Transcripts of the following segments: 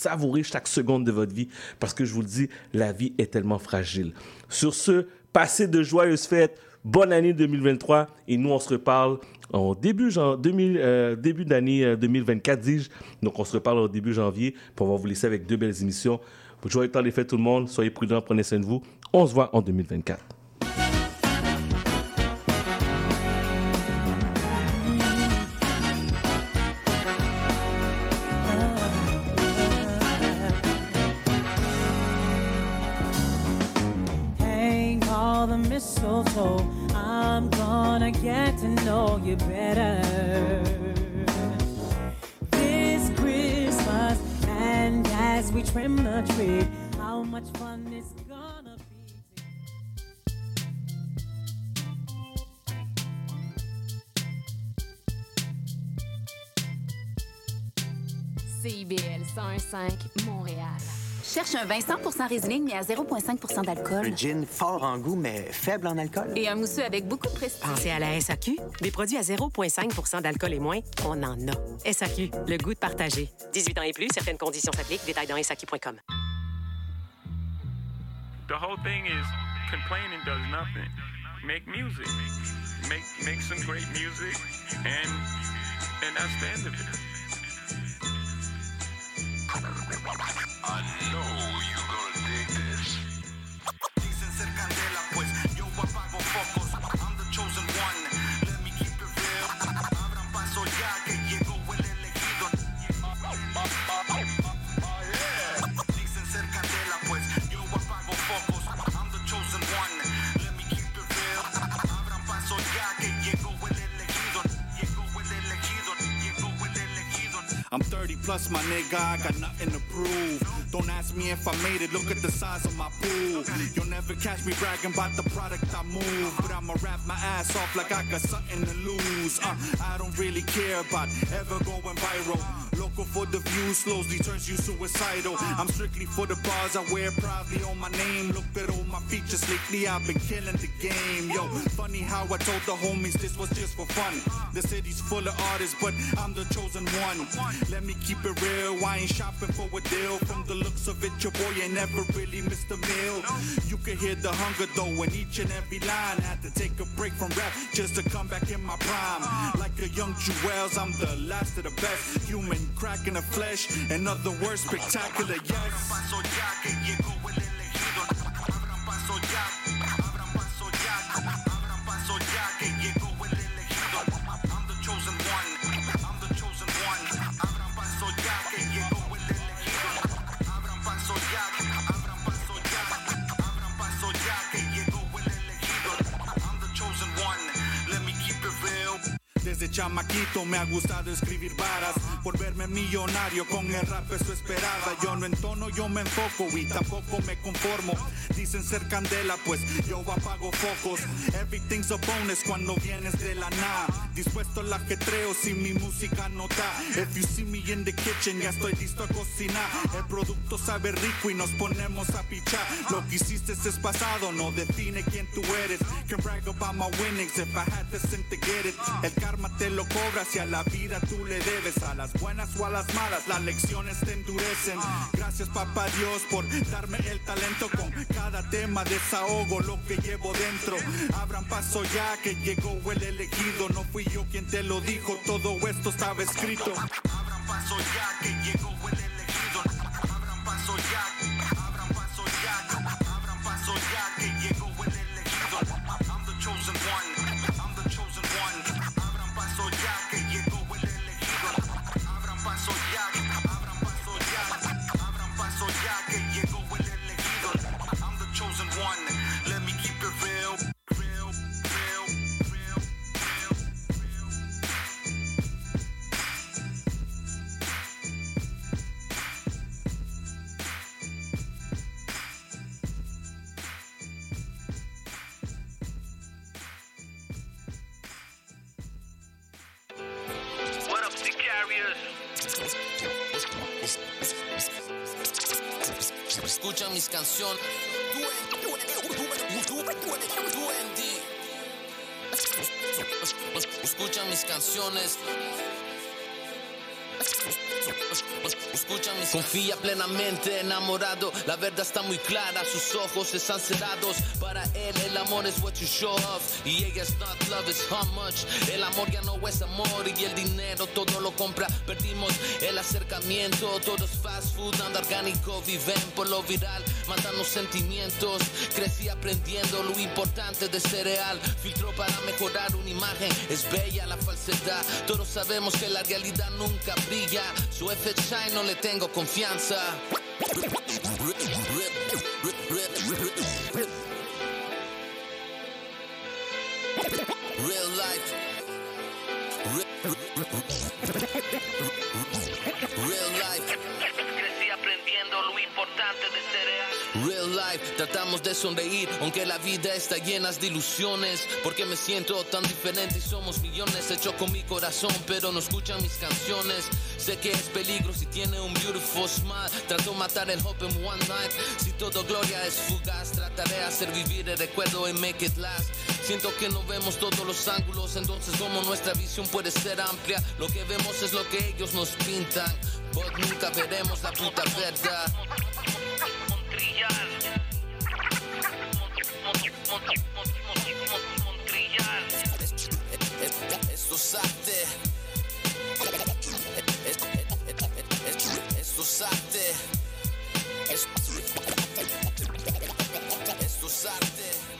savourer chaque seconde de votre vie parce que je vous le dis, la vie est tellement fragile. Sur ce, passez de joyeuses fêtes. Bonne année 2023 et nous on se reparle en début, 2000, euh, d'année euh, 2024, dis-je. Donc on se reparle au début janvier pour vous laisser avec deux belles émissions. Joyeux temps des fêtes tout le monde, soyez prudents, prenez soin de vous. On se voit en 2024. Un vin 100% résineux mais à 0,5% d'alcool. Un gin fort en goût, mais faible en alcool. Et un mousseux avec beaucoup de prestige. Pensez à la SAQ. Des produits à 0,5% d'alcool et moins, on en a. SAQ, le goût de partager. 18 ans et plus, certaines conditions s'appliquent. Détails dans SAQ.com. the whole thing is complaining does nothing. Make music. Make make some great music and and that's the end of it. I know you're I'm 30 plus, my nigga. I got nothing to prove. Don't ask me if I made it. Look at the size of my pool. You'll never catch me bragging about the product I move. But I'ma rap my ass off like I got something to lose. Uh, I don't really care about ever going viral. Local for the views slowly turns you suicidal. I'm strictly for the bars I wear proudly on my name. Look at all my features lately. I've been killing the game. Yo, funny how I told the homies this was just for fun. The city's full of artists, but I'm the chosen one. Let me keep it real. I ain't shopping for a deal. From the looks of it, your boy ain't never really missed a meal. You can hear the hunger though in each and every line. Had to take a break from rap just to come back in my prime. Like a young Jewels, I'm the last of the best. Human crack in the flesh. In other words, spectacular, yes. Desde chamaquito me ha gustado escribir varas. Por verme millonario con el rap eso esperaba. Yo no entono, yo me enfoco y tampoco me conformo. Dicen ser candela, pues yo apago focos. Everything's a bonus cuando vienes de la nada. Dispuesto al ajetreo si mi música no If you see me in the kitchen ya estoy listo a cocinar. El producto sabe rico y nos ponemos a pichar. Lo que hiciste es pasado, no define quién tú eres. Can brag about my winnings if I had sin to get it. El karma te lo cobras y a la vida tú le debes A las buenas o a las malas, las lecciones te endurecen. Gracias papá Dios por darme el talento. Con cada tema desahogo lo que llevo dentro. Abran paso ya que llegó el elegido. No fui yo quien te lo dijo, todo esto estaba escrito. Abran paso ya que llegó el elegido. Abran paso ya, Fía plenamente enamorado, la verdad está muy clara, sus ojos están cerrados. Para él el amor es what you show off y ella es not love, it's how much. El amor ya no es amor y el dinero todo lo compra. Perdimos el acercamiento, todo es fast food, anda orgánico, viven por lo viral, matan los sentimientos. Crecí aprendiendo lo importante de ser real, filtro para mejorar una imagen, es bella la falsedad. Todos sabemos que la realidad nunca brilla, su F-Shine no le tengo confianza Real life. Real life. Crecí aprendiendo lo importante de ser Real life, tratamos de sonreír, aunque la vida está llena de ilusiones. Porque me siento tan diferente y somos millones. Hecho con mi corazón, pero no escuchan mis canciones. Sé que es peligro si tiene un beautiful smile. Trató matar el hope en one night. Si todo gloria es fugaz, trataré de hacer vivir el recuerdo y make it last. Siento que no vemos todos los ángulos, entonces como nuestra visión puede ser amplia, lo que vemos es lo que ellos nos pintan. But nunca veremos la puta verdad. Esto es. Esto es arte. Esto es arte.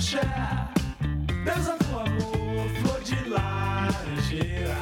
Deus dança com amor, flor de laranjeira.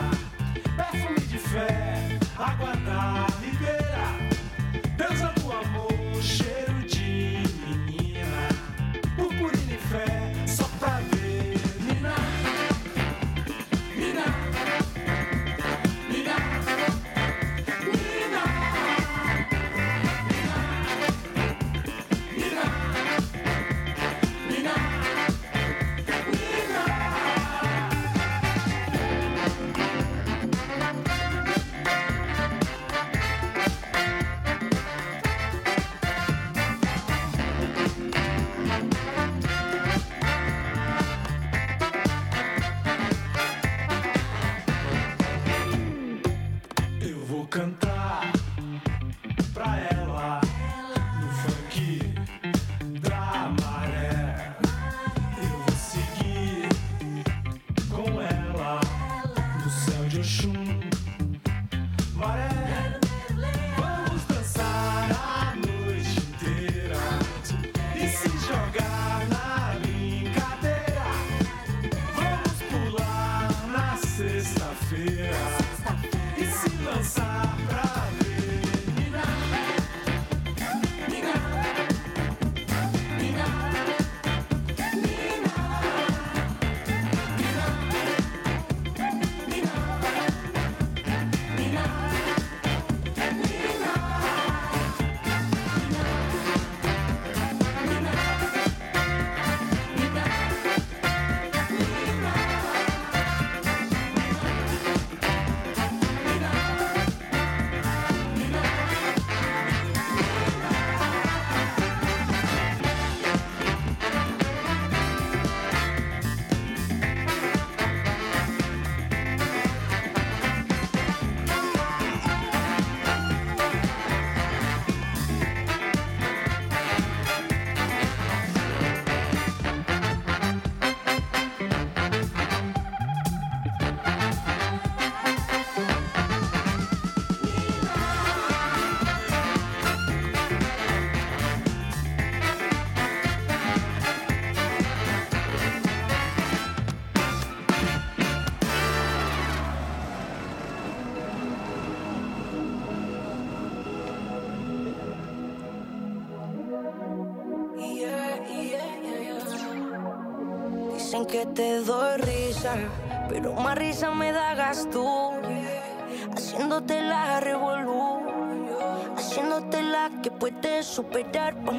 superar por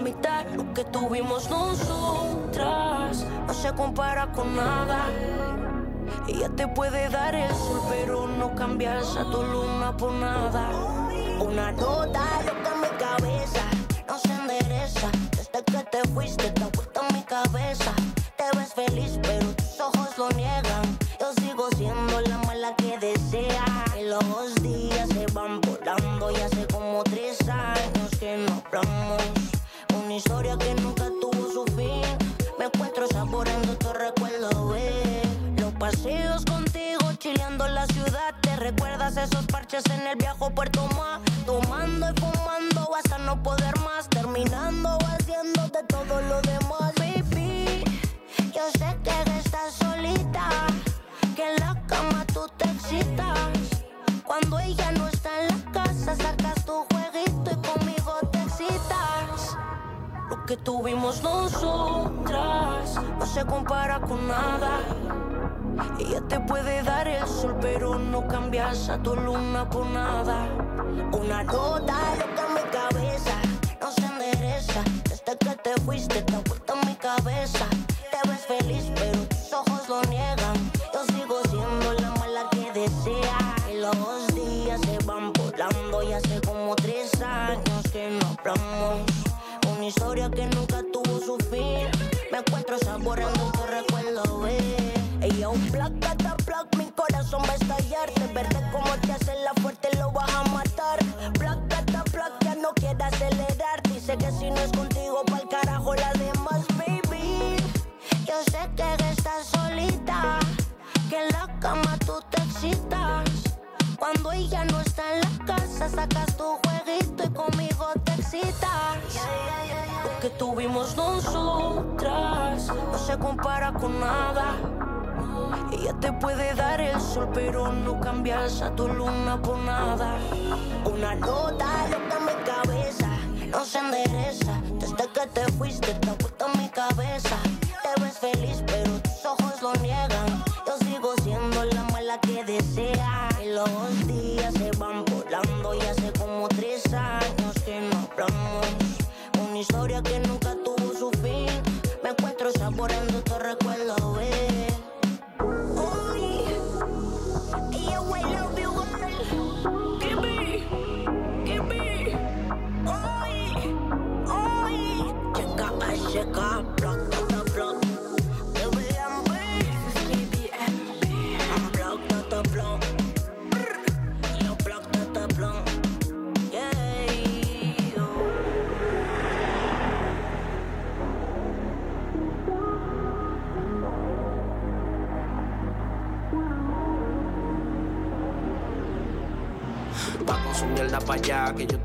lo que tuvimos nosotras. No se compara con nada. Ella te puede dar el sol, pero no cambias a tu luna por nada. Una nota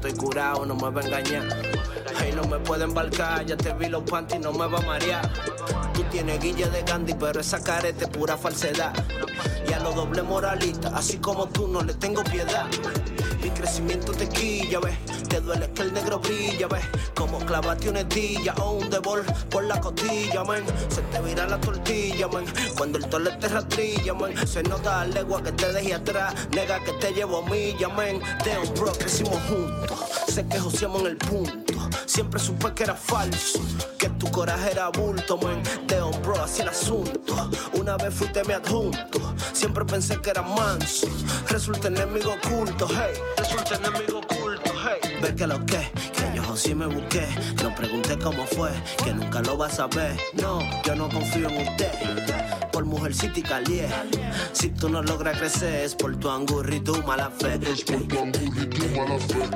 estoy curado, no me va a engañar. Hey, no me puede embarcar, ya te vi los panties, no me va a marear. Tú tienes guille de Gandhi, pero esa careta es pura falsedad. Y a los doble moralistas, así como tú, no le tengo piedad. Mi crecimiento te quilla, ves. Te duele que el negro brilla, ves. Como clavate una estilla o un devol por la costilla, man. Se te vira la tortilla, man. Cuando el tole te rastrilla, man. Se nota la legua que te dejé atrás. Nega que te llevo a milla, man. Damn, bro, crecimos juntos. Sé que joseamos en el punto. Siempre supe que era falso. Que tu coraje era bulto, man. Damn, bro, así el asunto. Una vez fuiste mi adjunto. Siempre pensé que era manso. Resulta enemigo oculto, hey. Resulta enemigo oculto. Ve que lo que, que yo sí me busqué. No pregunté cómo fue, que nunca lo vas a ver. No, yo no confío en usted. Por mujercita y calié. Si tú no logras crecer, es por tu angurri y tu mala fe. Es por tu angurri y tu mala fe.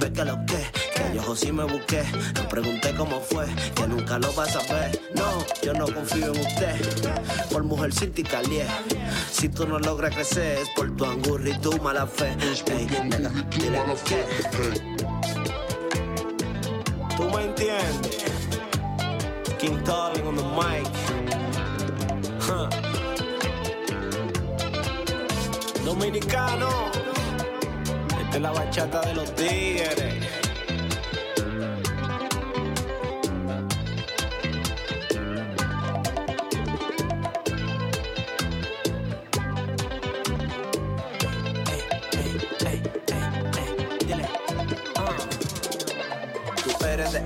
Ve que lo que, que yo sí me busqué. No pregunté cómo fue, que nunca lo vas a ver. No, yo no confío en usted. Por mujercita y calié. Si tú no logras crecer, es por tu angurri y tu mala fe. Ey, nena, dile que. Tú me entiendes. King Calling on the mic. Dominicano. Esta es la bachata de los tigres.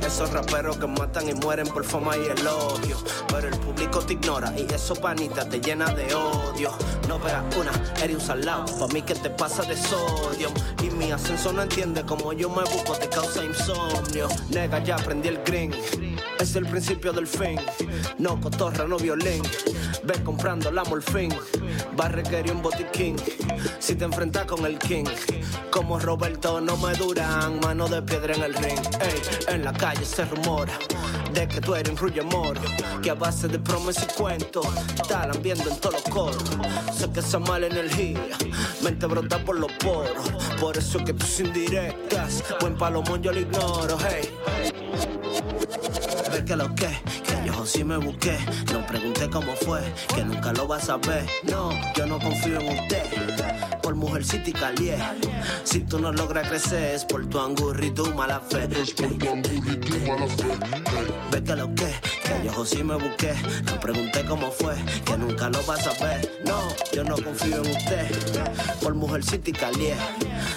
Esos raperos que matan y mueren por fama y elogio. Pero el público te ignora y eso panita te llena de odio. No pegas una, eres un salado. Pa' mí que te pasa de sodio. Mi ascenso no entiende como yo me busco, te causa insomnio. Nega, ya aprendí el green. Es el principio del fin. No cotorra, no violín. Ve comprando la morfín. Va a un botiquín. Si te enfrentas con el king. Como Roberto no me duran. Mano de piedra en el ring. Ey, en la calle se rumora. De que tú eres un rulle moro. Que a base de promesas y cuentos. Estarán viendo en todos los coros. Sé que esa mala energía. Mente brota por los poros. Por eso que tus indirectas. Buen palomón yo lo ignoro. Hey. Ve que lo que, que yo sí me busqué. No pregunté cómo fue, que nunca lo vas a ver. No, yo no confío en usted. Por mujercita y calié. Si tú no logras crecer, es por tu angurri y tu mala fe. Es por tu angurri y tu mala fe. Ve que lo que, que yo sí me busqué. No pregunté cómo fue, que nunca lo vas a ver. No, yo no confío en usted. Por mujercita y calié.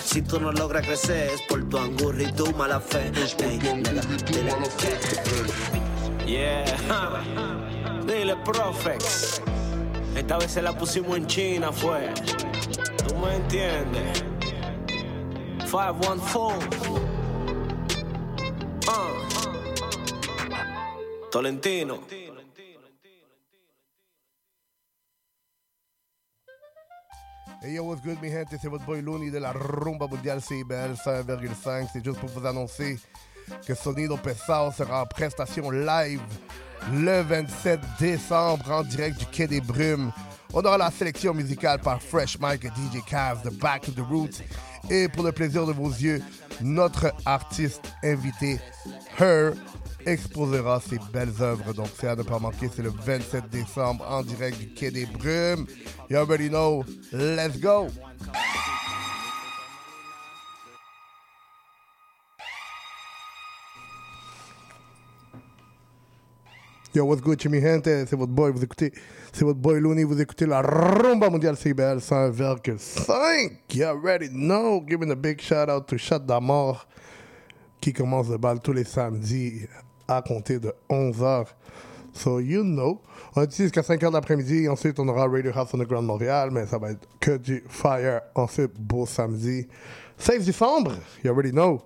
Si tú no logras crecer, es por tu angurri y tu mala fe. Ey, nega, dile que- Yeah. Dile, Profex. Esta vez se la pusimos en China, fue. ¿Tú me entiendes? 514. Ah. Tolentino. Hey yo, what's good, mes gente? C'est votre boy Looney de la Rumba Mondiale CBL 5,5. C'est juste pour vous annoncer que Sonido Pesao sera en prestation live le 27 décembre en direct du Quai des Brumes On aura la sélection musicale par Fresh Mike et DJ Cavs de Back to the Roots. Et pour le plaisir de vos yeux, notre artiste invité, Her, exposera ses belles œuvres. Donc, c'est à ne pas manquer. C'est le 27 décembre en direct du Quai des Brumes. You already know. Let's go. Yo, what's good, Jimmy Gente? C'est votre boy, vous écoutez. C'est votre boy Looney, vous écoutez la rumba mondiale CBL 100,5. You already know. Giving a big shout out to Chat d'Amour qui commence le bal tous les samedis à compter de 11h. So, you know. On est ici jusqu'à 5h d'après-midi. Ensuite, on aura Radio House Underground Montréal, mais ça va être que du fire en ce beau samedi. 16 décembre, you already know.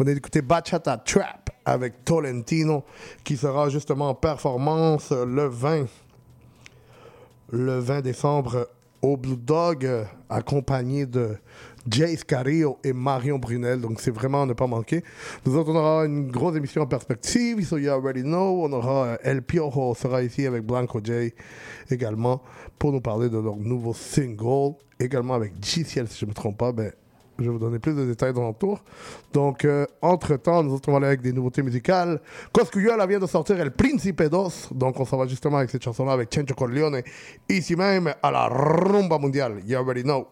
On est d'écouter Bachata Trap avec Tolentino qui sera justement en performance le 20 le 20 décembre au Blue Dog accompagné de Jace Carrillo et Marion Brunel. Donc c'est vraiment à ne pas manquer. Nous autres, une grosse émission en perspective. So you already know. On aura euh, El Piojo sera ici avec Blanco J également pour nous parler de leur nouveau single. Également avec GCL si je ne me trompe pas. Ben, je vais vous donner plus de détails dans le tour. Donc, euh, entre-temps, nous autres, aller avec des nouveautés musicales. Coscuyuela vient de sortir El Príncipe 2. Donc, on s'en va justement avec cette chanson-là avec Chencho Corleone. Ici même, à la rumba mondiale. You already know.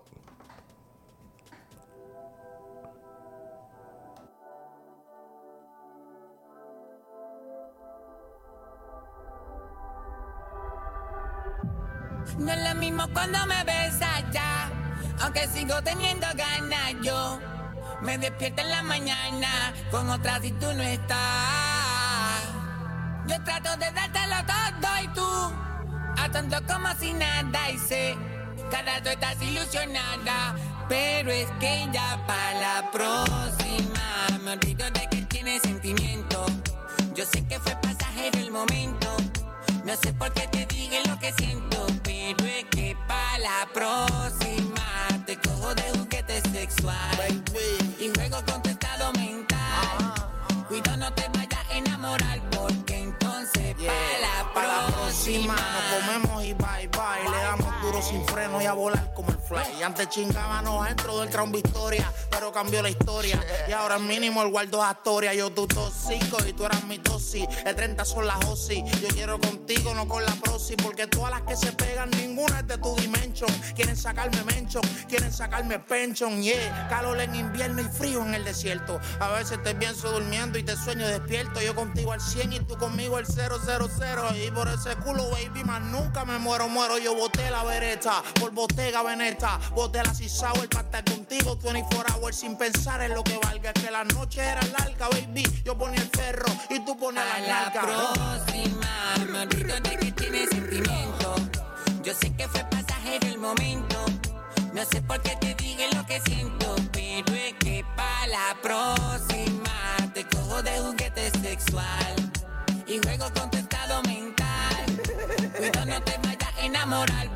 Yo. Me despierto en la mañana con otra si tú no estás. Yo trato de dártelo todo y tú, a tanto como si nada y sé, cada tú estás ilusionada, pero es que ya para la próxima me olvido de que tienes sentimiento. Yo sé que fue pasajero el momento. No sé por qué te dije lo que siento, pero es que para la próxima te cojo de sexual y juego con tu estado mental. Cuidado, no te vayas a enamorar porque entonces para la Para la próxima. próxima nos comemos y sin freno y a volar como el fly. Antes chingábamos dentro del Crown Victoria, pero cambió la historia. Y ahora mínimo el guardo Astoria. Yo tu tóxico y tú eras mi tosi. El 30 son las OSI. Yo quiero contigo, no con la prosi. Porque todas las que se pegan, ninguna es de tu dimension. Quieren sacarme mention, quieren sacarme pension. Yeah, calor en invierno y frío en el desierto. A veces te pienso durmiendo y te sueño despierto. Yo contigo al 100 y tú conmigo el 000. Y por ese culo, baby, más nunca me muero, muero. Yo boté la por Bottega Veneta. Boté la Sour para estar contigo 24 hours sin pensar en lo que valga. Es que la noche era larga, baby. Yo ponía el ferro y tú ponías A la la larga. próxima me olvido de que tienes sentimiento. Yo sé que fue pasajero el momento. No sé por qué te dije lo que siento, pero es que para la próxima te cojo de juguete sexual y juego con tu estado mental. Cuidado, no te vayas a enamorar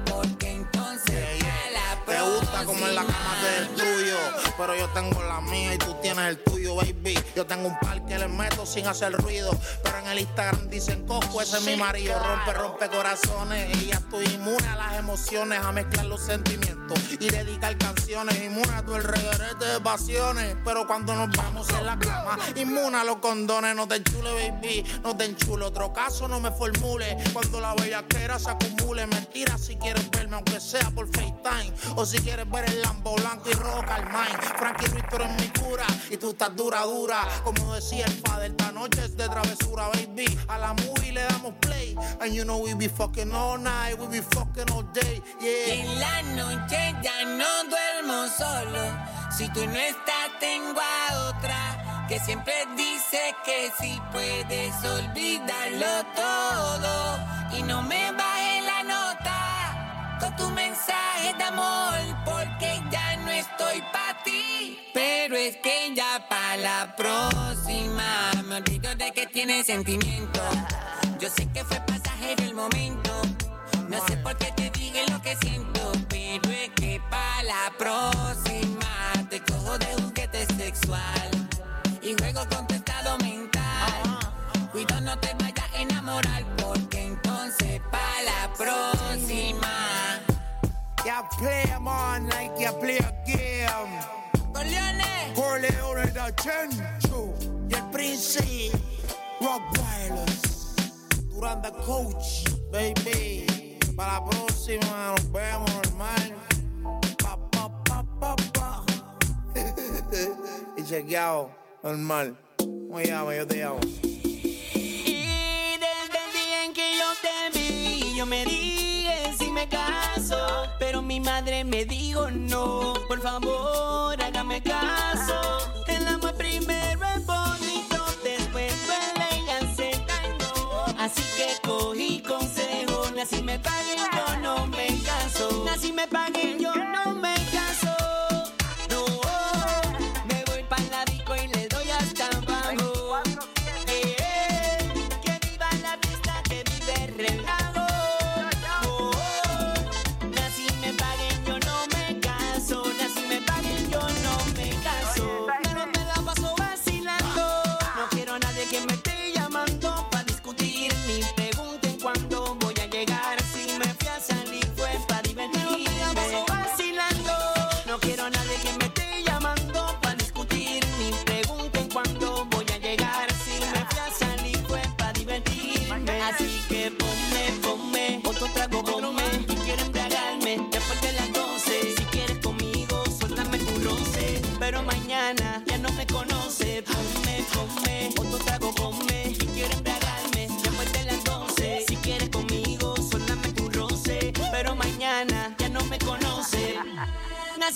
Como en la cama te destruyo, pero yo tengo la mía y tú tienes el tuyo, baby. Yo tengo un par que le meto sin hacer ruido, pero en el Instagram dicen Coco, ese es mi marido, rompe, rompe corazones. Y ya estoy inmune a las emociones, a mezclar los sentimientos y dedicar canciones. Inmune a todo el reguerete de pasiones, pero cuando nos vamos en la cama, inmune a los condones. No te enchule, baby, no te enchule. Otro caso no me formule, cuando la bellaquera se acumule. Mentira si quieres verme, aunque sea por FaceTime, o si quieres ver el Lambo blanco y rojo Carmine. Frankie Ruiz, tú eres mi cura y tú estás dura, dura. Como decía el padre, esta noche es de travesura, baby. A la movie le damos play, and you know we be fucking all night, we be fucking all day, Y yeah. en la noche ya no duermo solo. Si tú no estás, tengo a otra que siempre dice que si puedes olvidarlo todo y no me baje tu mensaje de amor porque ya no estoy para ti. Pero es que ya para la próxima me olvido de que tienes sentimiento. Yo sé que fue pasajero el momento. No sé por qué te dije lo que siento, pero es que para la próxima te cojo de juguete sexual y juego con tu estado mental. Cuidado, no te vayas a enamorar porque entonces para la próxima play 'em on like you play a game. Corleone da Chencho y el Prince Rockweilers. Durán the Coach, baby. Para la próxima nos vemos normal. Pa, pa, pa, pa, pa. y chequeado, normal. ¿Cómo llamo? Yo te llamo. Y desde el día en que yo te vi, yo me dije si me caso. Pero mi madre me dijo no, por favor, hágame caso. El amor primero es bonito, después duele y hace daño. Así que cogí consejo, así me paguen, yo no me caso. Así me paguen,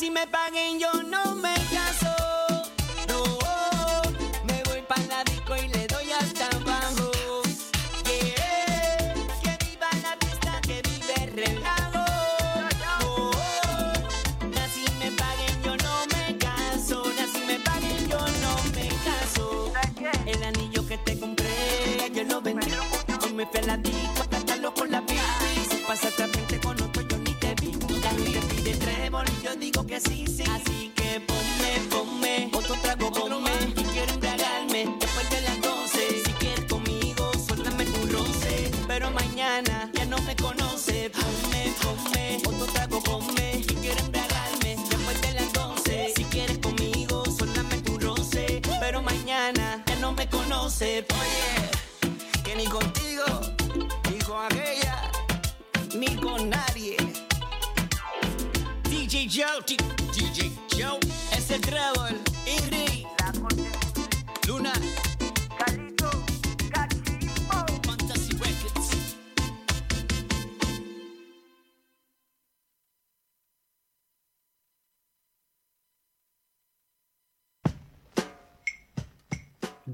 Así me paguen, yo no me caso. No, me voy pa' la disco y le doy hasta abajo. Yeah, que viva la fiesta, que vive el relajo. No, así me paguen, yo no me caso. Así me paguen, yo no me caso. El anillo que te compré, yo lo vendí. Hoy me fui a la disco no conoce. Oye, que ni contigo, ni con aquella, ni con nadie.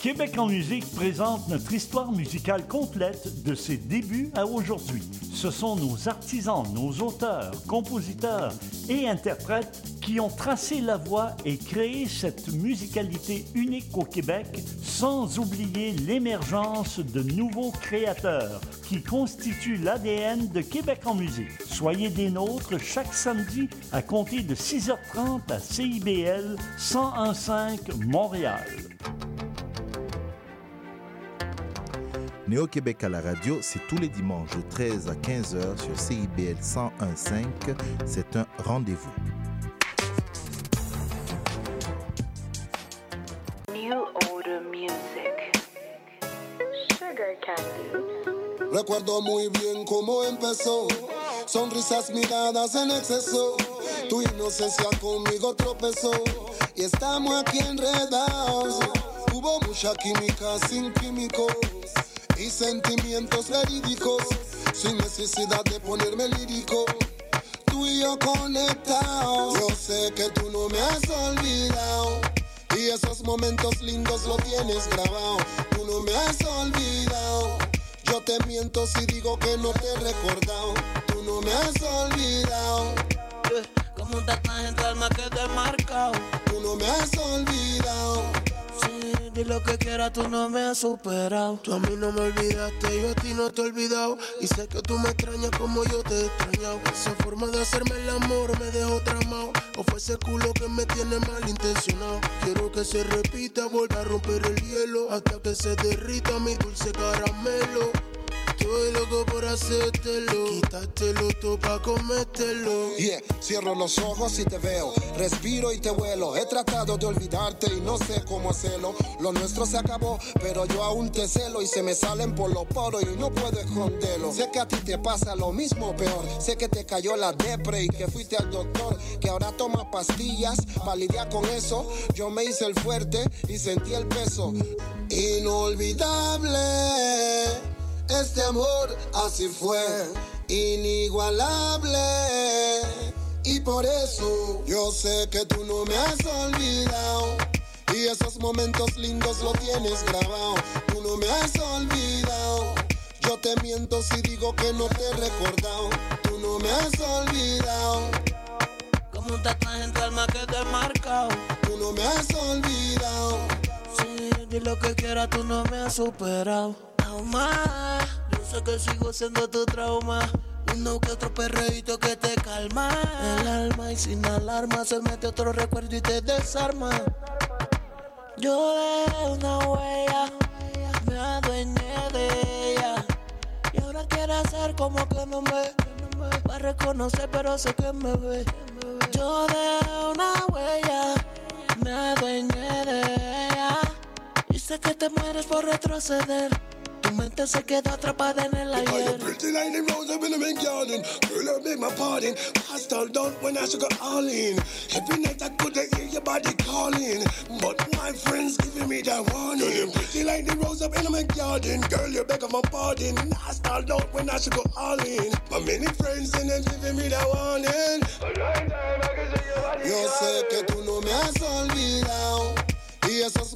Québec en musique présente notre histoire musicale complète de ses débuts à aujourd'hui. Ce sont nos artisans, nos auteurs, compositeurs et interprètes qui ont tracé la voie et créé cette musicalité unique au Québec, sans oublier l'émergence de nouveaux créateurs qui constituent l'ADN de Québec en musique. Soyez des nôtres chaque samedi à compter de 6h30 à CIBL 1015 Montréal. Néo-Québec à la radio, c'est tous les dimanches de 13 à 15h sur CIBL 101.5. C'est un rendez-vous. New Order Music. Sugar Candy. Recuerdo muy bien cómo empezó. Sonrisas, miradas en exceso. Tu inocencia conmigo tropezó. Y estamos aquí enredados. Hubo mucha química sin químicos. Y sentimientos verídicos. Sin necesidad de ponerme lírico. Tú y yo conectados. Yo sé que tú no me has olvidado. Y esos momentos lindos lo tienes grabado. Tú no me has olvidado. Yo te miento si digo que no te he recordado. Tú no me has olvidado. Como un tatuaje en tu alma que te he marcado. Tú no me has olvidado. Di lo que quieras, tú no me has superado. Tú a mí no me olvidaste, yo a ti no te he olvidado. Y sé que tú me extrañas como yo te he extrañado. Esa forma de hacerme el amor me dejó tramado. O fue ese culo que me tiene malintencionado. Quiero que se repita, vuelva a romper el hielo. Hasta que se derrita mi dulce caramelo. Estoy loco por hacértelo. Pa' comértelo. Yeah, cierro los ojos y te veo. Respiro y te vuelo. He tratado de olvidarte y no sé cómo hacerlo. Lo nuestro se acabó, pero yo aún te celo y se me salen por los poros y no puedo esconderlo. Sé que a ti te pasa lo mismo peor. Sé que te cayó la depre y que fuiste al doctor. Que ahora toma pastillas para lidiar con eso. Yo me hice el fuerte y sentí el peso. Inolvidable. Este amor así fue, inigualable. Y por eso yo sé que tú no me has olvidado. Y esos momentos lindos lo tienes grabado. Tú no me has olvidado. Yo te miento si digo que no te he recordado. Tú no me has olvidado. Como un tatuaje en tu alma que te he marcado. Tú no me has olvidado. Sí, di lo que quieras, tú no me has superado. Trauma, yo sé que sigo siendo tu trauma. Uno que otro perreíto que te calma el alma y sin alarma se mete otro recuerdo y te desarma. Yo dejé una huella, me adueñé de ella y ahora quiere hacer como que no me va a reconocer pero sé que me ve. Yo dejé una huella, me adueñé de ella y sé que te mueres por retroceder. Tu mente se quedó atrapada en el ayer. pretty the rose up in the garden? Girl, I beg my pardon. Hostile down when I should go all in. Every night I could hear your body calling. But my friends giving me that warning. Girl, pretty like the rose up in the garden. Girl, you beg my pardon. Hostile down when I should go all in. My many friends and them giving me that warning.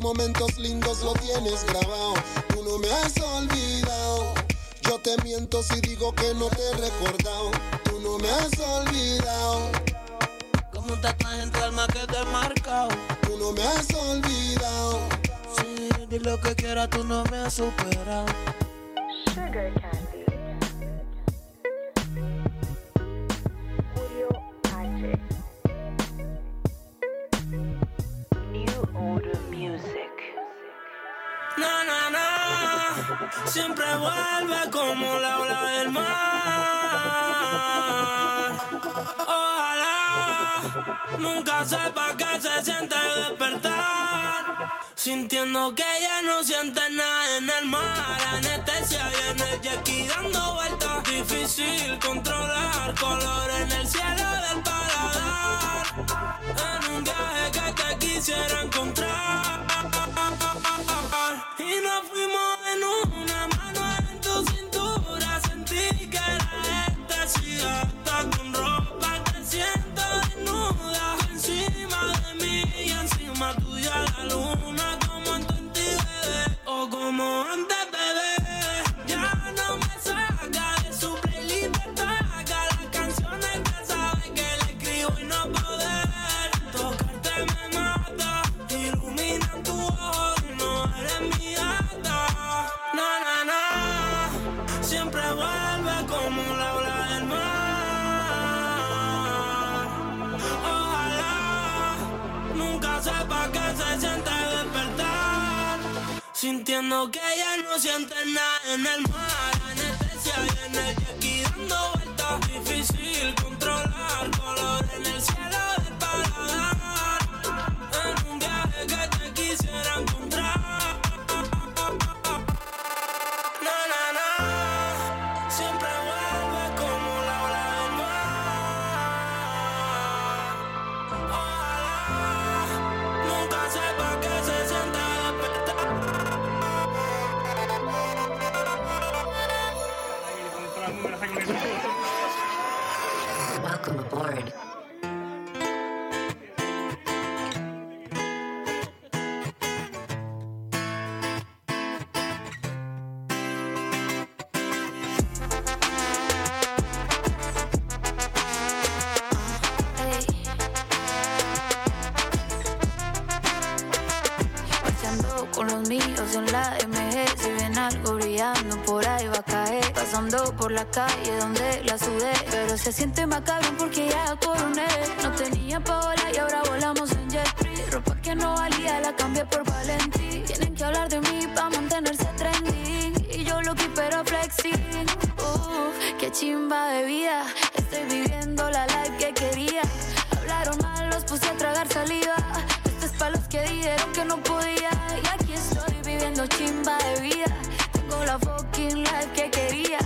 Momentos lindos lo tienes grabado. Tú no me has olvidado. Yo te miento si digo que no te he recordado. Tú no me has olvidado. Como un tatuaje en tu alma que te he marcado. Tú no me has olvidado. Sí, di lo que quieras, tú no me has superado. Sugar Candy. Siempre vuelve como la ola del mar. Ojalá nunca sepa que se siente despertar. Sintiendo que ya no siente nada en el mar. Anestesia y en el jet dando vueltas. Difícil controlar color en el cielo del paladar. En un viaje que te quisiera encontrar. Y nos fuimos en una mano en tu cintura. Sentí que era estasia. Hasta con ropa te siento desnuda. Encima de mí y encima tuya la luna. Como en tu bebé o como antes, bebé. Sintiendo que ya no siente nada en el mar. La MG Si ven algo brillando por ahí va a caer. Pasando por la calle donde la sudé Pero se siente más cabrón porque ya coroné. No tenía pa' volar y ahora volamos en jet free Ropa que no valía la cambié por Valentí. Tienen que hablar de mí pa' mantenerse trending Y yo lo que pero flexing Uf, qué chimba de vida. Estoy viviendo la life que quería. Hablaron mal, los puse a tragar saliva. Esto es pa' los que dijeron que no podía. Y viviendo chimba de vida. Tengo la fucking life que quería.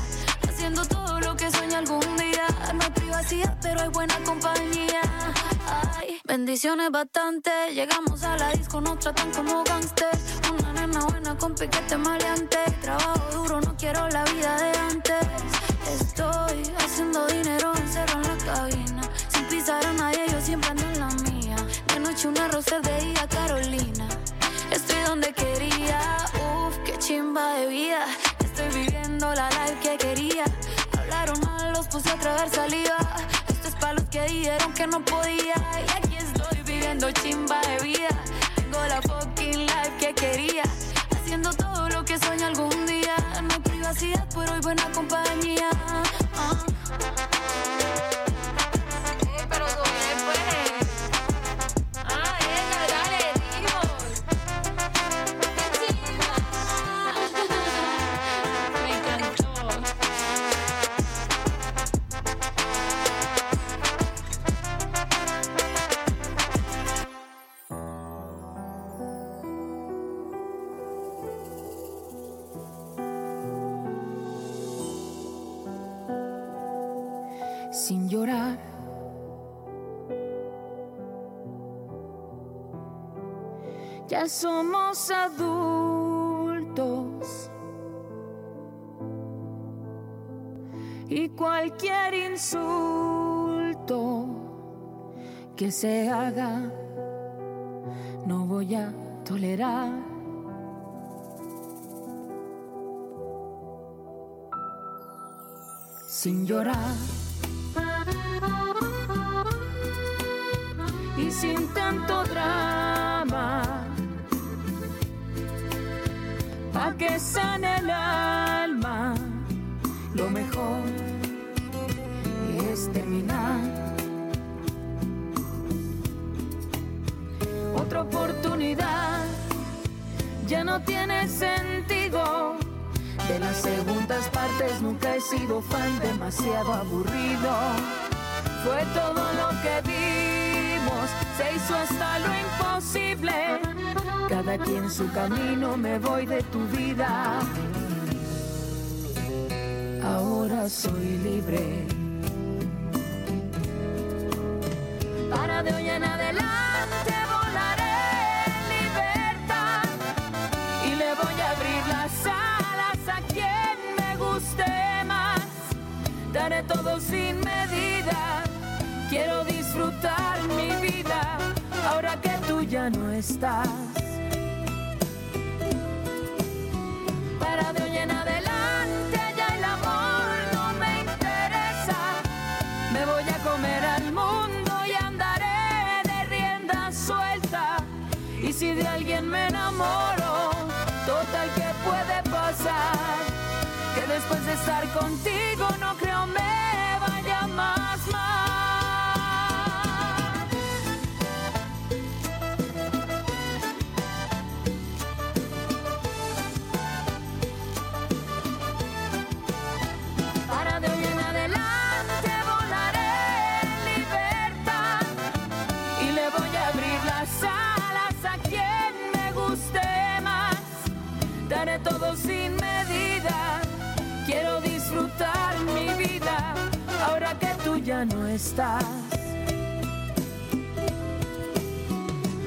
Haciendo todo lo que sueño algún día. No hay privacidad, pero hay buena compañía. Ay, bendiciones bastante. Llegamos a la disco, nos tratan como gangsters. Una nena buena con piquete maleante. Trabajo duro, no quiero la vida de antes. Estoy haciendo dinero encerrado en la cabina. Sin pisar a nadie, yo siempre ando en la mía. De noche una rosa de día Carolina donde quería, uff, qué chimba de vida. Estoy viviendo la life que quería. Hablaron mal, los puse a tragar saliva. Esto es pa' los que dijeron que no podía. Y aquí estoy viviendo chimba de vida. Tengo la fucking life que quería. Haciendo todo lo que sueño algún día. No privacidad, pero hay buena compañía Somos adultos y cualquier insulto que se haga no voy a tolerar. Sin llorar. y sin tanto drama. Pa' que sane el alma, lo mejor es terminar. Otra oportunidad ya no tiene sentido. De las segundas partes nunca he sido fan, demasiado aburrido. Fue todo lo que vimos, se hizo hasta lo imposible. Cada quien su camino, me voy de tu vida. Ahora soy libre. Para de hoy en adelante volaré en libertad y le voy a abrir las alas a quien me guste más. Daré todo sin medida. Quiero disfrutar mi vida ahora que tú ya no estás. Para de hoy en adelante ya el amor no me interesa. Me voy a comer al mundo y andaré de rienda suelta. Y si de alguien me enamoro, total que puede pasar. Que después de estar contigo no creo me vaya más mal. Sin medida. Quiero disfrutar mi vida ahora que tú ya no estás.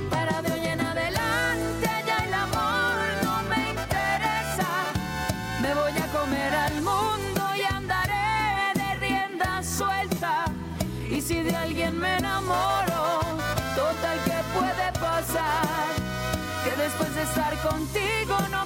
Para de hoy en adelante ya el amor no me interesa. Me voy a comer al mundo y andaré si de alguien me enamoro. Total, ¿qué puede pasar? Que después de estar contigo no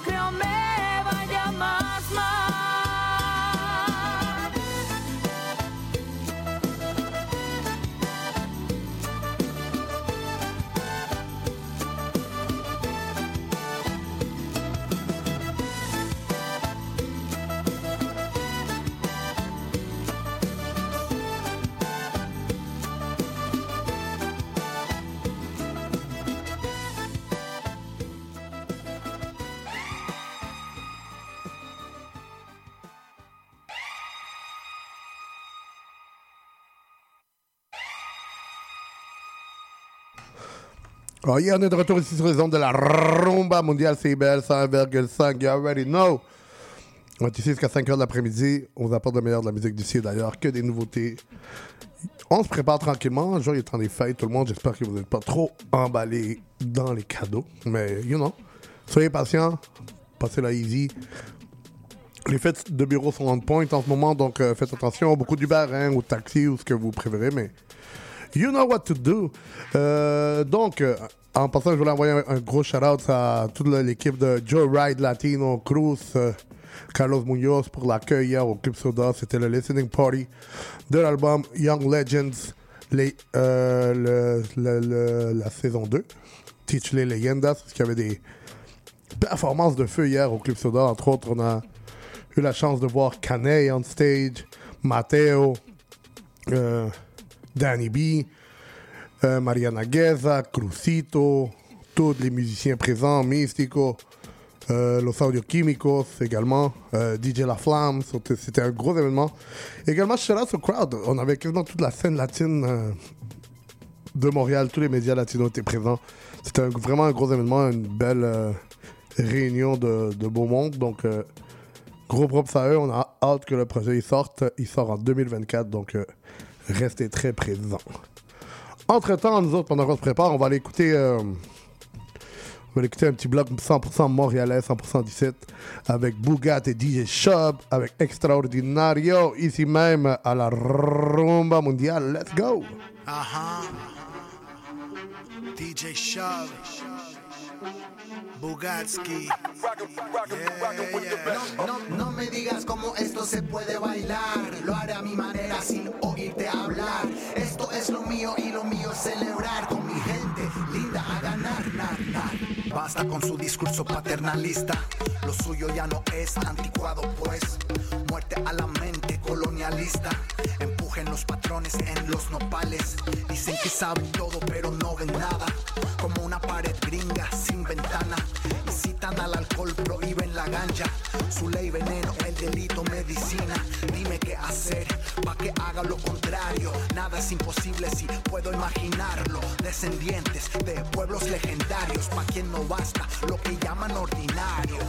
Oh yeah, on est de retour ici sur les ondes de la rumba mondiale CBL 101,5. You already know. On est ici jusqu'à 5 h de l'après-midi. On vous apporte le meilleur de la musique d'ici d'ailleurs, que des nouveautés. On se prépare tranquillement. Le jour, est temps des fêtes, tout le monde. J'espère que vous n'êtes pas trop emballés dans les cadeaux. Mais, you know, soyez patients. Passez la easy. Les fêtes de bureau sont on point en ce moment, donc euh, faites attention. Beaucoup d'Uber hein, de taxi ou ce que vous préférez, mais you know what to do. Euh, donc, euh, en passant, je voulais envoyer un, gros shout-out à toute l'équipe de Joe Ride Latino Cruz, euh, Carlos Munoz pour l'accueil hier au Club Soda. C'était le listening party de l'album Young Legends, la saison 2. Teach les Leyendas, parce qu'il y avait des performances de feu hier au Club Soda. Entre autres, on a eu la chance de voir Canet on stage, Matteo, Danny B, euh, Mariana Gueza, Crucito, tous les musiciens présents, Mystico, euh, Los Audio Químicos également, euh, DJ La Flamme, c'était un gros événement. Également, shout out au crowd, on avait quasiment toute la scène latine de Montréal, tous les médias latinos étaient présents. C'était vraiment un gros événement, une belle réunion de, beau monde, donc gros props à eux, on a hâte que le projet sorte, il sort en 2024, donc restez très présents. Entre-temps, nous autres, pendant qu'on se prépare, on va aller écouter, euh, on va écouter un petit bloc 100% montréalais, 100% 17, avec Bougat et DJ Shub, avec Extraordinario, ici même à la Rumba Mondiale. Let's go! Ajá. DJ Shove. Bugatski. No, no, no me digas cómo esto se puede bailar. Lo haré a mi manera sin oírte hablar. Esto es lo mío y lo mío es celebrar con mi gente linda a ganar, nar, nar. Basta con su discurso paternalista. Lo suyo ya no es anticuado, pues. Muerte a la mente colonialista. Empujen los patrones en los nopales. Dicen que saben todo, pero no ven nada. Como una pared. Al alcohol, prohíben la ganja. Su ley veneno, el delito medicina. Dime qué hacer, pa' que haga lo contrario. Nada es imposible si puedo imaginarlo. Descendientes de pueblos legendarios, pa' quien no basta lo que llaman ordinario.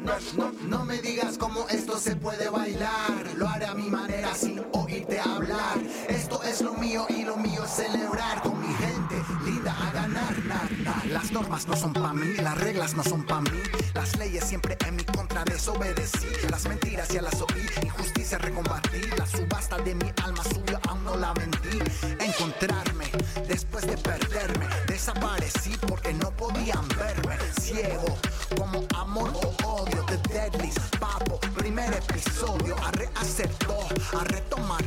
No, no, me digas cómo esto se puede bailar. Lo haré a mi manera sin oírte hablar. Esto es lo mío y lo mío es celebrar con mi gente linda a ganar, nar, nar. Las normas no son pa' mí, las reglas no son pa' mí. Las leyes siempre en mi contra desobedecí. Las mentiras ya las oí, injusticia recombatí. La subasta de mi alma subió, aún no la vendí. Encontrarme después de perderme. Desaparecí porque no podían a retomar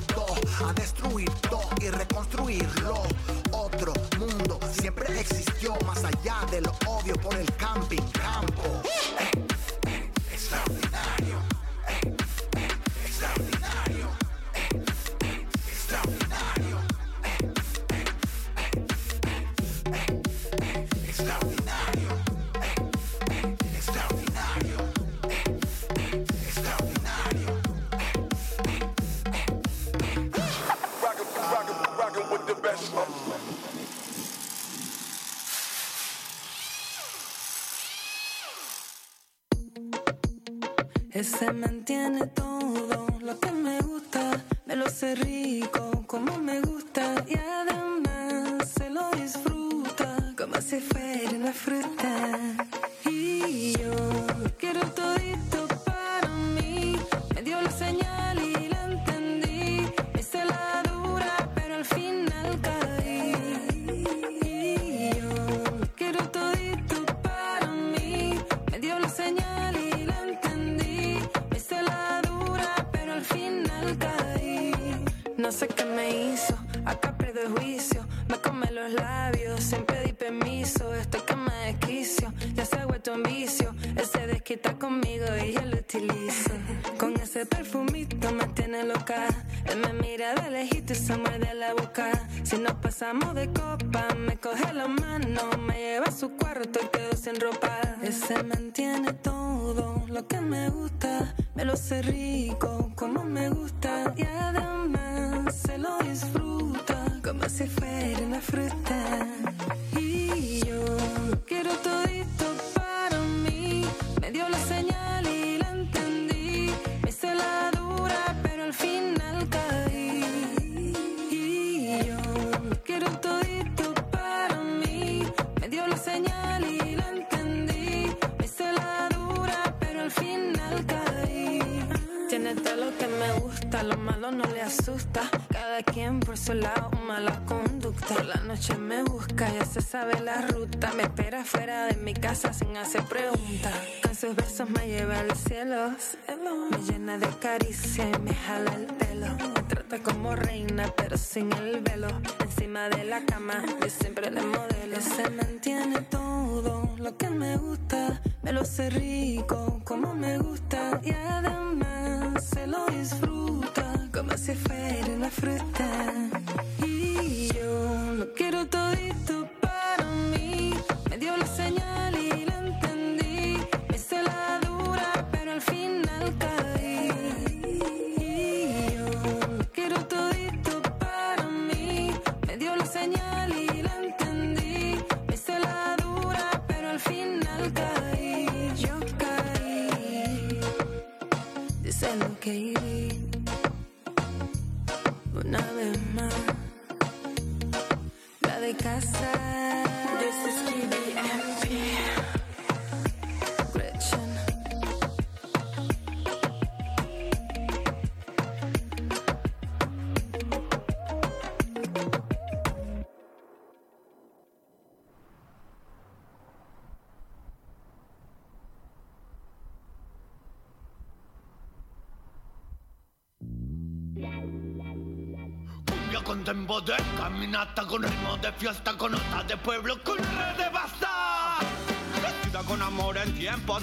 us.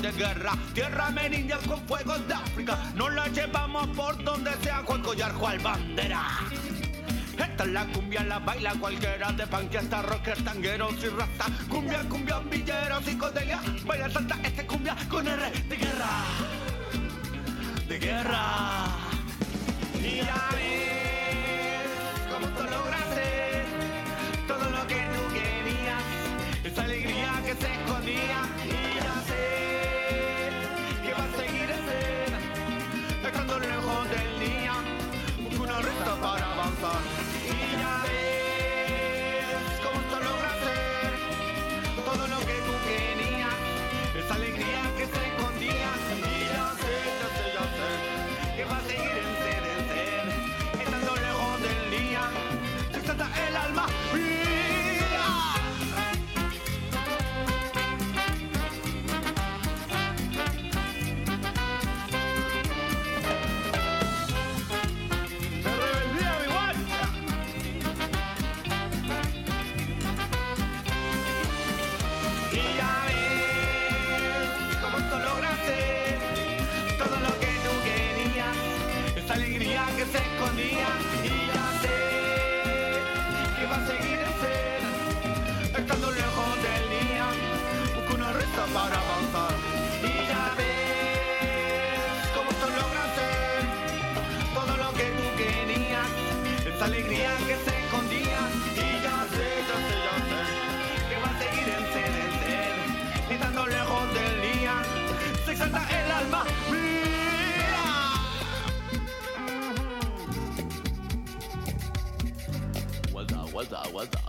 de guerra. Tierra merindia con fuegos de África. Nos la llevamos por donde sea, Juan Collar, Juan Bandera. Esta es la cumbia, la baila cualquiera de panqueasta, rocker, tangueros y rasta. Cumbia, cumbia, villero, psicodelia. Baila salta este cumbia con R de guerra. De guerra. el alma. el alma mía. Guarda, guarda, guarda.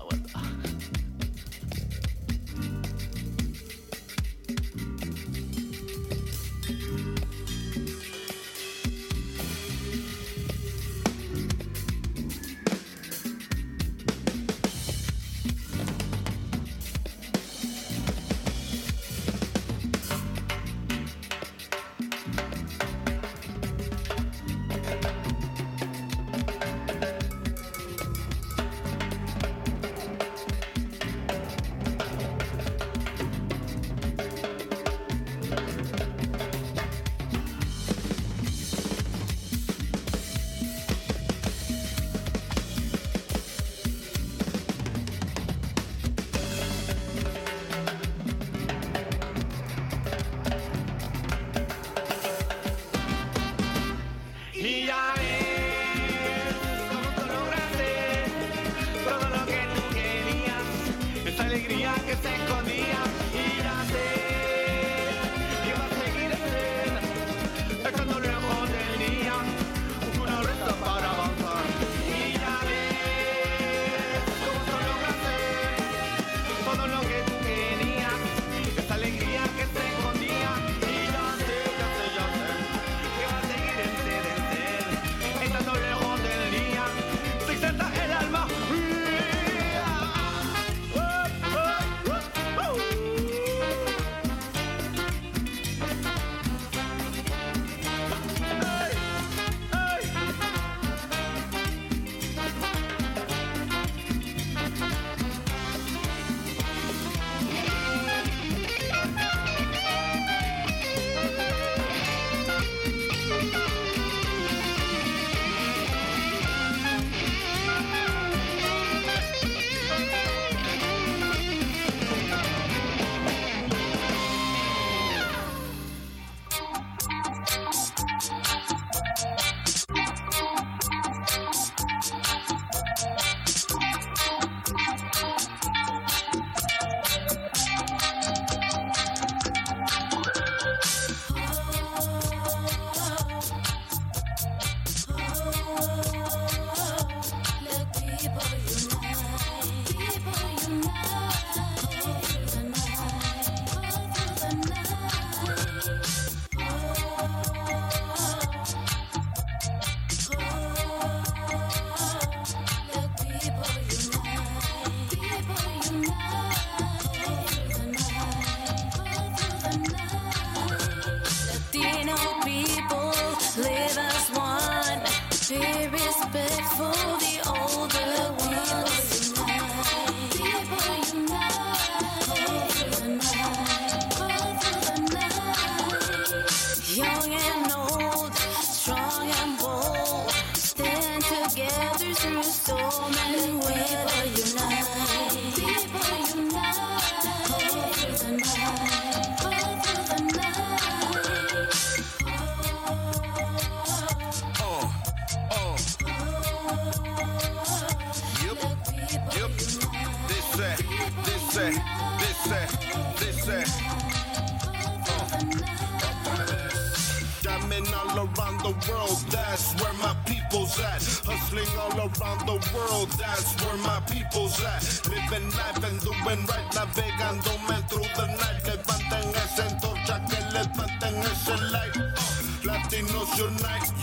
puse. Living life and doing right, navegándome through the night. Que espanten esa antorcha, que le espanten ese light. Uh, Latinos unite,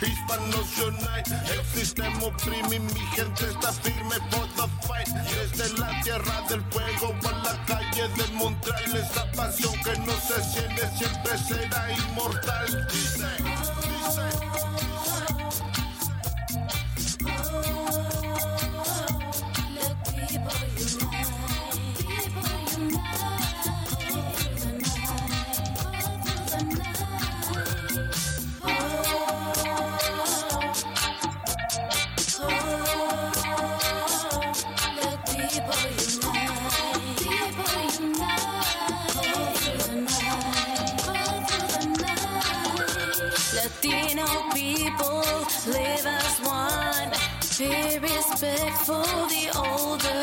hispanos unite. El sistema oprime mi gente está firme por the fight. Desde la tierra del fuego a la calle de Montreal, esa pasión que no se siente siempre se For the older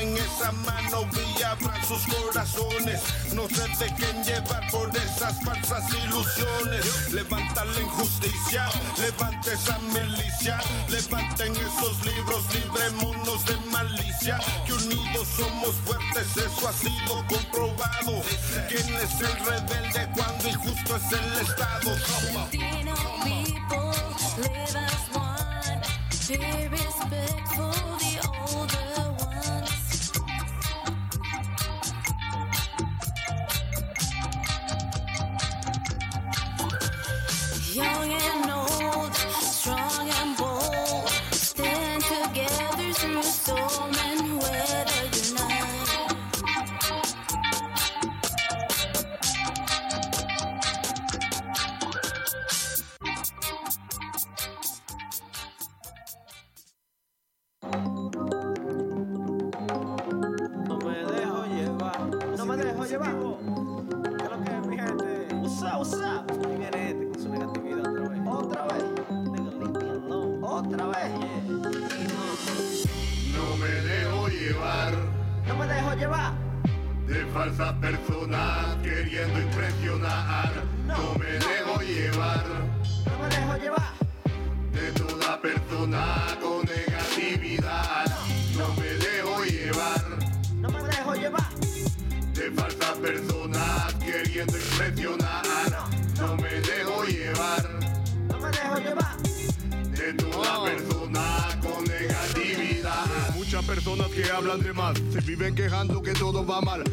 Levanten esa mano y abran sus corazones. No se dejen llevar por esas falsas ilusiones. Levanta la injusticia, levante esa milicia. Levanten esos libros, librémonos de malicia. Que unidos somos fuertes, eso ha sido comprobado. ¿Quién es el rebelde cuando injusto es el Estado?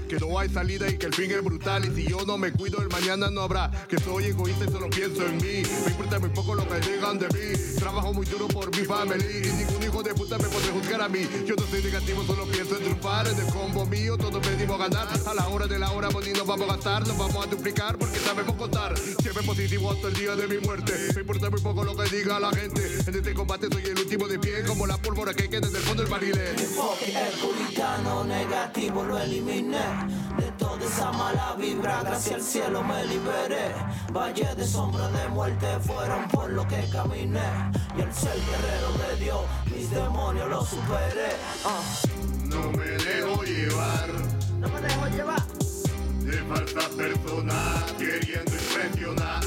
Que no hay salida y que el fin es brutal. Y si yo no me cuido, el mañana no habrá. Que soy egoísta y solo pienso en mí. Me importa muy poco lo que digan de mí. Trabajo muy duro por mi familia y ningún hijo de puta me puede juzgar a mí. Yo no soy negativo, solo pienso en triunfar. En el combo mío, todos venimos a ganar. A la hora de la hora, pues nos vamos a gastar, nos vamos a duplicar porque sabemos contar. Siempre positivo hasta el día de mi muerte. Me importa muy poco lo que diga la gente. En este combate soy el último de pie, como la pólvora que queda desde el fondo del barilete. Enfoque el puritano negativo lo eliminé. De toda esa mala vibra, gracias al cielo me liberé. Valle de sombra de muerte fueron por lo que caminé. Y al ser guerrero de Dios, mis demonios los superé. Ah. No me dejo llevar No me dejo llevar. de falsas personas queriendo impresionar.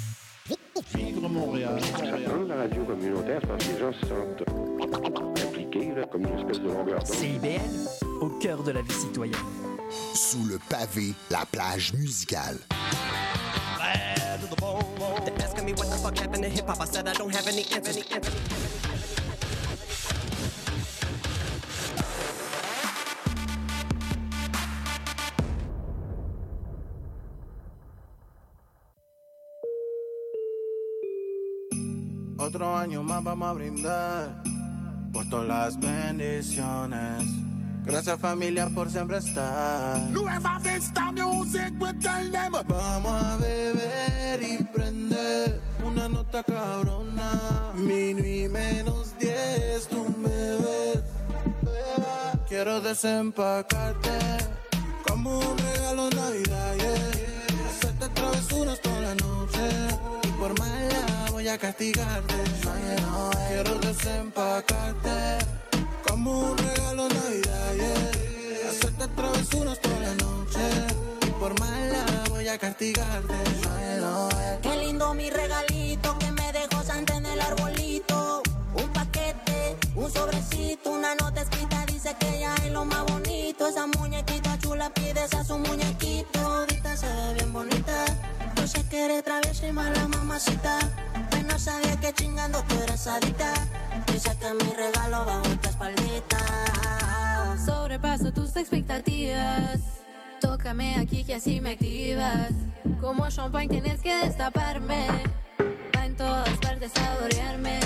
Vivre Montréal. Dans la radio communautaire, que les gens se sentent impliqués, là, comme une espèce de longueur d'onde. CIBL, au cœur de la vie citoyenne. Sous le pavé, la plage musicale. They're asking me what the fuck happened to hip hop. I said I don't have any answers. Otro año más vamos a brindar por todas las bendiciones. Gracias familia por siempre estar. Nueva Vista Music with el name. Vamos a beber y prender una nota cabrona. Mino y menos 10 tú me ves. Quiero desempacarte como un regalo navidad. Yeah. Hacerte travesuras toda la noche y por más a castigarte. Quiero desempacarte como un regalo Navidad, yeah. Hacerte travesuras toda la noche y por mala voy a castigarte. Qué lindo mi regalito que me dejó Santa en el arbolito. Un paquete, un sobrecito, una nota escrita dice que ella es lo más bonito. Esa muñequita chula pides a su muñequito. Ahorita se ve bien bonita. Yo sé que eres traviesa y mala mamacita. No sabía que chingando tú eras adicta. Dice que mi regalo bajo tu espaldita. Sobrepaso tus expectativas. Tócame aquí que así me activas. Como champagne tienes que destaparme. Va en todas partes saborearme.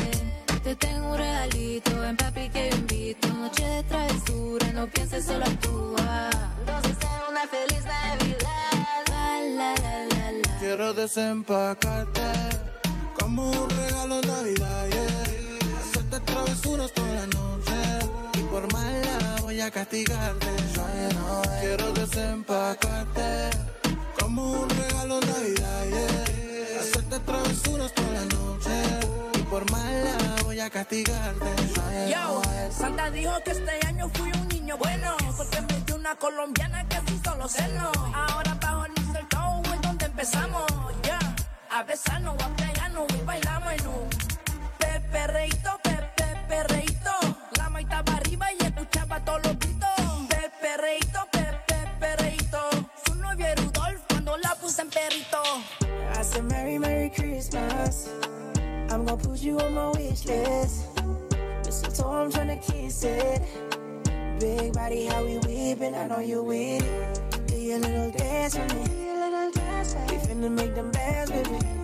Te tengo un regalito en papi que yo invito. Noche de travesura, no pienses solo actúa. Entonces ten una feliz Navidad. La, la, la. Quiero desempacarte como un regalo de Navidad, yeah. Hacerte travesuras toda la noche y por mala voy a castigarte. Quiero desempacarte como un regalo de Navidad, yeah. Hacerte travesuras toda la noche y por mala voy a castigarte. Yo, Santa dijo que este año fui un niño bueno Porque me dio una colombiana que sí solo seno Ahora bajo el mistletoe es donde empezamos Ya, a besarnos, a Peperreito, pepe, perreito La arriba y escuchaba todos los gritos Peperreito, pepe, perreito Su Rudolf cuando la puse en perrito I said, Merry, Merry Christmas. I'm gonna put you on my wish list. Mistletoe, I'm to kiss it. Big body, how we whipping, I know you with it. Do your little dance for me. We finna make them bands with me.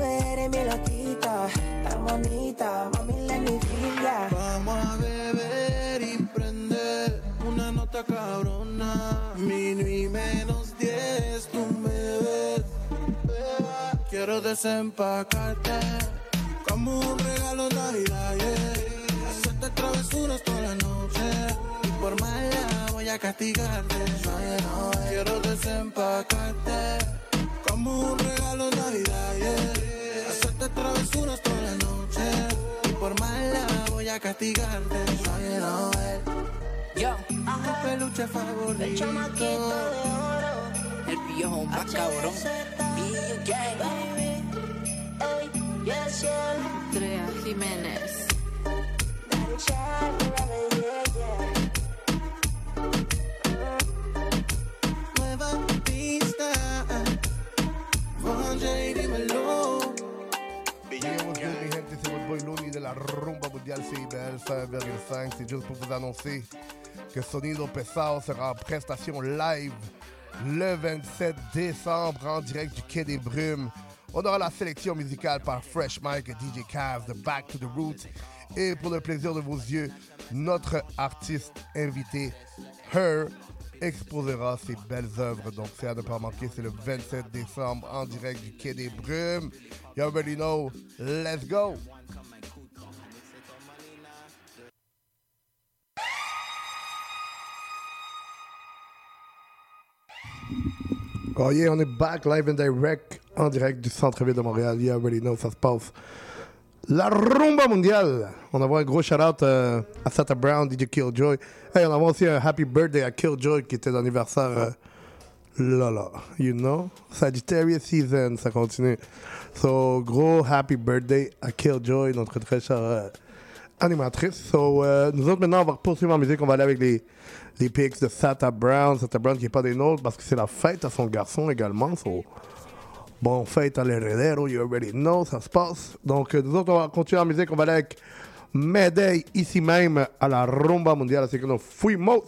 Eres mi loquita, tan bonita, mami, feel ya. Vamos a beber y prender una nota cabrona. Minuit menos 10, tú me ves. Quiero desempacarte como un regalo Navidad, yeah. Hacerte travesuras toda la noche y por mala voy a castigarte. Quiero desempacarte como un regalo de Navidad, yeah. Hacerte travesuras toda la noche y por mala voy a castigarte. Yo, Tu peluche favorito. el chamaquito de oro El viejo más cabrón. Y gang Ey, yes, yeah Andrea Jiménez. Nueva pista. C'est votre boy Looney de la rumba mondiale CIBL 5,5. C'est juste pour vous annoncer que Sonido Pesao sera en prestation live le 27 décembre en direct du Quai des Brumes. On aura la sélection musicale par Fresh Mike et DJ Cavs de Back to the Roots. Et pour le plaisir de vos yeux, notre artiste invité, Her, exposera ses belles œuvres. Donc, c'est à ne pas manquer. C'est le 27 décembre en direct du Quai des Brumes. You already know. Let's go. Oh yeah, on est back live and direct en direct du centre-ville de Montréal. You already know, ça se passe. La rumba mondiale. On envoie un gros shout-out euh, à Sata Brown, DJ Killjoy. Hey, on envoie aussi un happy birthday à Killjoy qui était d'anniversaire. Euh, là, you know? Sagittarius season, ça continue. So, gros happy birthday à Killjoy, notre très chère euh, animatrice. So, euh, nous autres, maintenant, on va poursuivre en musique. On va aller avec les, les pics de Sata Brown. Sata Brown qui n'est pas des nôtres parce que c'est la fête à son garçon également. So, bon fête à l'heredero, you already know, ça se passe. Donc, euh, nous autres, on va continuer en musique. On va aller avec Mayday ici même à la rumba mondiale. Así que nos fuimos.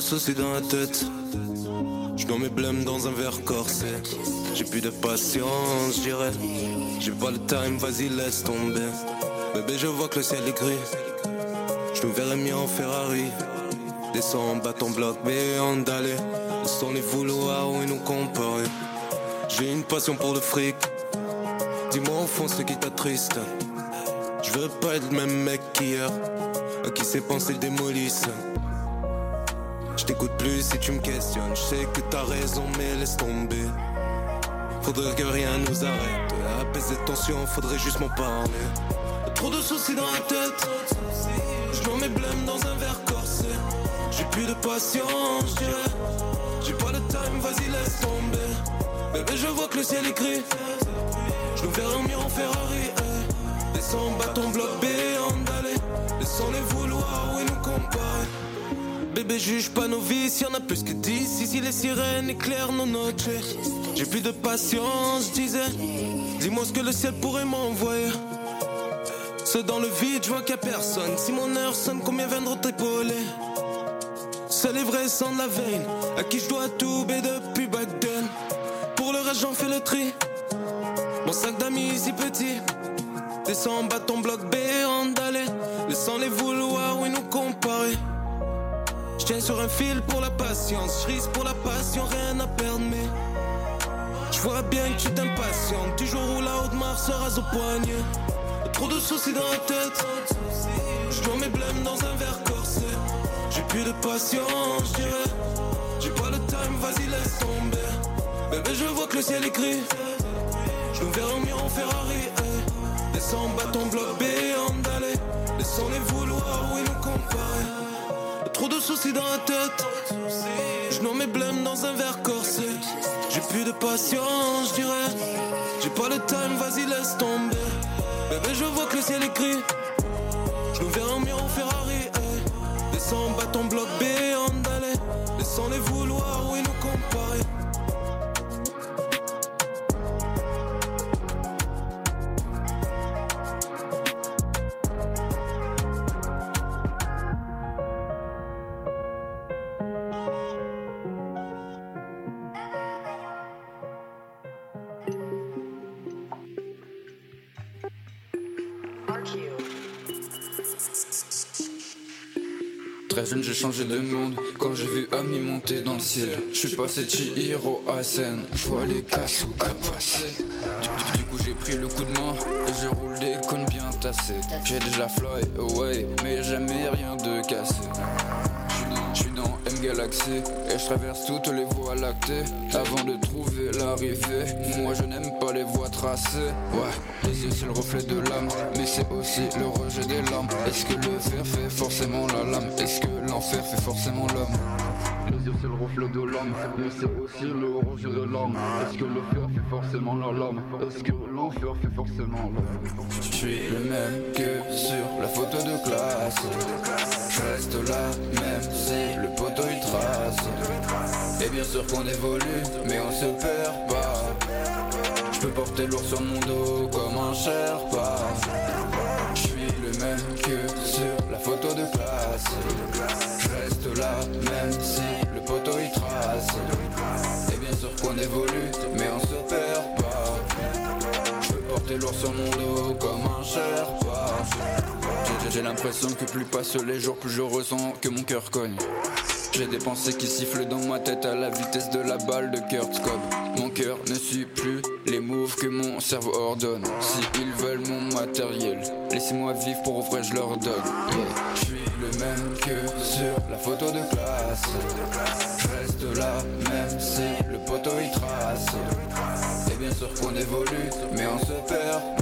De soucis dans la tête. Je dois mes blêmes dans un verre corsé. J'ai plus de patience, je dirais. J'ai pas le time, vas-y, laisse tomber. Bébé, je vois que le ciel est gris. Je nous verrais mieux en Ferrari. Descends en bâton bloc, d'aller. Sans les vouloirs, oui, nous comparer. J'ai une passion pour le fric. Dis-moi au fond ce qui t'attriste. Je veux pas être le même mec qu'hier. À qui ses pensées le démolissent. Je t'écoute plus si tu me questionnes. Je sais que t'as raison, mais laisse tomber. Faudrait que rien nous arrête. Apaiser tension, faudrait juste m'en parler. Trop de soucis dans la tête. Je dois mes blêmes dans un verre corsé. J'ai plus de patience. J'ai pas de time, vas-y, laisse tomber. Bébé, je vois que le ciel est gris. Je nous verrai mieux en Ferrari. eh. Descends, bâton, bloc, B, d'aller. Laissons les vouloir, oui, nous comparer. Bébé, juge pas nos vices, y'en a plus que 10. Ici, les sirènes éclairent nos noches. J'ai plus de patience, disais. Dis-moi ce que le ciel pourrait m'envoyer. C'est dans le vide, je vois qu'il y a personne. Si mon heure sonne, combien viendront t'épauler C'est les vrais sans la veine. À qui je dois tout, bé depuis back then. Pour le reste, j'en fais le tri. Mon sac d'amis si petit. Descends, bâton, bloc B, d'aller. Laissant les vouloir, oui, nous comparer. Je tiens sur un fil pour la patience. Je pour la passion, rien à perdre, mais. Je vois bien que tu t'impatientes. Du jour où la haute marche se rase au poignet. Trop de soucis dans la tête. Je mes blêmes dans un verre corsé. J'ai plus de patience, je. J'ai pas le time, vas-y, laisse tomber. Bébé, je vois que le ciel est gris. Je nous verrai mieux en Ferrari. eh. Descends, bâton, bloc B, d'aller. Laissons les vouloir, oui, nous comparer. Trop de soucis dans la tête. Je nomme mes blêmes dans un verre corsé. J'ai plus de patience, je dirais. J'ai pas le time, vas-y, laisse tomber. Bébé, je vois que le ciel est gris. Je nous verrai mieux en Ferrari. eh. Descends, bâton, bloc B, d'aller. Laissons les vouloir, oui, nous comparer. Changé de monde quand j'ai vu Ami monter dans le ciel. Je suis passé Chihiro à SN. Je vois les casses à passer. Du, coup, j'ai pris le coup de main et je roule des cônes bien tassés. J'ai déjà fly away, mais jamais rien de cassé. Je dans Et je traverse toutes les voies lactées avant de trouver l'arrivée. Moi je n'aime pas les voies tracées. Ouais, les yeux c'est le reflet de l'âme, mais c'est aussi le rejet des larmes. Est-ce que le fer fait forcément la lame? Est-ce que l'enfer fait forcément l'homme? Yeux c'est le reflet de l'âme, mais c'est aussi le rejet de l'âme. Est-ce que le fer fait forcément la lame? Est-ce que l'enfer fait forcément l'homme Je suis le même que sur la photo de classe. Je reste là, même si le poteau il trace. Et bien sûr qu'on évolue, mais on se perd pas. Je peux porter lourd sur mon dos comme un Sherpa. Même que sur la photo de classe. Je reste là, même si le poteau il trace. Et bien sûr qu'on évolue, mais on se perd pas. Je peux porter lourd sur mon dos comme un Sherpa. J'ai l'impression que plus passent les jours, plus je ressens que mon cœur cogne. J'ai des pensées qui sifflent dans ma tête à la vitesse de la balle de Kurt Cobb. Mon cœur ne suit plus les moves que mon cerveau ordonne. Si ils veulent mon matériel, laissez-moi vivre pour vrai, je leur donne. Je suis le même que sur la photo de classe. Je reste là, même si le poteau il trace. Et bien sûr qu'on évolue, mais on se perd.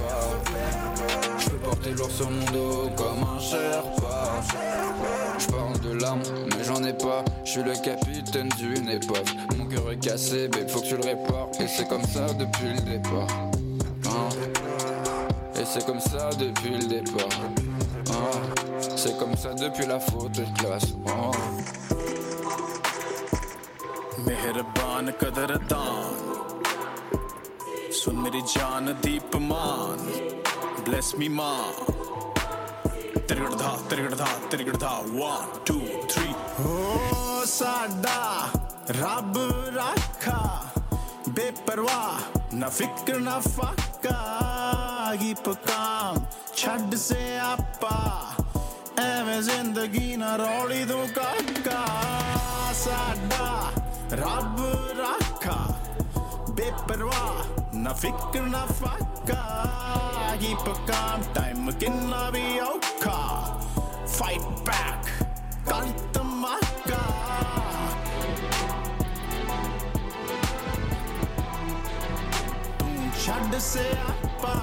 Je peux porter lourd sur mon dos comme un Sherpa. Je parle de larmes, mais j'en ai pas. Je suis le capitaine d'une épave. Mon cœur est cassé, babe, faut que tu le répares. Et c'est comme ça depuis le départ. Hein. Et c'est comme ça depuis le départ. Hein. C'est comme ça depuis la faute de classe. Hein. मेहरबान कदरदान सुन मेरी जान दीपमान bless me, ma. Tirigirda, tirigirda, tirigirda, one, two, three. Oh, ਸਾਡਾ ਰੱਬ ਰਾਖਾ ਬੇਪਰਵਾਹ ਨਾ ਫਿਕਰ ਨਾ ਫਾਕਾ ਹੀ ਪਕਾਮ ਛੱਡ ਸੇ ਆਪਾ ਐਵੇਂ ਜ਼ਿੰਦਗੀ ਨਾ ਰੌਲੀ ਤੂੰ ਕਾਕਾ ਸਾਡਾ ਰੱਬ ਰਾਖਾ बेपरवाह ना फिक्र ना फाका ही पकाम टाइम किन्ना भी औखा फाइट बैक कल धमाका तू छड़ से आपा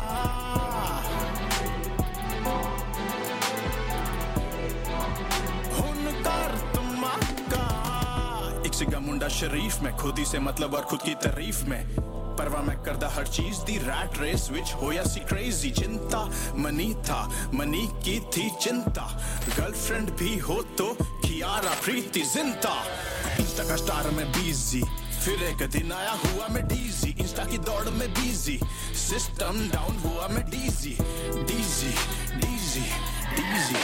सिगा मुंडा शरीफ में, खुद से मतलब और खुद की तारीफ़ में। परवा मैं करदा हर चीज़ दी रैट रेस विच होया सी क्रेजी चिंता मनी था, मनी की थी चिंता। गर्लफ्रेंड भी हो तो कियारा प्रीति ज़िंदा। इंस्टा का स्टार में बिज़ी फिर एक दिन आया हुआ मैं डीजी इंस्टा की दौड़ में बिज़ी सिस्टम डाउन हुआ मैं DG DG DG easy.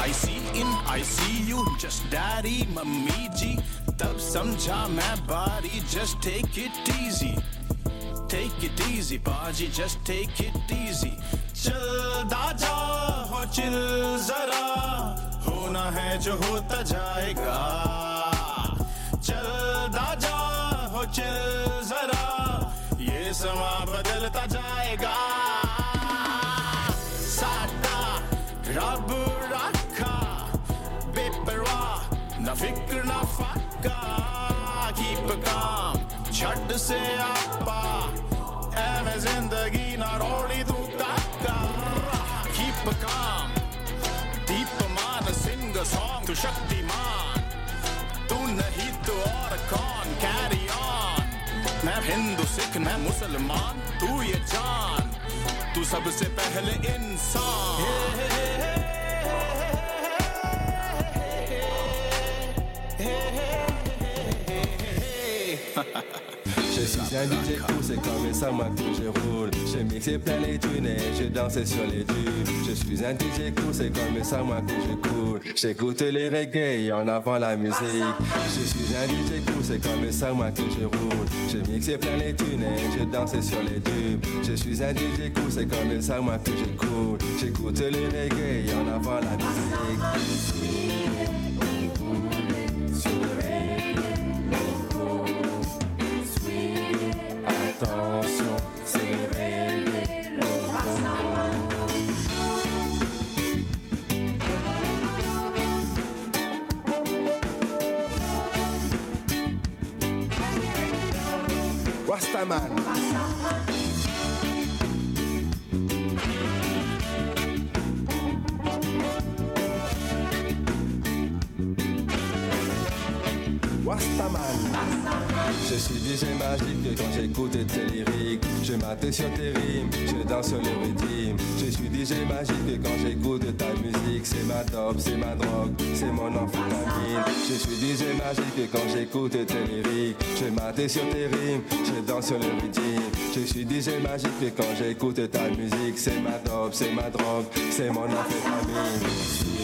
I see in I see you, just daddy, mummy ji. Tab samjha main बारी just take it easy. Take it easy, बाजी just take it easy. Chal da चलदा जा हो चिल जरा होना है जो होता Chal da ja, ho chill zara, ye समा badalta जाएगा बेपरवाह न फिक्र न फाका कीप काम छड़ से आपा ਐਵੇਂ ਜ਼ਿੰਦਗੀ ਨਾ ਰੋੜੀ ਤੂੰ ਕਾਕਾ ਕੀਪ ਕਾਮ दीपमान सिंह सॉन्ग तू शक्तिमान तू नहीं तो और कौन कैरी ऑन मैं हिंदू सिख मैं मुसलमान तू ये जान तू सबसे पहले इंसान Je suis un DJ cool, c'est comme ça moi que je roule. Je mixais plein les et je dansais sur les tubes. Je suis un DJ cool, c'est comme ça moi que je coule. J'écoute les reggae en avant la musique. Je suis un DJ cool, c'est comme ça moi que je roule. Je mixais plein les et je dansais sur les tubes. Je suis un DJ cool, c'est comme ça moi que je coule. J'écoute les reggae en avant la musique. attention, man. réveiller le. Rastaman. Rastaman. Rastaman. Je suis DJ magique quand j'écoute tes lyriques. Je m'attends sur tes rimes, je danse sur le rythme. Je suis DJ magique quand j'écoute ta musique. C'est ma dope, c'est ma drogue, c'est mon amphétamine. Je suis DJ magique quand j'écoute tes lyriques. Je m'attends sur tes rimes, je danse sur le rythme. Je suis DJ magique quand j'écoute ta musique. C'est ma dope, c'est ma drogue, c'est mon amphétamine.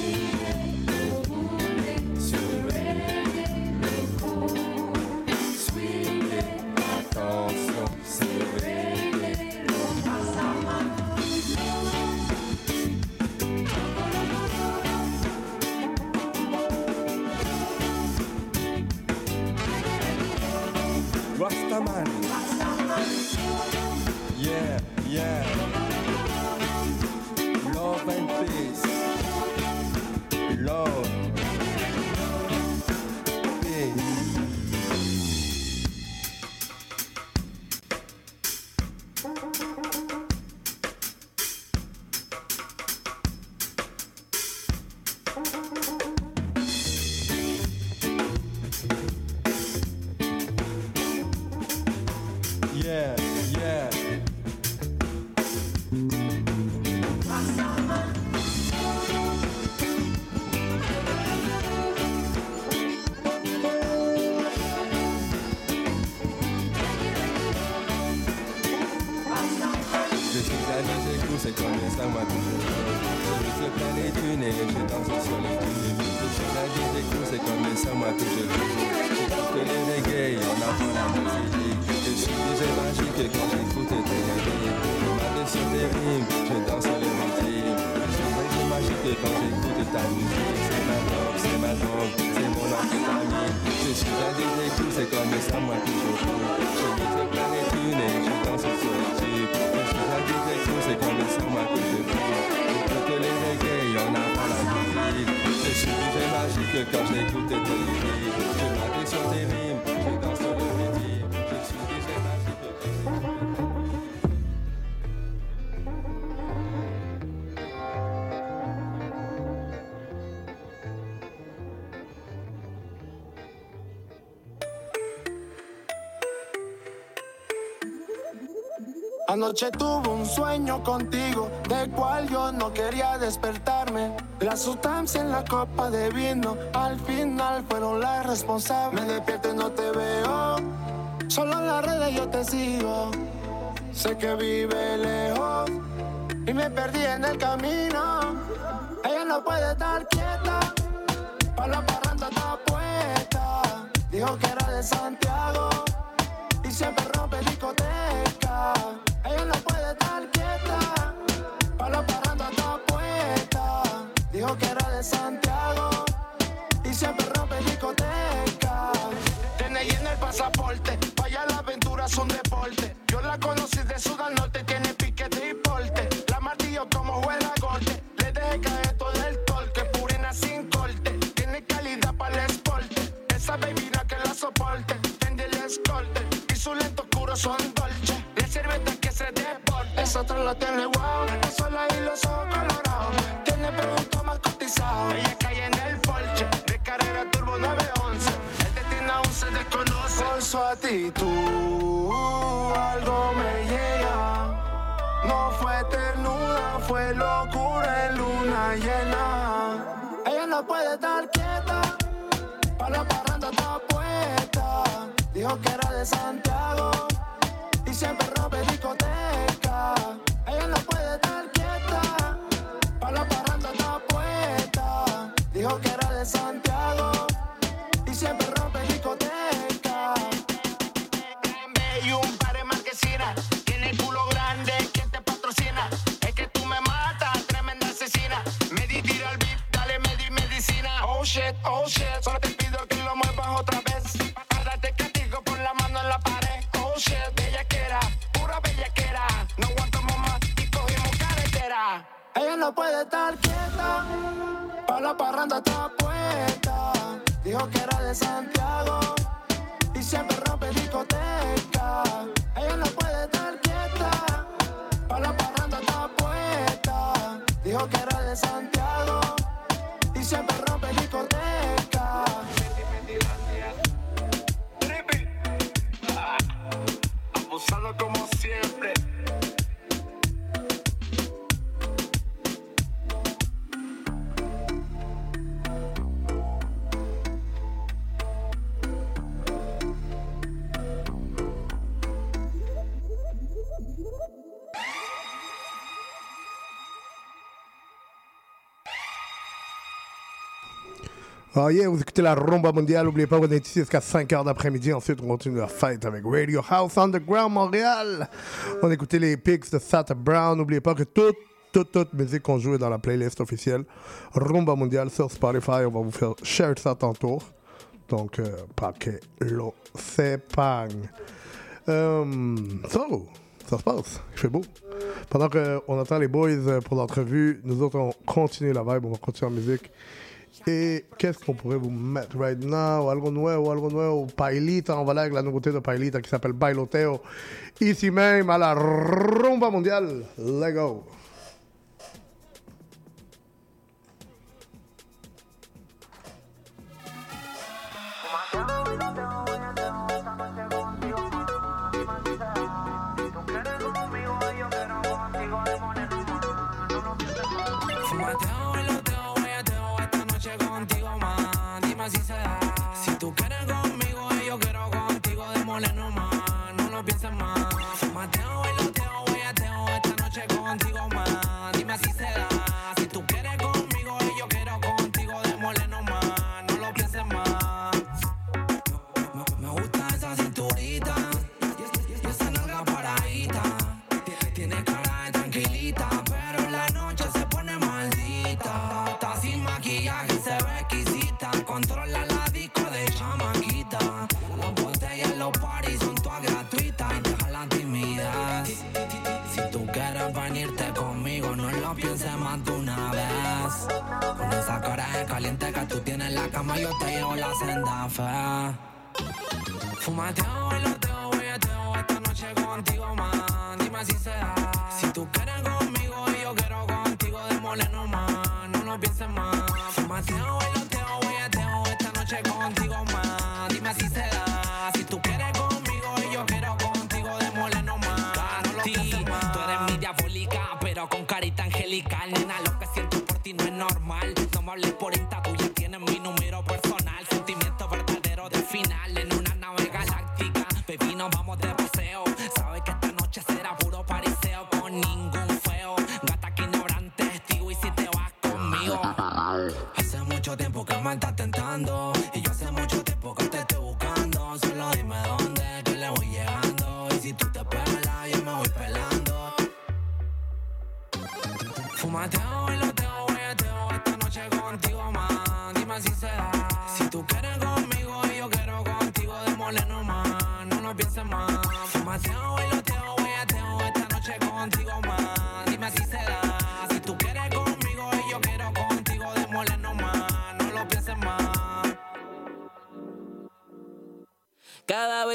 Anoche tuve un sueño contigo, del cual yo no quería despertarme. La sustancia en la copa de vino, al final fueron las responsables. Me despierto y no te veo, solo en las redes yo te sigo. Sé que vive lejos y me perdí en el camino. Desconoce. Por su actitud, algo me llega. No fue ternura, fue locura en luna llena. Ella no puede estar quieta, para la parranda está puesta. Dijo que era de Santiago y siempre rompe discoteca. Ella no puede estar quieta, para la parranda está puesta. Dijo que era de Santiago solo te pido que lo muevas otra vez. Párate castigo con la mano en la pared. Oh shit, bellaquera, pura bellaquera. No aguantamos más y cogimos carretera. Ella no puede estar quieta, para la parranda está puesta. Dijo que era de Santiago y siempre rompe discoteca. Ella no puede estar quieta, para la parranda está puesta. Dijo que era de Santiago y siempre rompe discoteca. Abusando como siempre. Yeah, vous écoutez la rumba mondiale. N'oubliez pas, on est ici jusqu'à 5h d'après-midi. Ensuite, on continue la fête avec Radio House Underground Montréal. On écoutait les pics de Sata Brown. N'oubliez pas que toute, toute, toute musique qu'on joue est dans la playlist officielle Rumba Mondiale sur Spotify. On va vous faire share ça tantôt. Donc, euh, para que lo sepan. Euh, so, ça se passe. Il fait beau. Pendant qu'on attend les boys euh, pour l'entrevue, nous autres, on continue la vibe. On va continuer en musique. Et qu'est-ce qu'on pourrait vous mettre right now? Algo nuevo, algo nuevo. Pailita, on va aller avec la nouveauté de Pailita qui s'appelle Bailoteo. Ici même à la rumba mondiale. Let's cama, yo te llevo la senda fe. Fumateo, bailoteo, belleteo, esta noche contigo, man. Dime si se da.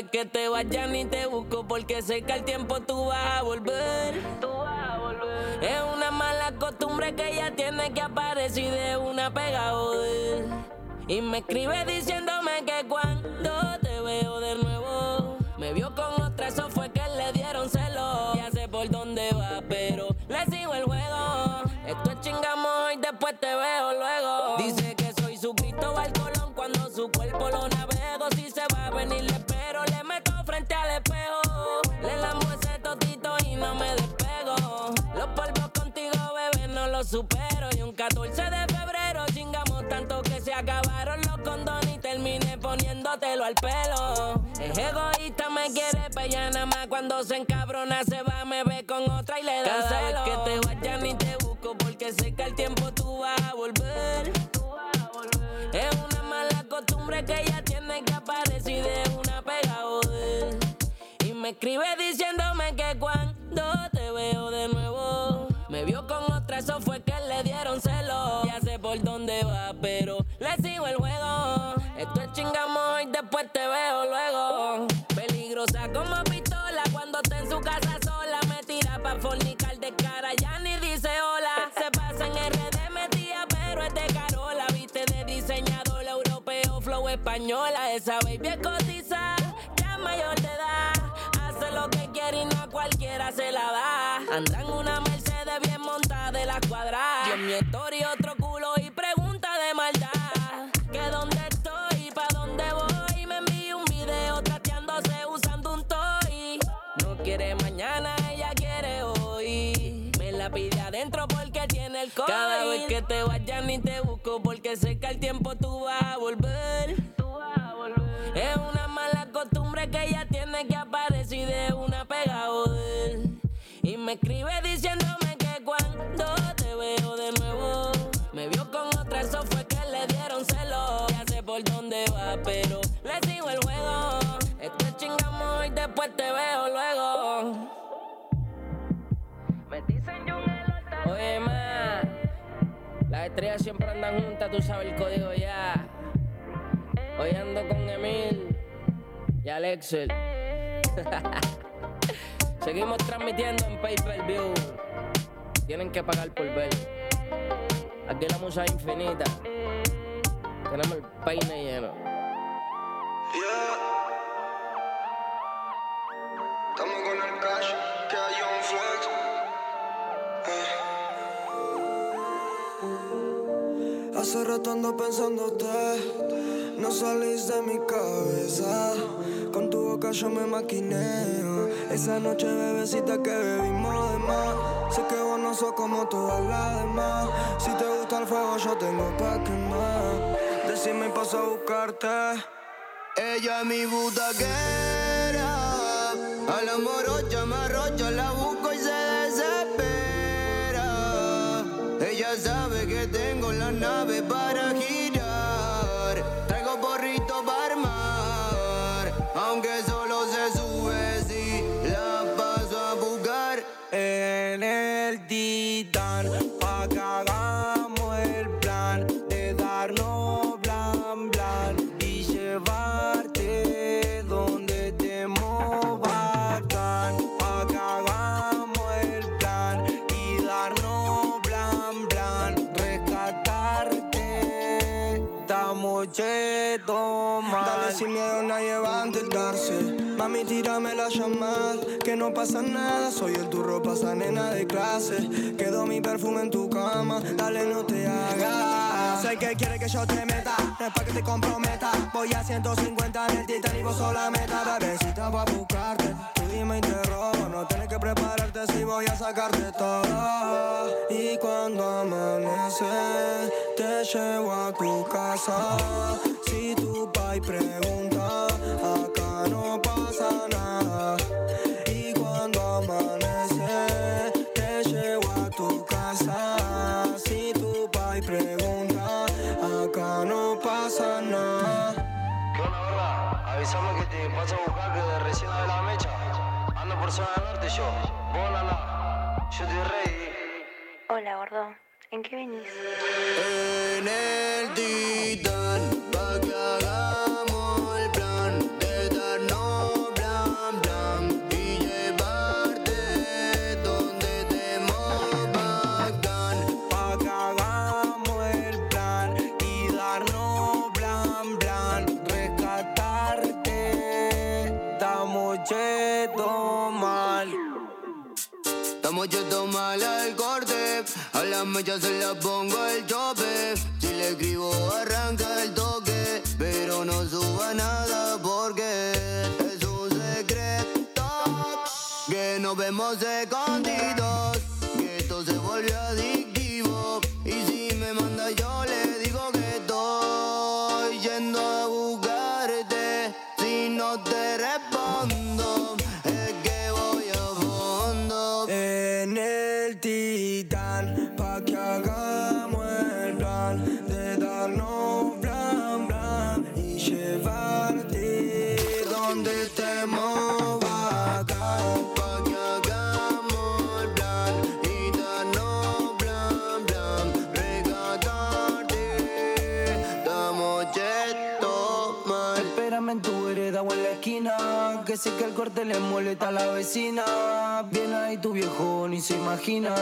Vez que te vayas ni te busco porque sé que al tiempo tú vas a volver. Es una mala costumbre que ella tiene que aparecer de una pega. Y me escribe diciéndome que cuando los supero. Y un 14 de febrero chingamos tanto que se acabaron los condones y terminé poniéndotelo al pelo. Es egoísta, me quiere pella nada más cuando se encabrona, se va, me ve con otra y le da Cada vez que te vayas ni te busco porque sé que al tiempo tú vas a volver. Es una mala costumbre que ella tiene que aparecer de una pega joder. Y me escribe diciéndome Esa baby es cotiza, ya mayor de edad. Hace lo que quiere y no a cualquiera se la da. Anda en una Mercedes bien montada de la cuadrada. Yo en mi otro culo y pregunta de maldad. Que dónde estoy, pa' dónde voy. Me envío un video trateándose usando un toy. No quiere mañana, ella quiere hoy. Me la pide adentro porque tiene el COVID. Cada vez que te vayas ni te busco porque sé que al tiempo tú vas a volver. Que aparecer de una pega joder. Y me escribe diciéndome que cuando te veo de nuevo, me vio con otra, eso fue que le dieron celo. Ya sé por dónde va, pero le sigo el juego. Esto es chingamos y después te veo luego. Me dicen yo Oye, ma, las estrellas siempre andan juntas, tú sabes el código ya. Hoy ando con Emil y Alexel. Seguimos transmitiendo en pay view. Tienen que pagar por ver. Aquí la es infinita. Tenemos el peine lleno. Estamos con el cash, que hay un flex. Hace rato ando pensándote, no salís de mi cabeza. Con tu boca yo me maquineo. Esa noche, bebecita, que bebimos de más. Sé que vos no sos como todas las demás. Si te gusta el fuego, yo tengo pa' quemar. Decime y paso a buscarte. Ella es mi butaquera. A la morocha me arrocha, la busco y se desespera. Ella sabe que tengo la nave para girar. Dale sin miedo nadie va a intentarse Mami tírame la llamada que no pasa nada. Soy el turro pasa nena de clase. Quedó mi perfume en tu cama Dale no te hagas. Sé que quiere que yo te meta No es pa' que te comprometa. Voy a 150 en el Titan y vos sos la meta Bebecita pa' buscarte. Tú y te robo. No tienes que prepararte si voy a sacarte todo. Y cuando amanece Te llevo a tu casa. Si tu pai pregunta Acá no pasa nada. Y cuando amanece Te llevo a tu casa. Si tu pai pregunta Acá no pasa nada. ¿Qué onda? Avísame que te paso a buscar que recién de la mecha. Zona norte yo. Vos, nada. Yo estoy ready. Hola, gordo. ¿En qué venís? En el titán Chetos mal al corte A las mechas se las pongo el chope. Si le escribo arranca el toque Pero no suba nada porque Es un secreto Que nos vemos escondidos Que sé que el corte le molesta a la vecina. Bien ahí tu viejo ni se imagina.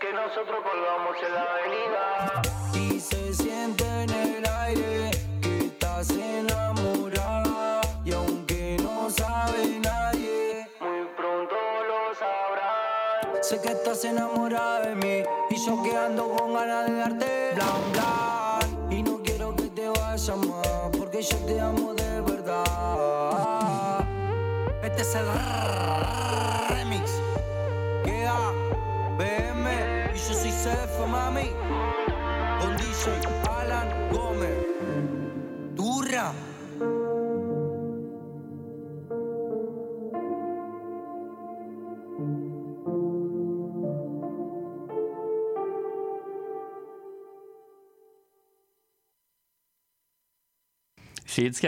Que nosotros colgamos en la avenida. Y se siente en el aire Que estás enamorada. Y aunque no sabe nadie Muy pronto lo sabrás Sé que estás enamorada de mí. Y yo que ando con ganas de darte blan blan Y no quiero que te vayas más Porque yo te amo de verdad Este es el remix. Queda BM Y yo soy Cefo, mami. Con DJ Alan Gómez. Turra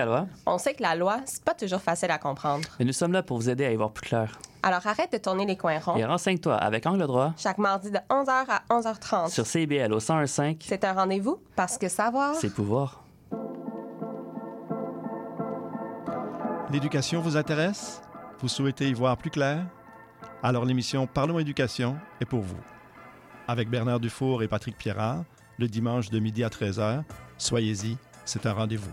Loi, On sait que la loi, c'est pas toujours facile à comprendre. mais nous sommes là pour vous aider à y voir plus clair. Alors arrête de tourner les coins ronds. Et renseigne-toi avec Angle droit Chaque mardi de 11h à 11h30. sur CBL au 1015, C'est un rendez-vous parce que savoir. c'est pouvoir. L'éducation vous intéresse? Vous souhaitez y voir plus clair? Alors l'émission Parlons éducation est pour vous. Avec Bernard Dufour et Patrick Pierrard, le dimanche de midi à 13h, soyez-y, c'est un rendez-vous.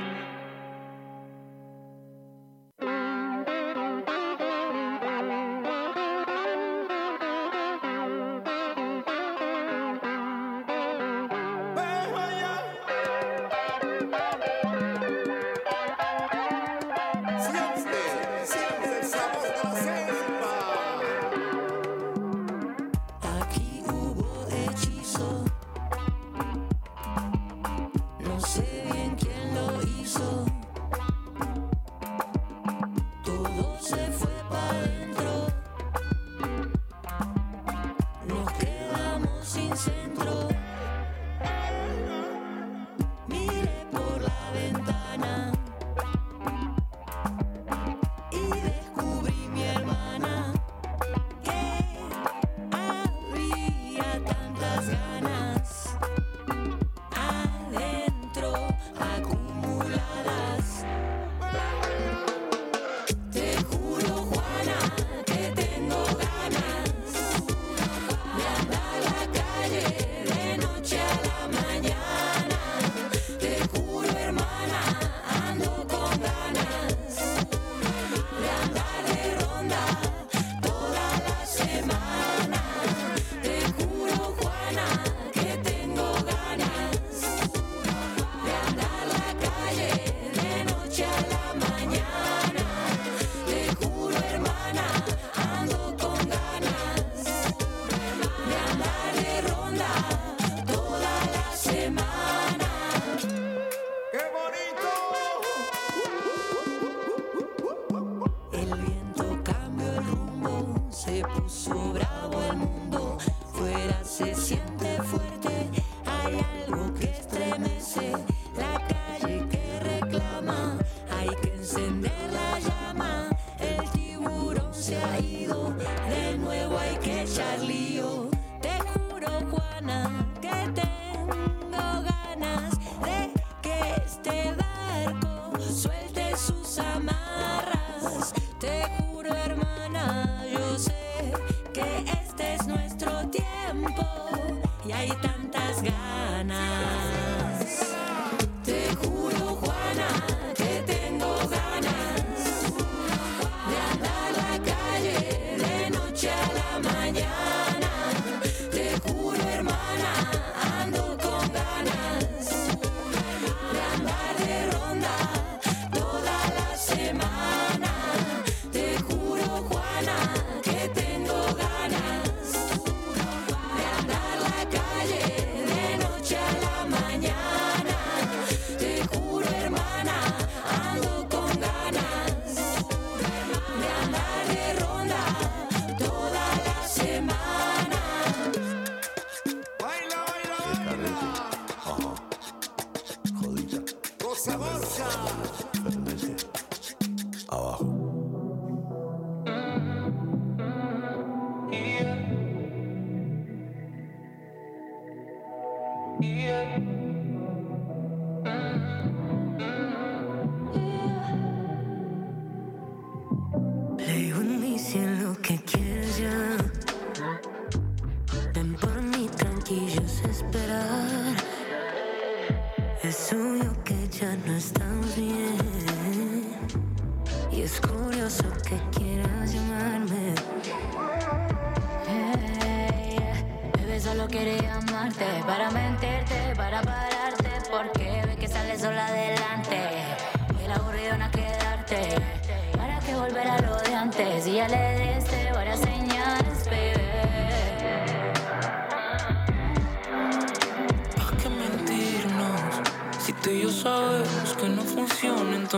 you look again.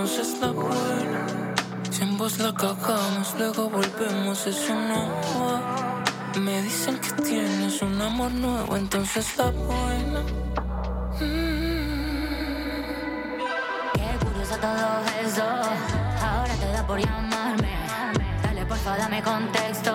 entonces la buena. Sin vos la cagamos, luego volvemos, Es no va. Me dicen que tienes un amor nuevo, entonces la buena. Mm. Qué curioso todo eso, ahora te da por llamarme. Dale porfa, dame contexto.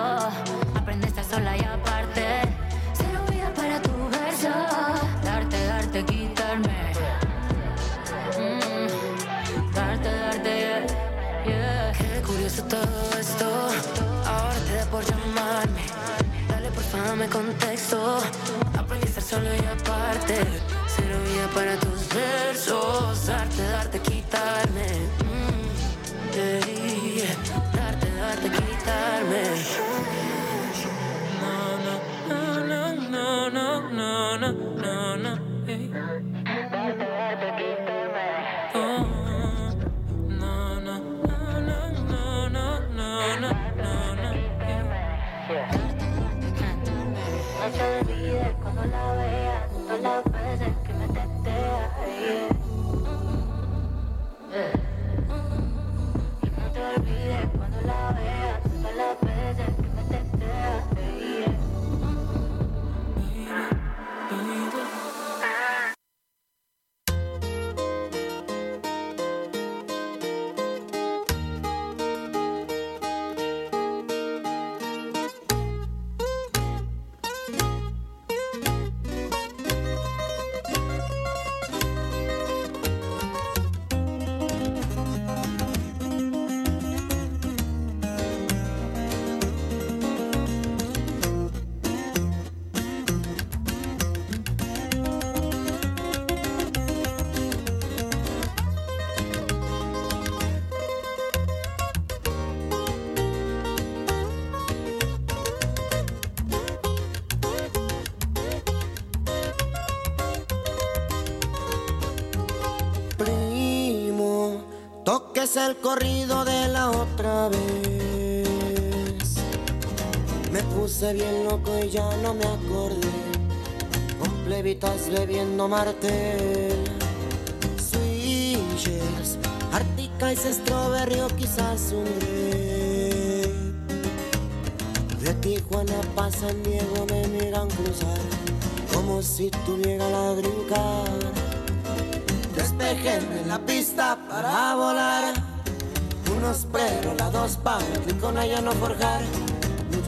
Contexto, aprendí a estar solo y aparte. Cero para tus versos, darte, darte, quitarme. Mm, puse bien loco y ya no me acordé. Con plebitas bebiendo martel. Switches, Artica y Strawberry o quizás un grape. De Tijuana pa' San Diego me miran cruzar. Como si tuviera la green card. Despejenme la pista para volar. Unos pero la dos y con ella no forjar.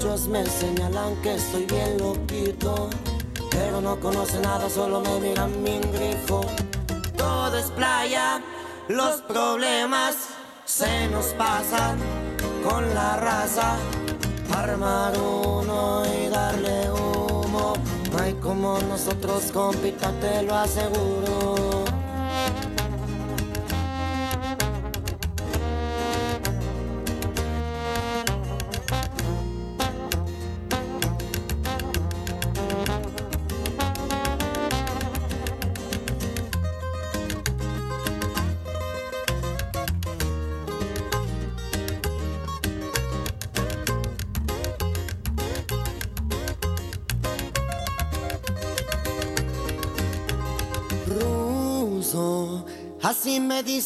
Muchos me señalan que estoy bien loquito. Pero no conocen nada, solo me miran mi grifo. Todo es playa, los problemas se nos pasan con la raza. Armar uno y darle humo. No hay como nosotros, compita, te lo aseguro.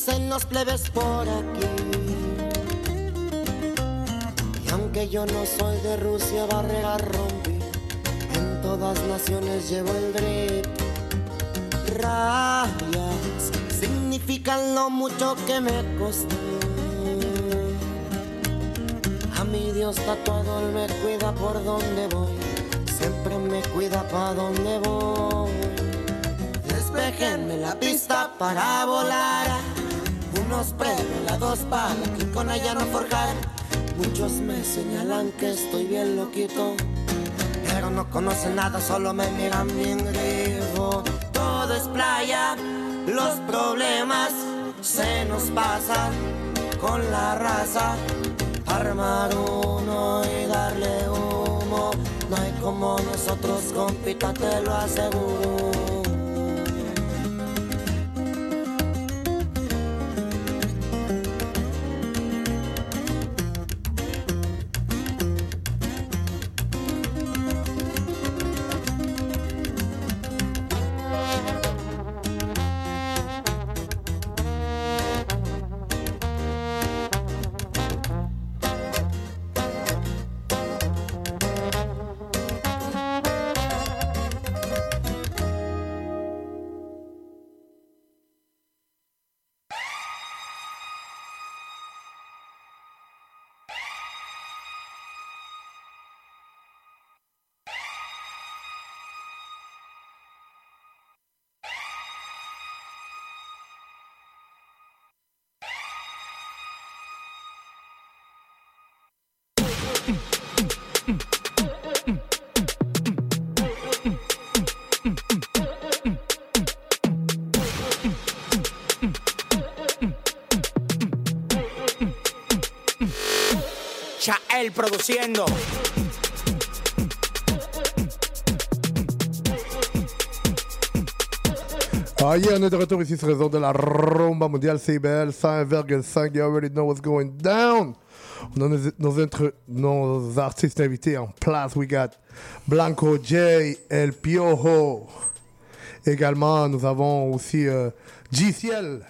Dicen los plebes por aquí. Y aunque yo no soy de Rusia, barrera rompí. En todas naciones llevo el drip. Rayas significan lo mucho que me costó. A mi Dios tatuado, él me cuida por donde voy. Siempre me cuida pa' donde voy. Despejenme la pista para volar. Premios, la dos palas, que con ella no forjar. Muchos me señalan que estoy bien loquito. Pero no conocen nada, solo me miran bien grifo. Todo es playa, los problemas se nos pasan con la raza. Armar uno y darle humo. No hay como nosotros, compita, te lo aseguro. Chael produciendo. Ah yeah, on est de retour ici sur les ondes de la Rumba mondiale CBL 101,5. You already know what's going down. On a nos, nos, intre- nos artistes invités en place. We got Blanco J, El Piojo. Également, nous avons aussi euh, GCL.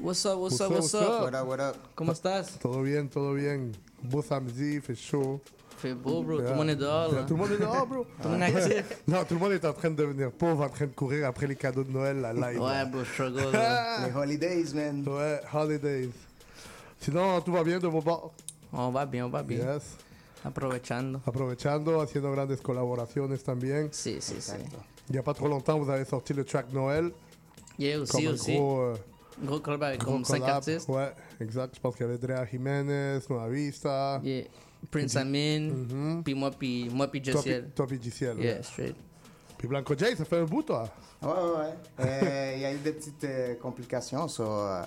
What's up, what's, What's up, what's up? up? What up, what up? ¿Cómo estás? Todo bien, todo bien. Beau samedi, fait chaud. Fait beau, bro. Tout le monde est dehors, là. Tout le monde est dehors, bro. Tout le monde est actif. non, tout le monde est en train de devenir pauvre, en train de courir après les cadeaux de Noël, la live. Ouais, bro, struggle. Les holidays, man. Ouais, holidays. Sinon, tout va bien de vos bords? On va bien, on va bien. Yes. Aprovechando. Aprovechando, haciendo grandes colaboraciones también. Sí, sí, sí. Il n'y a pas trop longtemps, vous avez sorti le track Noël. Yeah, aussi, comme un aussi. Gros, euh, Gros collab avec gros comme 5 collab. artistes. Ouais, exact. Je pense qu'il y avait Drea Jiménez, Nueva Vista. Yeah. Prince Amin, puis moi, puis moi, puis Jessiel. puis- Toi, puis Jessiel. Yeah, ouais. straight. Puis Blanco J, ça fait un bout, toi. Ouais, ouais, ouais. Euh, Il y a eu des petites euh, complications. so, euh,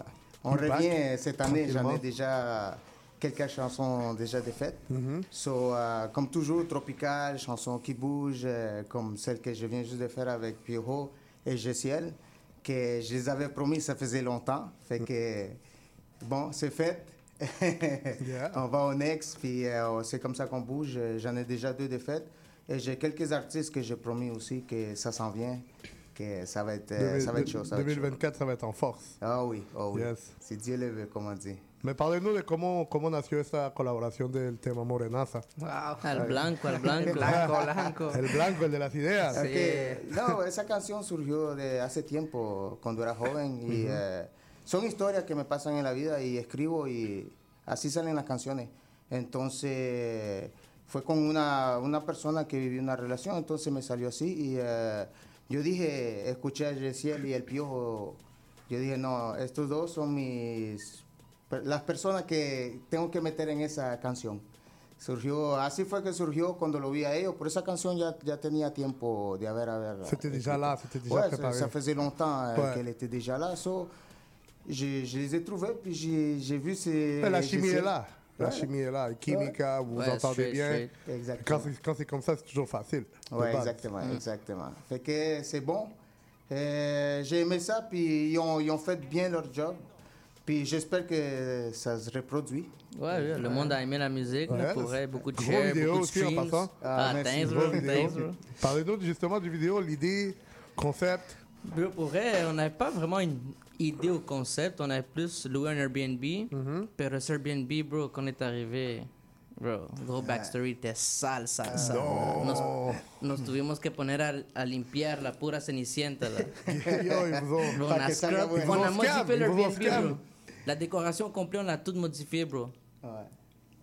on revient cette année. J'en ai déjà quelques chansons déjà défaites. Mhm. So, euh, comme toujours, tropical, chansons qui bougent, euh, comme celle que je viens juste de faire avec Pierrot et Jessiel, que je les avais promis, ça faisait longtemps. Fait que, bon, c'est fait. On va au next, puis euh, c'est comme ça qu'on bouge. J'en ai déjà deux défaites. Et j'ai quelques artistes que j'ai promis aussi que ça s'en vient, que ça va être, euh, ça va être chaud. ça va être chaud. 2024, ça va être en force. Ah oui, oh oui. Yes. Si Dieu le veut, comme on dit. Mais parlez-nous de cómo, cómo nació esta colaboración del tema Morenaza. Wow. El blanco, el blanco. El blanco, blanco. El blanco, el de las ideas. Ok, No, esa canción surgió de hace tiempo, cuando era joven. Y Ujú. eh, son historias que me pasan en la vida y escribo y así salen las canciones. Entonces, fue con una, una persona que vivió una relación, entonces me salió así. Y eh, yo dije, escuché a Yesiel y el Piojo. Yo dije, no, estos dos son mis. Las personas que tengo que meter en esa canción. Surgió, así fue que surgió cuando lo vi a ellos. Por esa canción ya, ya tenía tiempo de haber. haber C'était déjà là, c'était déjà Ouais, ça, préparé. ça faisait longtemps Ouais. qu'elle était déjà là. So, j'ai- je les ai trouvés, puis j'ai vu ces. Mais la chimie est là. La Ouais. chimie est là. Et Química, vous entendez straight, bien. straight. Exactement. Quand c'est- comme ça, c'est toujours facile. base. exactement, Mm. exactement. Fait que c'est bon. Euh, j'ai aimé ça, puis ils ont, ils ont fait bien leur job. Puis j'espère que ça se reproduit. Ouais, ouais, le monde a aimé la musique, là, Ouais, pour vrai, beaucoup de shares, beaucoup de aussi en streams. passant. Ah, thanks, bro, Gros vidéo. thanks, bro. Parlez-nous justement du vidéo, l'idée, concept. Pour vrai, on n'avait pas vraiment une idée au concept. On avait plus loué un Airbnb. Pero ce Airbnb, bro, quand on est arrivé, bro, gros backstory, était sale, sale, sale. no. Nos, nos tuvimos que poner a, a limpiar la pura cenicienta. Là. Yo, Bro, Para on a que salga scrub, bueno. on Ils a vous ont modifié scam, ils vous ont l'Airbnb, scam. bro. La décoration complète, on l'a tout modifié, bro. Ouais.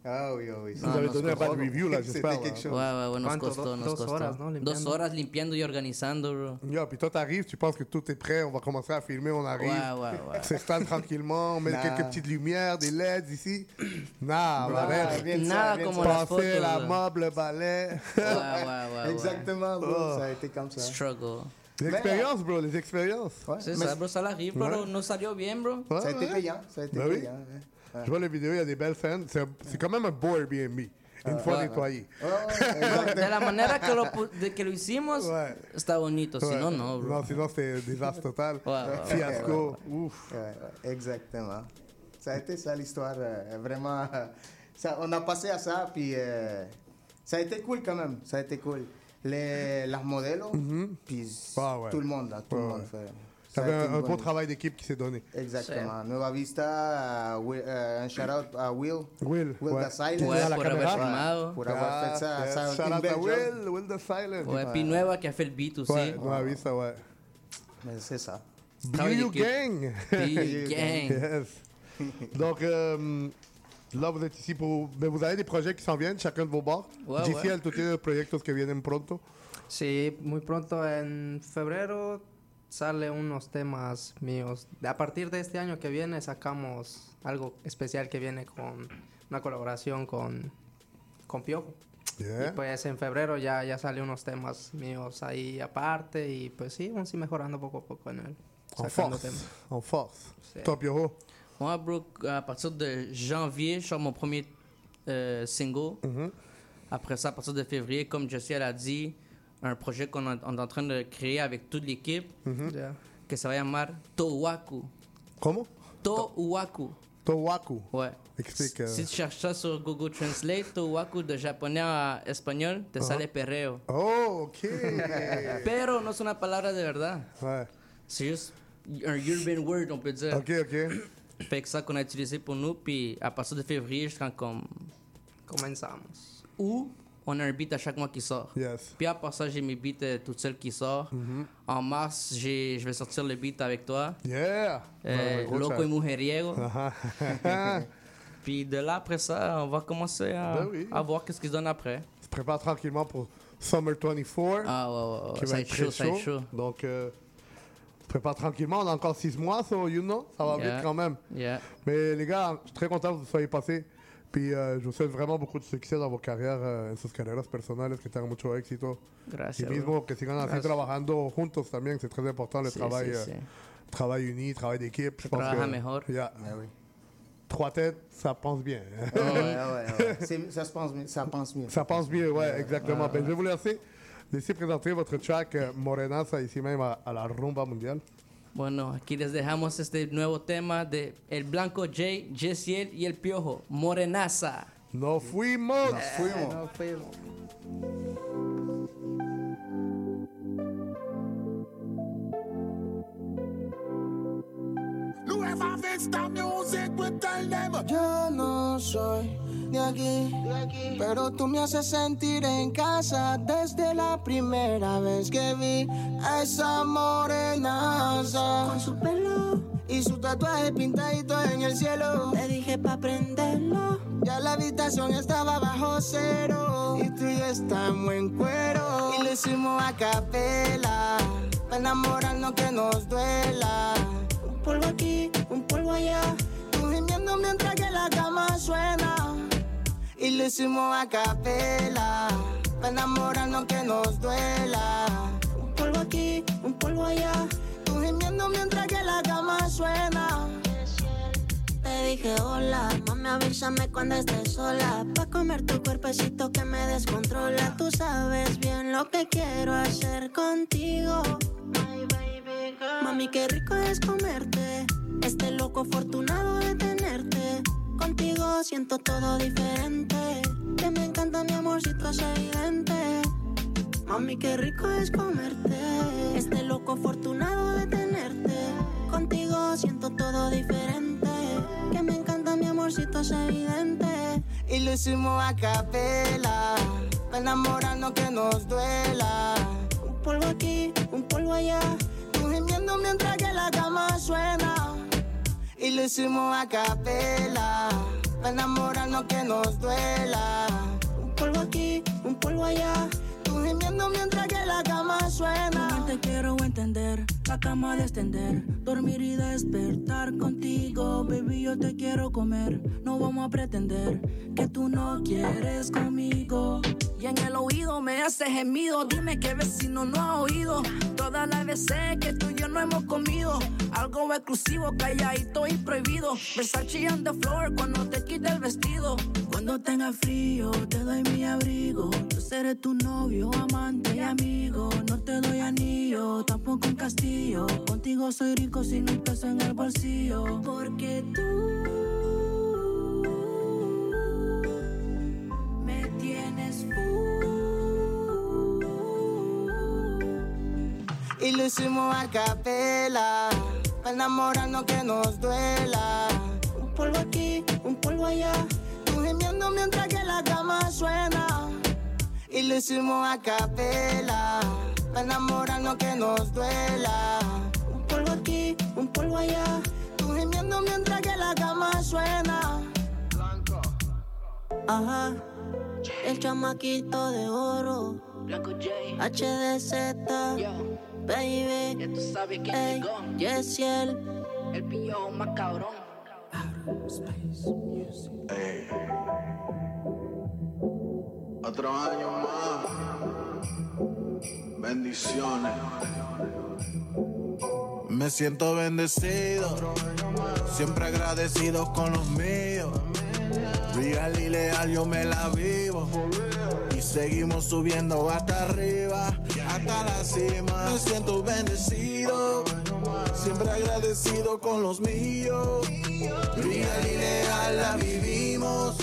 Ah oui, oui. Ah, avez donné un bad review, là, j'espère, C'était quelque chose. Ouais, ouais, ouais, nos costó, nos dos costó. horas, ¿no? Dos horas limpiando y organizando, bro. Yo, puis toi, t'arrives, tu penses que tout est prêt, on va commencer à filmer, on arrive. Ouais, ouais, ouais. On s'installe tranquillement, on met Nah. quelques petites lumières, des LEDs ici. Nah, Bro, arrête. rien de ça, Nada rien de como ça. las Passer fotos, la mob, le balai. Ouais, ouais, ouais, ouais. Exactement, bro. Oh. Ça a été comme ça. Struggle. Les expériences, bro, les expériences. C'est Mais ça, bro, ça l'arrive, bro. Ouais. Nos salió bien, bro. Ouais, Ça a été ouais. payant. Ça a été Ben oui. payant. ouais. Ouais. Je vois les vidéos, il y a des belles scènes. C'est c'est quand même un beau Airbnb. Une Ouais, fois ouais. nettoyé. De la manera que lo, de que lo hicimos, está bonito. Si Ouais. no, no, bro. Non, sinon c'était un désastre total. Ouais, ouais, Fiasco. Ouf. exactement. Ça a été ça l'histoire. euh, vraiment. euh, ça, on a passé à ça, puis euh, ça a été cool quand même. Ça a été cool. Les, las modelos, puis Ah ouais. tout le monde, là, tout le monde fait. Ça été un, beau travail d'équipe qui s'est donné. Exactement. Nueva Vista, euh, Will- euh, un shout-out à Will. Will, Will ouais. the Silent. La pour haber filmado. Pour avoir fait ça. Ça yes. a été Shout une out belle à. Will, Will the Silent. Ouais, puis Nueva qui a fait le beat aussi. Ouais, Nueva Vista, ouais. Mais c'est ça. D'équipe. Gang! BU Gang. yes. Donc, euh, là, vous êtes ici pour. Mais vous avez des projets qui s'en viennent, chacun de vos bars. Ouais, GCL, tú tienes proyectos que vienen pronto. Sí, muy pronto en febrero sale unos temas míos. A partir de este año que viene sacamos algo especial que viene con una colaboración con, con Piojo. Yeah. Y pues en febrero ya, ya sale unos temas míos ahí aparte y pues sí, vamos a ir mejorando poco a poco en él. En force. temas. En force. Sí. Top Yoho. Moi, bro, à partir de janvier, je sors mon premier euh, single. Mm-hmm. Après ça, à partir de février, comme Jessie elle a dit, un projet qu'on est- en train de créer avec toute l'équipe, Mm-hmm. Yeah. que ça va llamar Towaku. ¿Cómo? Towaku. Towaku. Ouais. Explique. euh, Si tu cherches ça sur Google Translate, Towaku de japonais à espagnol, te Ajá. sale perreo. Oh, ok. Pero no es una palabra de verdad. Ouais. C'est juste un urban word, on peut dire. Ok, ok. Fait que ça qu'on a utilisé pour nous, puis à partir de février jusqu'en comme Comenzamos. août, on a un beat à chaque mois qui sort. Yes. Puis à part ça, j'ai mes beats euh, toutes seules qui sortent. En mars, j'ai- je vais sortir le beat avec toi. Yeah. Euh, Ouais, Loco chat. y Mujeriego. Ajá. Puis de là, après ça, on va commencer à, Ben oui. à voir qu'est-ce qui se donne après. se prépare tranquillement pour Summer 24. Ah ouais, ouais, ouais. qui Ça va être chaud, ça va être chaud. Donc, euh, prépare tranquillement. On a encore six mois, so you know, ça va Yeah. vite quand même. Yeah. Mais les gars, je suis très content que vous soyez passés. Puis euh, je vous souhaite vraiment beaucoup de succès dans vos carrières, euh, en sus carreras personales, que tengan mucho éxito. Gracias, Y mismo bro. que sigan así trabajando juntos también, c'est très important le Sí, travail, sí, euh, sí. travail uni, travail d'équipe. Pense trabaja que- mejor. Yeah. Ah oui. Trois têtes, ça pense bien. Ouais, ouais, ouais. Ça se pense mieux. Ça pense mieux. Ça pense bien, ouais, exactement. Ouais, Ben, je vais vous laisser, laisser présenter votre track Morenaza ici même à, à la rumba mondiale. Bueno, aquí les dejamos este nuevo tema de El Blanco J, Jessiel y El Piojo, Morenaza. Nos fuimos. Nos fuimos. Nos fuimos. Music. Yo no soy de aquí, pero tú me haces sentir en casa desde la primera vez que vi a esa morenaza. Con su pelo y su tatuaje pintadito en el cielo. Te dije pa' prenderlo. Ya la habitación estaba bajo cero. Y tú y yo estamos en cuero. Y lo hicimos a capela. Pa' enamorarnos que nos duela. Un polvo aquí, un polvo allá. Tú gimiendo mientras que la cama suena. Y lo hicimos a capela. Pa' enamorarnos que nos duela. Un polvo aquí, un polvo allá. Tú gimiendo mientras que la cama suena. Te dije hola, mami avísame cuando estés sola Pa' comer tu cuerpecito que me descontrola Tú sabes bien lo que quiero hacer contigo Mami, qué rico es comerte Este loco afortunado de tenerte Contigo siento todo diferente Que me encanta mi amorcito, es evidente Mami, qué rico es comerte Este loco afortunado de tenerte Contigo siento todo diferente Que me encanta mi amorcito, es evidente Y lo hicimos a capela. Pa' enamorarnos que nos duela. Un polvo aquí, un polvo allá Tú gimiendo mientras que la cama suena. Y lo hicimos a capela. Pa' enamorarnos que nos duela. Un polvo aquí, un polvo allá Tú gimiendo mientras que la cama suena. No te quiero entender, la cama de extender, dormir y despertar contigo, baby, yo te quiero comer. No vamos a pretender que tú no quieres conmigo. Y en el oído me hace gemido, dime qué vecino no ha oído. Todas las veces que tú y yo no hemos comido, algo exclusivo, calladito y prohibido. Versace on the floor cuando te quite el vestido. Cuando tenga frío, te doy mi abrigo. Yo seré tu novio, amante y amigo. No te doy anillo, tampoco un castillo. Contigo soy rico sin un peso en el bolsillo. Porque tú me tienes Y lo hicimos a capela. Pa' enamorarnos que nos duela. Un polvo aquí, un polvo allá Tú gimiendo mientras que la cama suena. Y lo hicimos a capela. Pa' enamorarnos que nos duela. Un polvo aquí, un polvo allá Tú gimiendo mientras que la cama suena. Ajá, el chamaquito de oro Blanco J, HDZ, baby ya tú sabes quién Ey, llegó. Yesiel El pillo más cabrón. Ey. Otro año más. Bendiciones. Me siento bendecido. Siempre agradecido con los míos. Real y leal, yo me la vivo. Y seguimos subiendo hasta arriba, hasta la cima. Me siento bendecido, siempre agradecido con los míos. Real y leal la vivimos.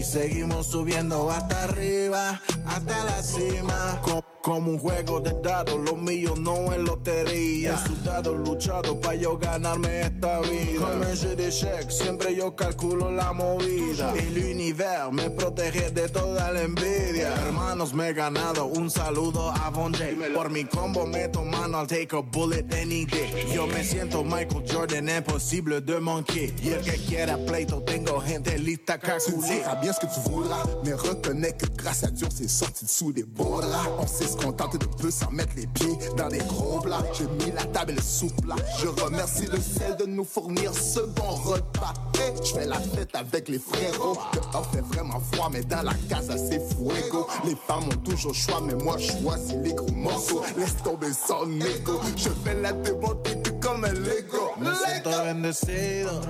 Y seguimos subiendo hasta arriba, hasta la cima. Co- como un juego de dados, lo mío no es lotería. He sudado, luchado para yo ganarme esta vida. Comme un jeu d'échecs, siempre yo calculo la movida. El universo me protege de toda la envidia. Hermanos, me he ganado un saludo a Bonje. Por mi combo meto mano, I'll take a bullet any day. Yo me siento Michael Jordan, imposible de manquer. Y el que quiera pleito, tengo gente lista Tu calculé. diras bien ce que tu voudras, mais reconnais que grâce à Dieu, c'est sorti dessous des. On se contenter de peu sans mettre les pieds dans des gros plats. J'ai mis la table et le soupe là. Je remercie le ciel de nous fournir ce bon repas. Hey, je fais la fête avec les frérots. Dehors fait vraiment froid, mais dans la casa c'est fuego. Les femmes ont toujours choix, mais moi je choisis les gros morceaux. Laisse tomber son ego. Je vais la démonter tout comme un Lego. Me siento bendecido,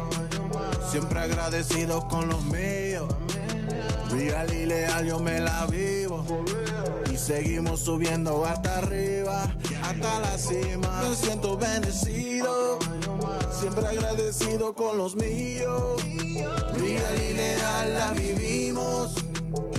siempre agradecido con los míos. Real y leal, yo me la vivo. Y seguimos subiendo hasta arriba, hasta la cima. Me siento bendecido, siempre agradecido con los míos. Real y leal la vivimos.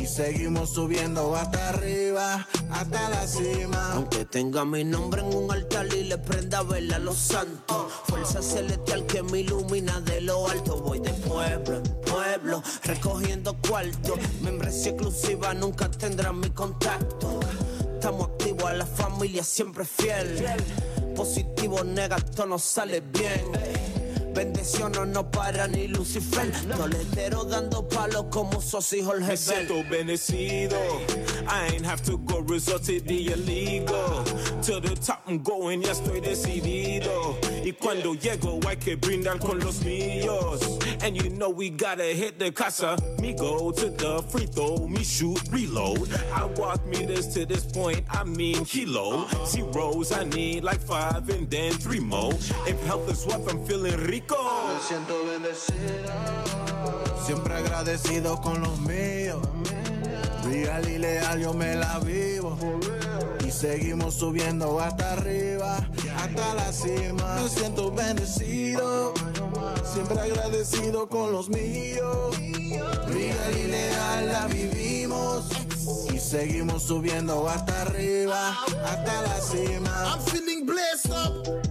Y seguimos subiendo hasta arriba, hasta la cima. Aunque tenga mi nombre en un altar y le prenda vela a los santos. Fuerza celestial que me ilumina de lo alto. Voy de pueblo en pueblo, recogiendo cuarto. Membresía exclusiva nunca tendrán mi contacto. Estamos activos a la familia, siempre fiel. Positivo, negativo, nos sale bien. Bendición no nos para ni Lucifer. Toletero dando palos como Sosi Jorge Me Bell. siento bendecido. I ain't have to go resort to the illegal. To the top I'm going, ya estoy decidido. Y cuando llego hay que brindar con los míos. And you know we gotta hit the casa. Me go to the free throw, me shoot, reload. I walk meters to this point, I mean kilo. Zeros, I need like five and then three more. If health is what I'm feeling rico. Me siento bendecido, siempre agradecido con los míos. Real y leal, yo me la vivo. Y seguimos subiendo hasta arriba, hasta la cima. Me siento bendecido, siempre agradecido con los míos. Real y leal la vivimos. Y seguimos subiendo hasta arriba, hasta la cima. I'm feeling blessed up.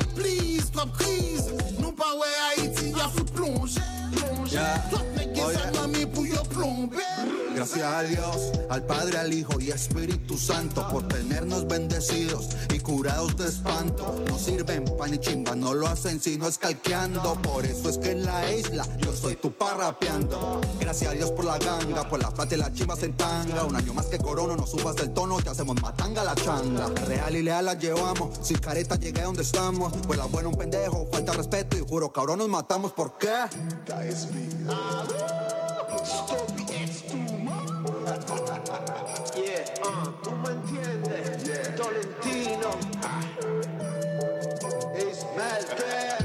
Please, stop crise. Nou pa wè Haiti, ya fout plonge. Yeah. Top nek gen sa yeah. mami pou yo plombe. Gracias a Dios, al Padre, al Hijo y Espíritu Santo por tenernos bendecidos y curados de espanto. No sirven pan y chimba, no lo hacen sino escalqueando. Por eso es que en la isla yo soy tu parrapeando. Gracias a Dios por la ganga, por la plata y la chimba en tanga. Un año más que corono, no subas del tono, te hacemos matanga la changa. Real y leal la llevamos, sin careta llegué a donde estamos. Pues la buena un pendejo, falta respeto y juro cabrón nos matamos. ¿Por qué? Yeah, uh, tú me entiendes. Tolentino. Ismael,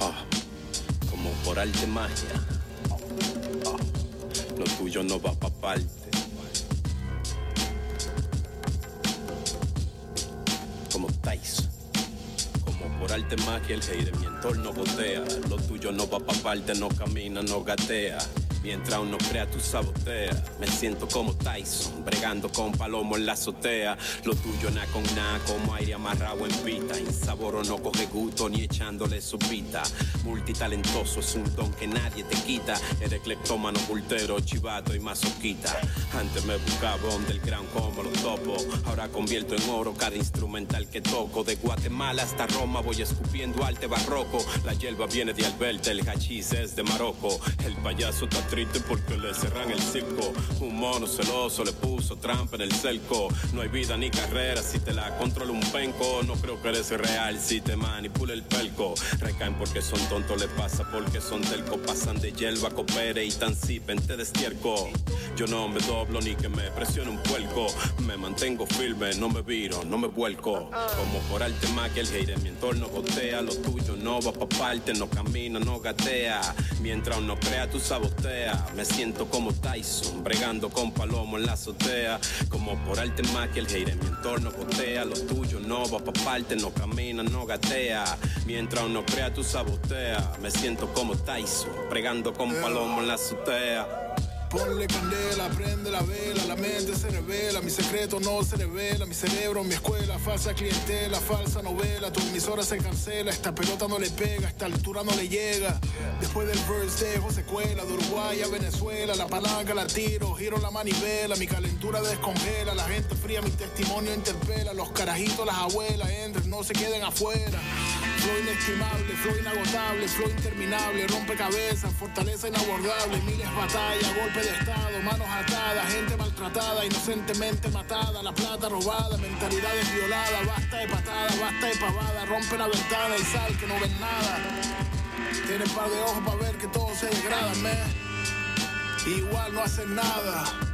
Ah, como por arte magia. Ah, lo tuyo no va pa' parte. Como Tyson. Como por arte magia el hate de mi entorno botea. Lo tuyo no va pa' parte, no camina, no gatea. Mientras uno crea tu sabotea, me siento como Tyson, bregando con palomo en la azotea. Lo tuyo na con na, como aire amarrado en pita. Insaboro no coge gusto ni echándole sopita. Multitalentoso es un don que nadie te quita. Eres cleptómano, bultero, chivato y masoquita. Antes me buscaba underground como los topo. Ahora convierto en oro cada instrumental que toco. De Guatemala hasta Roma voy escupiendo arte barroco. La hierba viene de Alberta, el hachís es de Marocco. El payaso está triste porque le cerran el circo. Un mono celoso le puso trampa en el cerco. No hay vida ni carrera si te la controla un penco. No creo que eres real si te manipula el pelco. Recaen porque son tontos, le pasa porque son telco. Pasan de hierba copere y tan te destierco. Yo no me doblo ni que me presione un puerco. Me mantengo firme, no me viro, no me vuelco. Como por arte que el hate en mi entorno gotea. Lo tuyo no va pa' parte, no camina, no gatea. Mientras uno crea, tu Me siento como Tyson, bregando con palomo en la azotea. Como por arte más que el hate mi entorno gotea. Lo tuyo no va pa' parte, no camina, no gatea. Mientras uno crea, tu sabotea. Me siento como Tyson, bregando con palomo en la azotea. Ponle candela, prende la vela, la mente se revela, mi secreto no se revela, mi cerebro, mi escuela, falsa clientela, falsa novela, tu emisora se cancela, esta pelota no le pega, esta altura no le llega. Después del verse dejo secuela, de Uruguay a Venezuela, la palanca la tiro, giro la manivela, mi calentura descongela, la gente fría, mi testimonio interpela, los carajitos, las abuelas, entren, no se queden afuera. Flow inestimable, flow inagotable, flow interminable, rompecabezas, fortaleza inabordable, miles batallas, golpe de estado, manos atadas, gente maltratada, inocentemente matada, la plata robada, mentalidades violadas, basta de patada, basta de pavada, rompe la ventana y sal que no ven nada. Tiene par de ojos para ver que todo se degrada, me. Igual no hacen nada.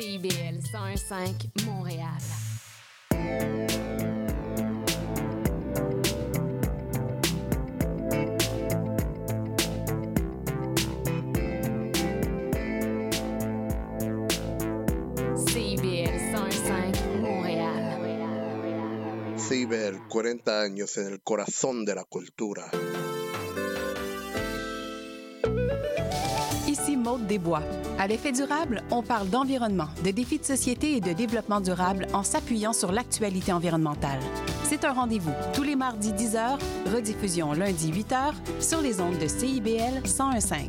CIBL 101.5 Montréal. CIBL 101.5 Montréal. Ciber, 40 años en el corazón de la cultura. Ici Maude Desbois. À l'effet durable, on parle d'environnement, de défis de société et de développement durable en s'appuyant sur l'actualité environnementale. C'est un rendez-vous tous les mardis 10h, rediffusion lundi 8h sur les ondes de CIBL 1015.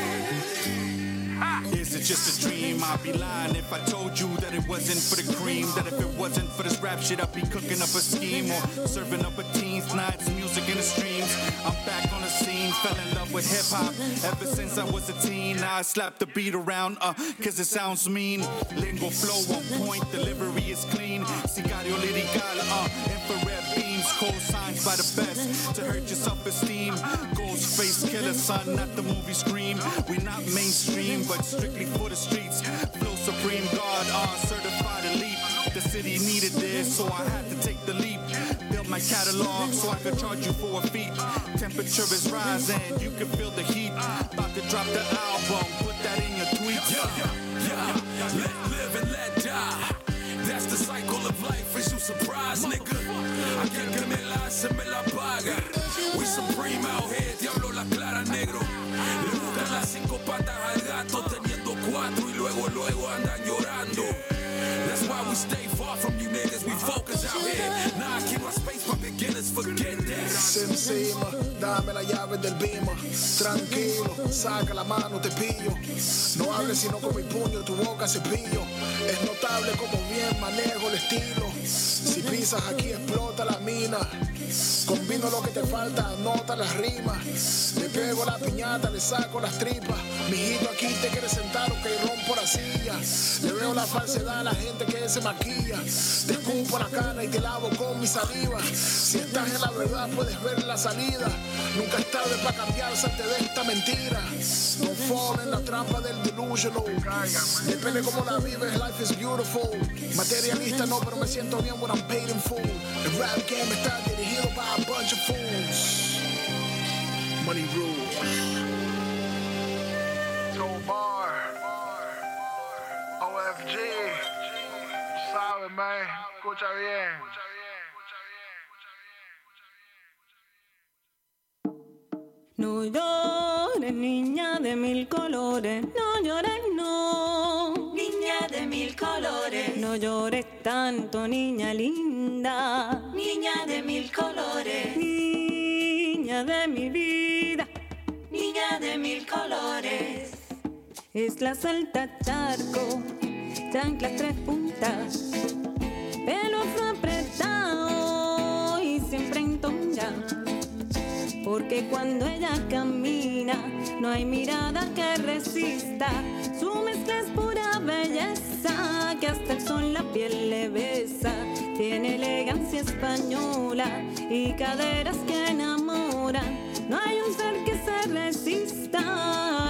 just a dream? I'd be lying if I told you that it wasn't for the cream. That if it wasn't for this rap shit, I'd be cooking up a scheme or serving up a teens nights, music in the streams. I'm back on the scene, fell in love with hip hop ever since I was a teen. I slap the beat around, uh, cause it sounds mean. Lingo flow on point, delivery is clean. Sicario lirical, uh, infrared beams, co-signs by the best to hurt your self-esteem. Ghost face killer, son, not the movie Scream. We're not mainstream, but strictly for the streets. Flow supreme, God, uh, certified elite. The city needed this, so I had to take the leap. Build my catalog so I could charge you for a feat. Temperature is rising, you can feel the heat. About to drop the album, put that in your tweets. Yeah, yeah, yeah. Let live and let die. That's the cycle of life. Is you surprised, nigga? Aquel que me la hace me la paga. We supreme out here, diablo la clara, negro. Le buscan las cinco patas al gato teniendo cuatro y luego, luego andan beginners. Forget encima. Dame la llave del bima. Tranquilo, saca la mano, te pillo. No hables sino con mi puño, tu boca cepillo. Es notable como bien manejo el estilo. Si pisas aquí explota la mina. Combino lo que te falta, anota las rimas. Le pego la piñata, le saco las tripas. Mijito aquí te quiere sentar o que rompo la silla. Le veo la falsedad a la gente que se maquilla. Te escupo la cara y te lavo con mi saliva. Si estás en la verdad puedes ver la salida. Nunca es tarde para cambiarse ante de esta mentira. No fall en la trampa del delusional. Depende cómo la vives, life is beautiful. Materialista no, pero me siento bien when I'm paid in full. El rap game está dirigido by a bunch of fools. Money rules. Joe Bar. OFG. Sabes, man. Escucha bien. No llores, niña de mil colores, no llores, no. Niña de mil colores, no llores tanto, niña linda. Niña de mil colores, niña de mi vida. Niña de mil colores, es la salta charco, chanclas tres puntas, pelo apretado y siempre en tonja. Porque cuando ella camina, no hay mirada que resista. Su mezcla es pura belleza, que hasta el sol la piel le besa. Tiene elegancia española y caderas que enamoran. No hay un ser que se resista.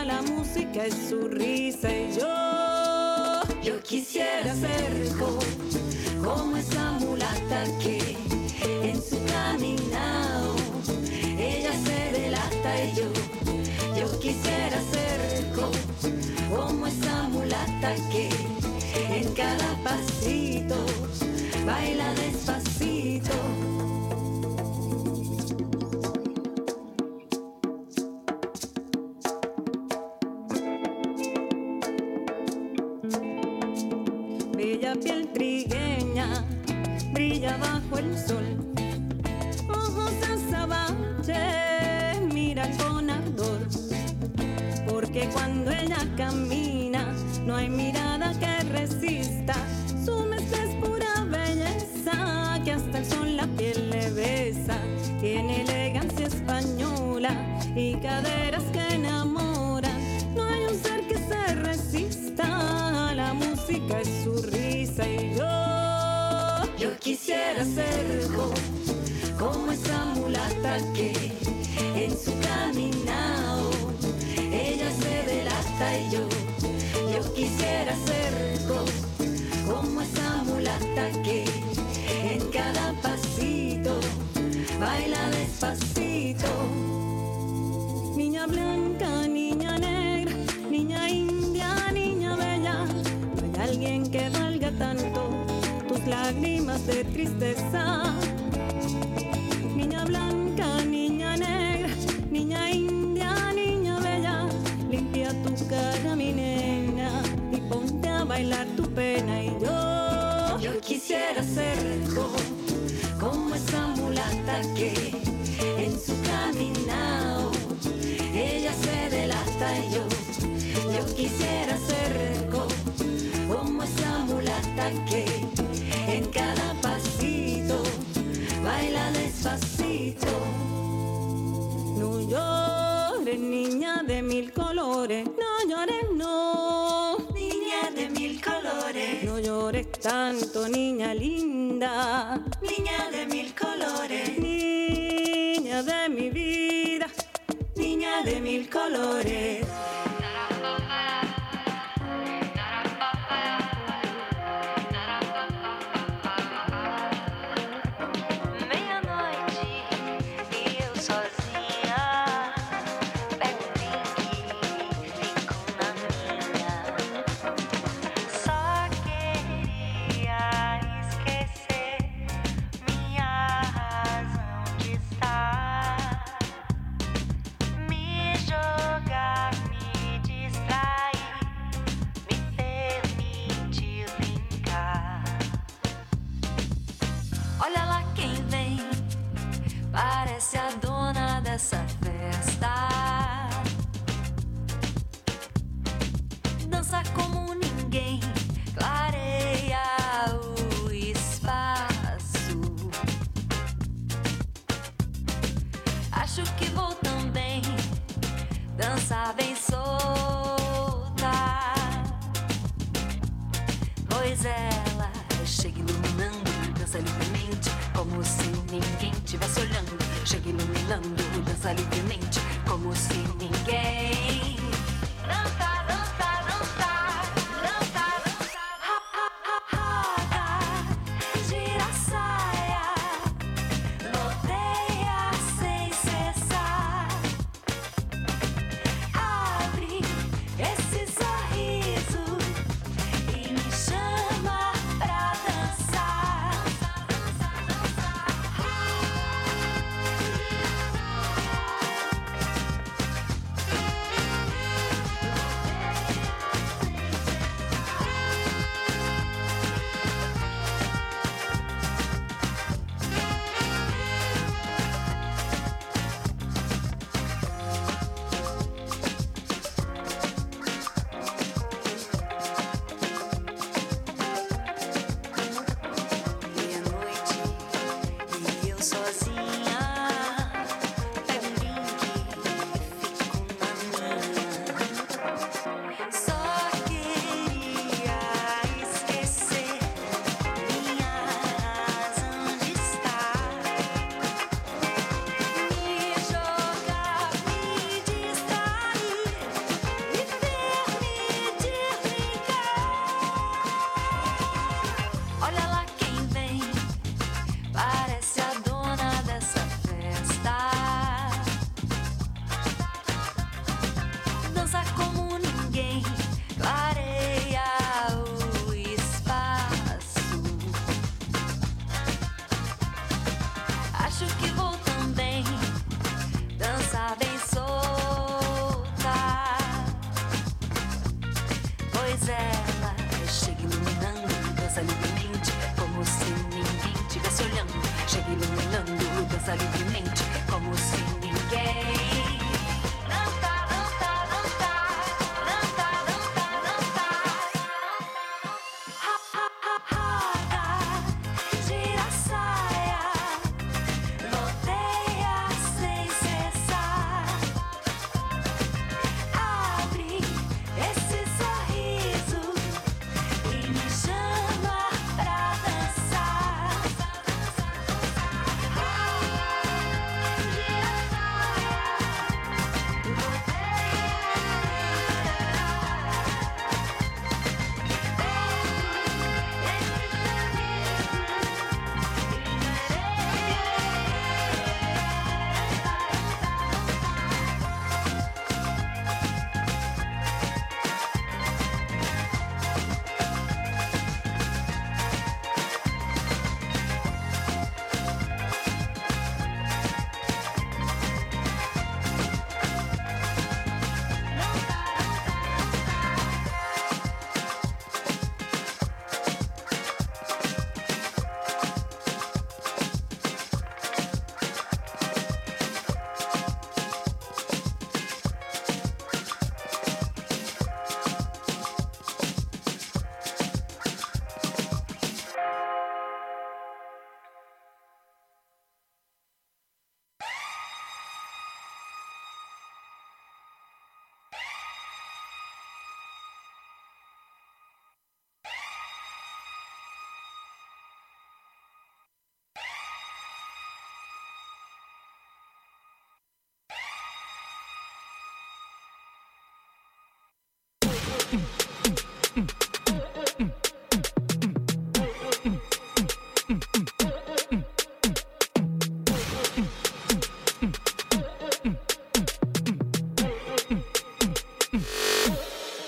La música es su risa y yo, yo quisiera ser co- como esa mulata que en su caminado yo, quisiera ser co- como esa mulata que en cada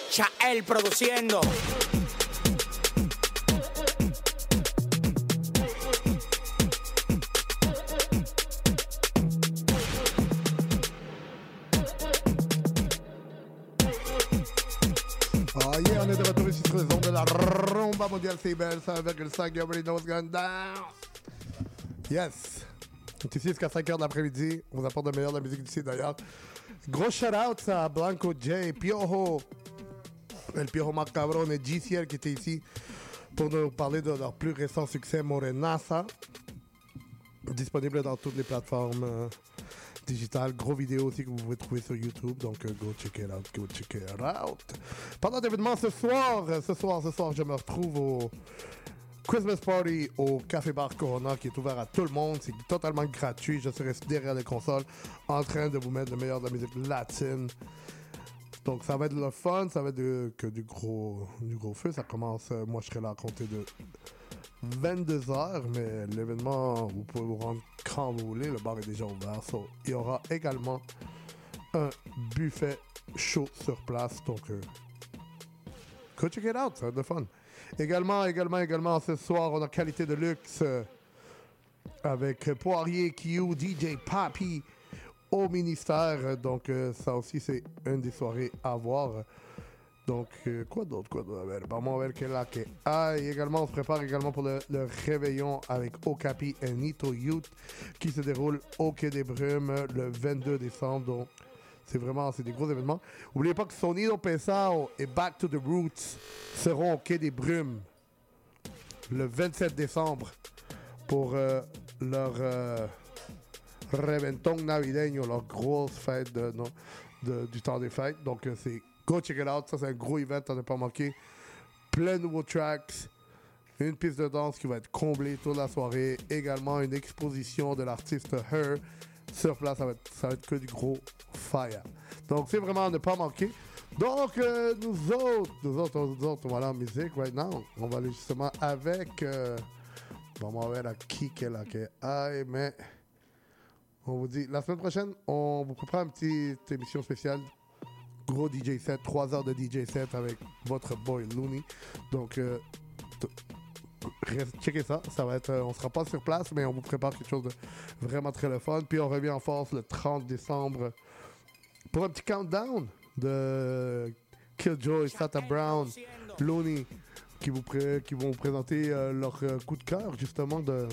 Chael produciendo. Mondial you already know what's going down. Yes. On est ici jusqu'à 5h de l'après-midi. On vous apporte le meilleur de la musique d'ici, d'ailleurs. Gros shout-out à Blanco J, Piojo, El Piojo Macabron et GCL qui étaient ici pour nous parler de leur plus récent succès, Morenaza. Disponible dans toutes les plateformes. Euh, digital. Gros vidéo aussi que vous pouvez trouver sur YouTube. Donc, euh, go check it out, go check it out. Pendant l'événement ce soir, euh, ce soir, ce soir, je me retrouve au Christmas Party au Café Bar Corona qui est ouvert à tout le monde. C'est totalement gratuit. Je serai derrière les consoles en train de vous mettre le meilleur de la musique latine. Donc ça va être le fun, ça va être que du gros, du gros feu. Ça commence, euh, moi je serai là à compter de 22h, mais l'événement, vous pouvez vous rendre quand vous voulez. Le bar est déjà ouvert. So, il y aura également un buffet chaud sur place. Donc, euh, go check it out, ça va être de fun. Également, également, également, ce soir, on a qualité de luxe euh, avec Poirier, Q, DJ Papi au ministère. Donc, euh, ça aussi, c'est une des soirées à voir. Donc, euh, quoi d'autre, quoi d'autre? Vamos a ver qué la que. Également, on se prépare également pour le, réveillon avec Okapi et Nito Youth qui se déroule au Quai des Brumes le 22 décembre. Donc, c'est vraiment, c'est des gros événements. N'oubliez pas que Sonido Pesao et Back to the Roots seront au Quai des Brumes le 27 décembre pour euh, leur euh, navideño, leur grosse fête de- du temps des fêtes. Donc, euh, c'est go check it out. Ça, c'est un gros event à ne pas manquer. Plein de nouveaux tracks. Une piste de danse qui va être comblée toute la soirée. Également, une exposition de l'artiste Her. Sur place, ça va, être, ça va être que du gros fire. Donc, c'est vraiment à ne pas manquer. Donc, euh, nous autres, nous autres, nous autres, on va aller en musique right now. On va aller justement avec. euh, vamos a ver à qui qu'elle a mais. On vous dit, la semaine prochaine, on vous prépare une petite émission spéciale. Gros DJ set, 3 heures de DJ set avec votre boy Looney. Donc, euh, checkez ça. ça va être, euh, on sera pas sur place, mais on vous prépare quelque chose de vraiment très le fun. Puis on revient en force le 30 décembre pour un petit countdown de Killjoy, Sata Brown, Looney, qui, vous qui vont vous présenter euh, leur euh, coup de cœur, justement, de,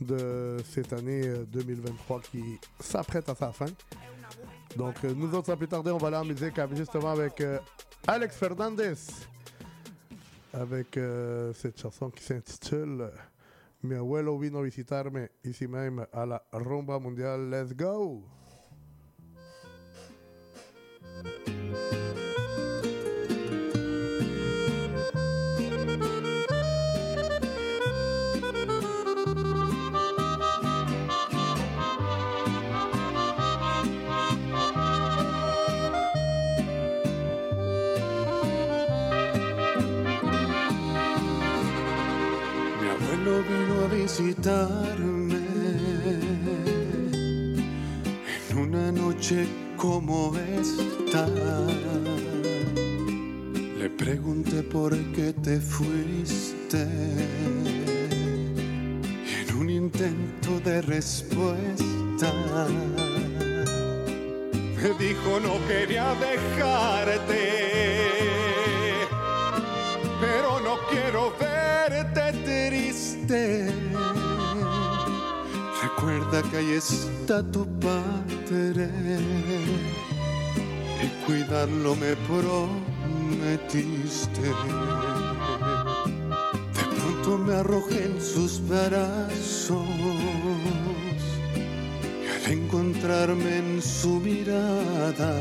de cette année euh, 2023 qui s'apprête à sa fin. Donc, euh, nous autres, sans plus tarder, on va aller en musique justement avec euh, Alex Fernandez. Avec euh, cette chanson qui s'intitule Mi abuelo vino visitarme ici même à la rumba mondiale. Let's go! Visitarme en una noche como esta. Le pregunté por qué te fuiste en un intento de respuesta me dijo no quería dejarte pero no quiero verte triste. Recuerda que ahí está tu padre y cuidarlo me prometiste. De pronto me arrojé en sus brazos y al encontrarme en su mirada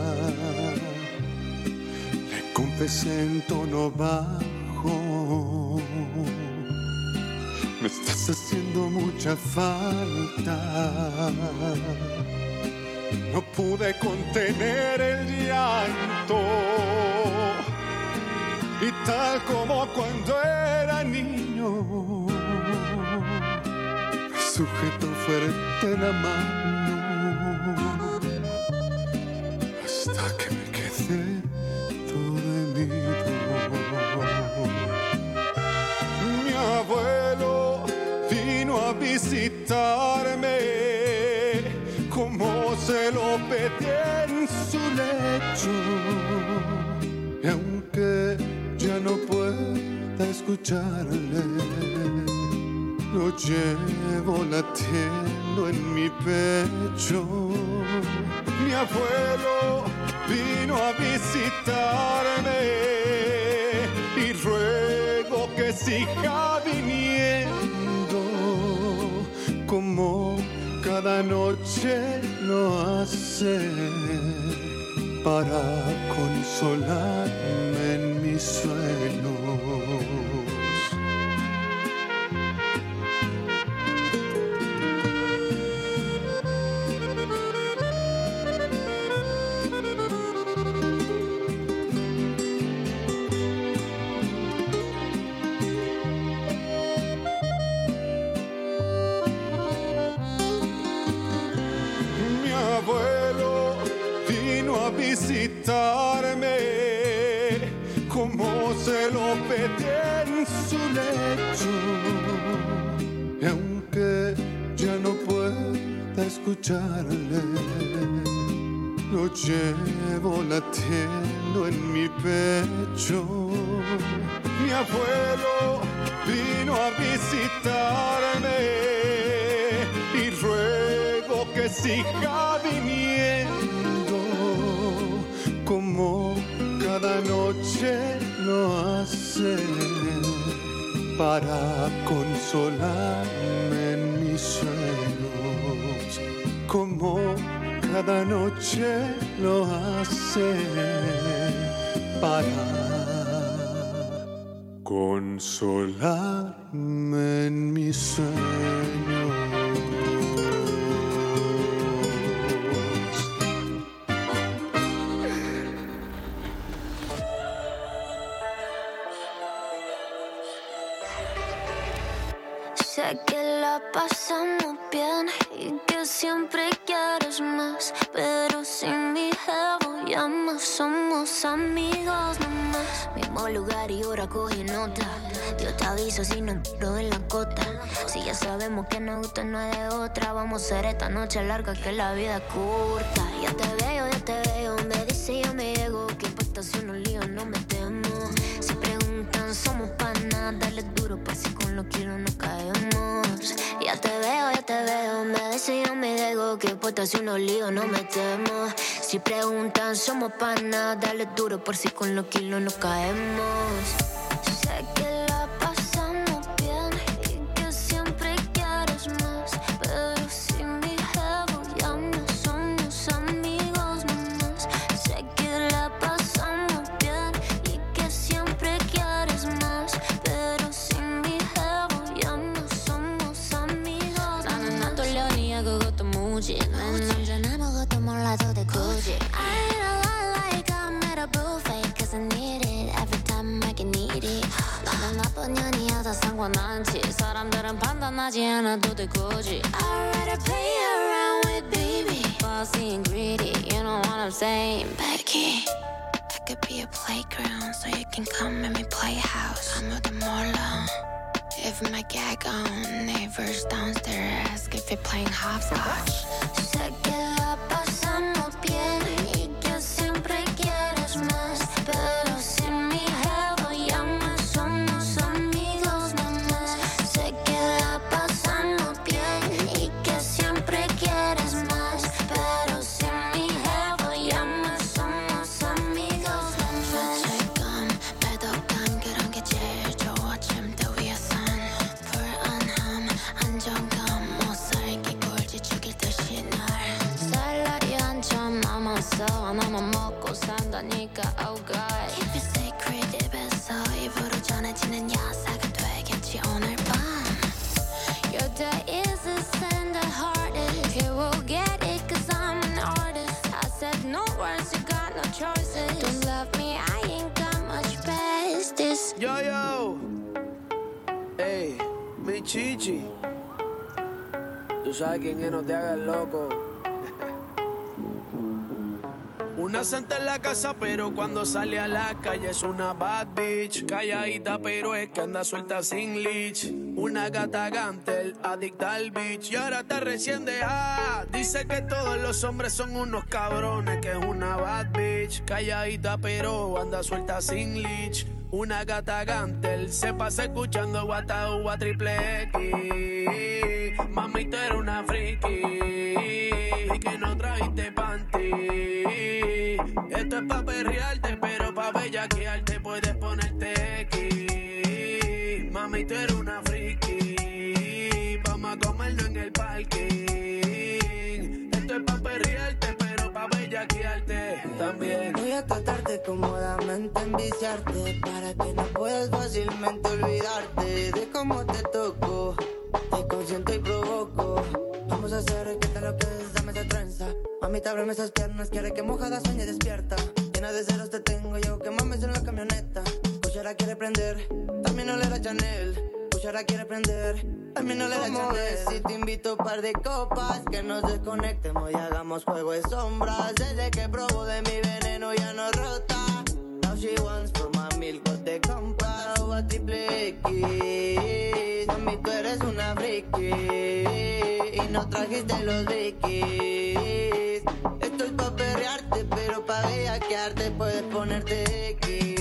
le confesé en tono bajo. Estás haciendo mucha falta. No pude contener el llanto. Y tal como cuando era niño, me sujetó fuerte la mano visitarme como se lo pedí en su lecho. Y aunque ya no pueda escucharle, lo llevo latiendo en mi pecho. Mi abuelo vino a visitarme y ruego que siga viniendo como cada noche lo hace para consolarme en mis sueños. Su lecho. Aunque ya no pueda escucharle, lo llevo latiendo en mi pecho. Mi abuelo vino a visitarme y ruego que siga viniendo como cada noche lo hace para consolarme en mis sueños como cada noche lo hace para consolarme en mis sueños. Que la pasamos bien y que siempre quieres más. Pero sin mi jevo ya no somos amigos nomás. Mismo lugar y hora coge nota. Dios te aviso si no entro en la cota. Si ya sabemos que nos gusta no es de otra. Vamos a hacer esta noche larga que la vida es corta. Ya te veo, ya te veo. Me dice yo me llego. Que importa si unos líos no me temo. Si preguntan, somos panas. Dale duro, pues si con los kilos no veo, ya te veo. Me dice yo me dejo. Que importa si unos líos no metemos. Si preguntan, somos panas. Dale duro, por si con los kilos no caemos. Sé que la 년이어도 상관없지 사람들은 판단하지 않아도 돼 굳이 I'd rather play around with baby Bossy and greedy You know what I'm saying Becky I could be a playground So you can come and me play house 아무도 몰라 If my gag on neighbors downstairs ask if you're playing hopscotch. 산다니까 oh god Keep it sacred 입에서 입으로 전해지는 야사가 되겠지 오늘 밤 Your day is the same the hardest He will get it cause I'm an artist I said no words you got no choices Don't love me I ain't got much past this Yo, yo. Ey, mi chichi. Tú sabes quién es, no te hagas loco. Una santa en la casa, pero cuando sale a la calle es una bad bitch. Calladita, pero es que anda suelta sin leech. Una gata gantel, adicta al bitch. Y ahora está recién dejada. Dice que todos los hombres son unos cabrones, que es una bad bitch. Calladita, pero anda suelta sin leech. Una gata gantel se pasa escuchando guata uva triple X. Mami, tú una friki. Y que no trajiste panty. Esto es pa' perrearte, pero pa' bellaquearte puedes ponerte X. Mami, tú eres una friki. Vamos a comerlo en el parking. Esto es pa' perrearte, pero pa' bellaquearte también. Voy a tratarte cómodamente, enviciarte. Para que no puedas fácilmente olvidarte de cómo te toco. Te consiento y provoco. Vamos a hacer que te lo Mamita, ábreme esas piernas, quiere que mojada sueñe despierta. Llena de ceros te tengo yo, que mames en la camioneta. Cuchara quiere prender, también no le da Chanel. Cuchara quiere prender, también no le da Chanel. Si te invito un par de copas, que nos desconectemos y hagamos juego de sombras. Desde que probo de mi veneno ya no rota. Now she wants for a triple X. Mami, tú eres una friki y no trajiste los Dickies. Esto es pa' perrearte, pero pa' bellaquearte puedes ponerte X.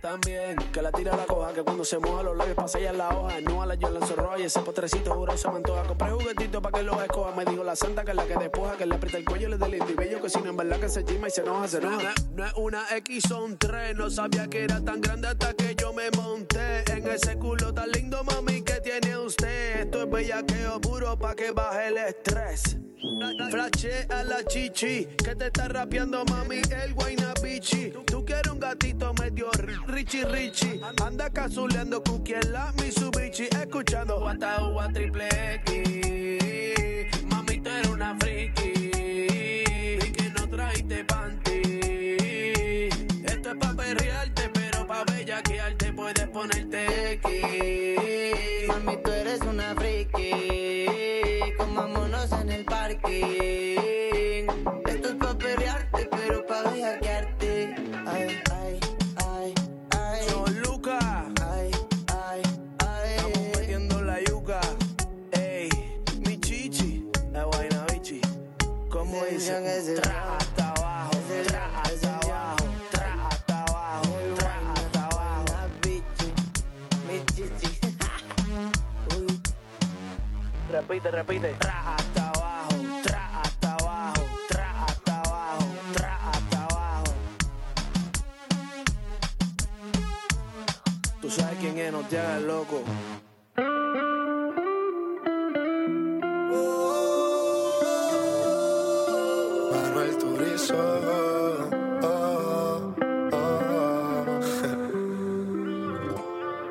también. Que la tira la coja, que cuando se moja los labios pasa ya en la hoja. No a la yo lanzo y ese potrecito juro se me antoja. Compré juguetito pa' que los escoja. Me dijo la santa que es la que despoja, que le aprieta el cuello, le da lindo y bello. Que si no en verdad que se chima y se enoja, se enoja. No, es una X, son tres. No sabía que era tan grande hasta que yo me monté. En ese culo tan lindo, mami, que tiene usted. Esto es bellaqueo puro pa' que baje el estrés. Flashe a la chichi, que te está rapeando mami el guayna bichi. Tú quieres un gatito medio ri- richi richi. Anda cazuleando cookie en la Mitsubishi, escuchando Guata Ua triple X. Mami, tú eres una friki. Y que no trajiste panty. Esto es pa' perrearte, pero pa' bellaquearte puedes ponerte X. Mami, tú eres una friki. Comámonos en el parking. Esto es pa' perrearte, pero pa' bellaquearte. ¿Cómo dice? Tra hasta abajo, tra hasta abajo, tra hasta abajo, tra hasta abajo. Mi chichi. Repite, repite. Tra hasta abajo, tra hasta abajo, tra hasta abajo, tra hasta abajo. Tú sabes quién es, no te hagas loco.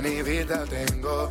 ni vida tengo,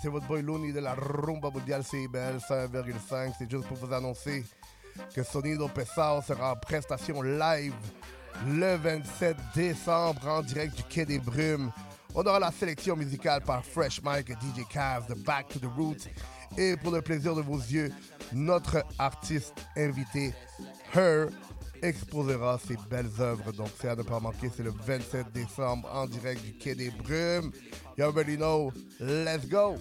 C'est votre boy Looney de la Rumba Mundial CIBL 5,5. C'est juste pour vous annoncer que Sonido Pesado sera en prestation live le 27 décembre en direct du Quai des Brumes. On aura la sélection musicale par Fresh Mike et DJ Cavs de Back to the Roots. Et pour le plaisir de vos yeux, notre artiste invité, Her, exposera ses belles œuvres. Donc, c'est à ne pas manquer. C'est le 27 décembre en direct du Quai des Brumes. You already know. Let's go.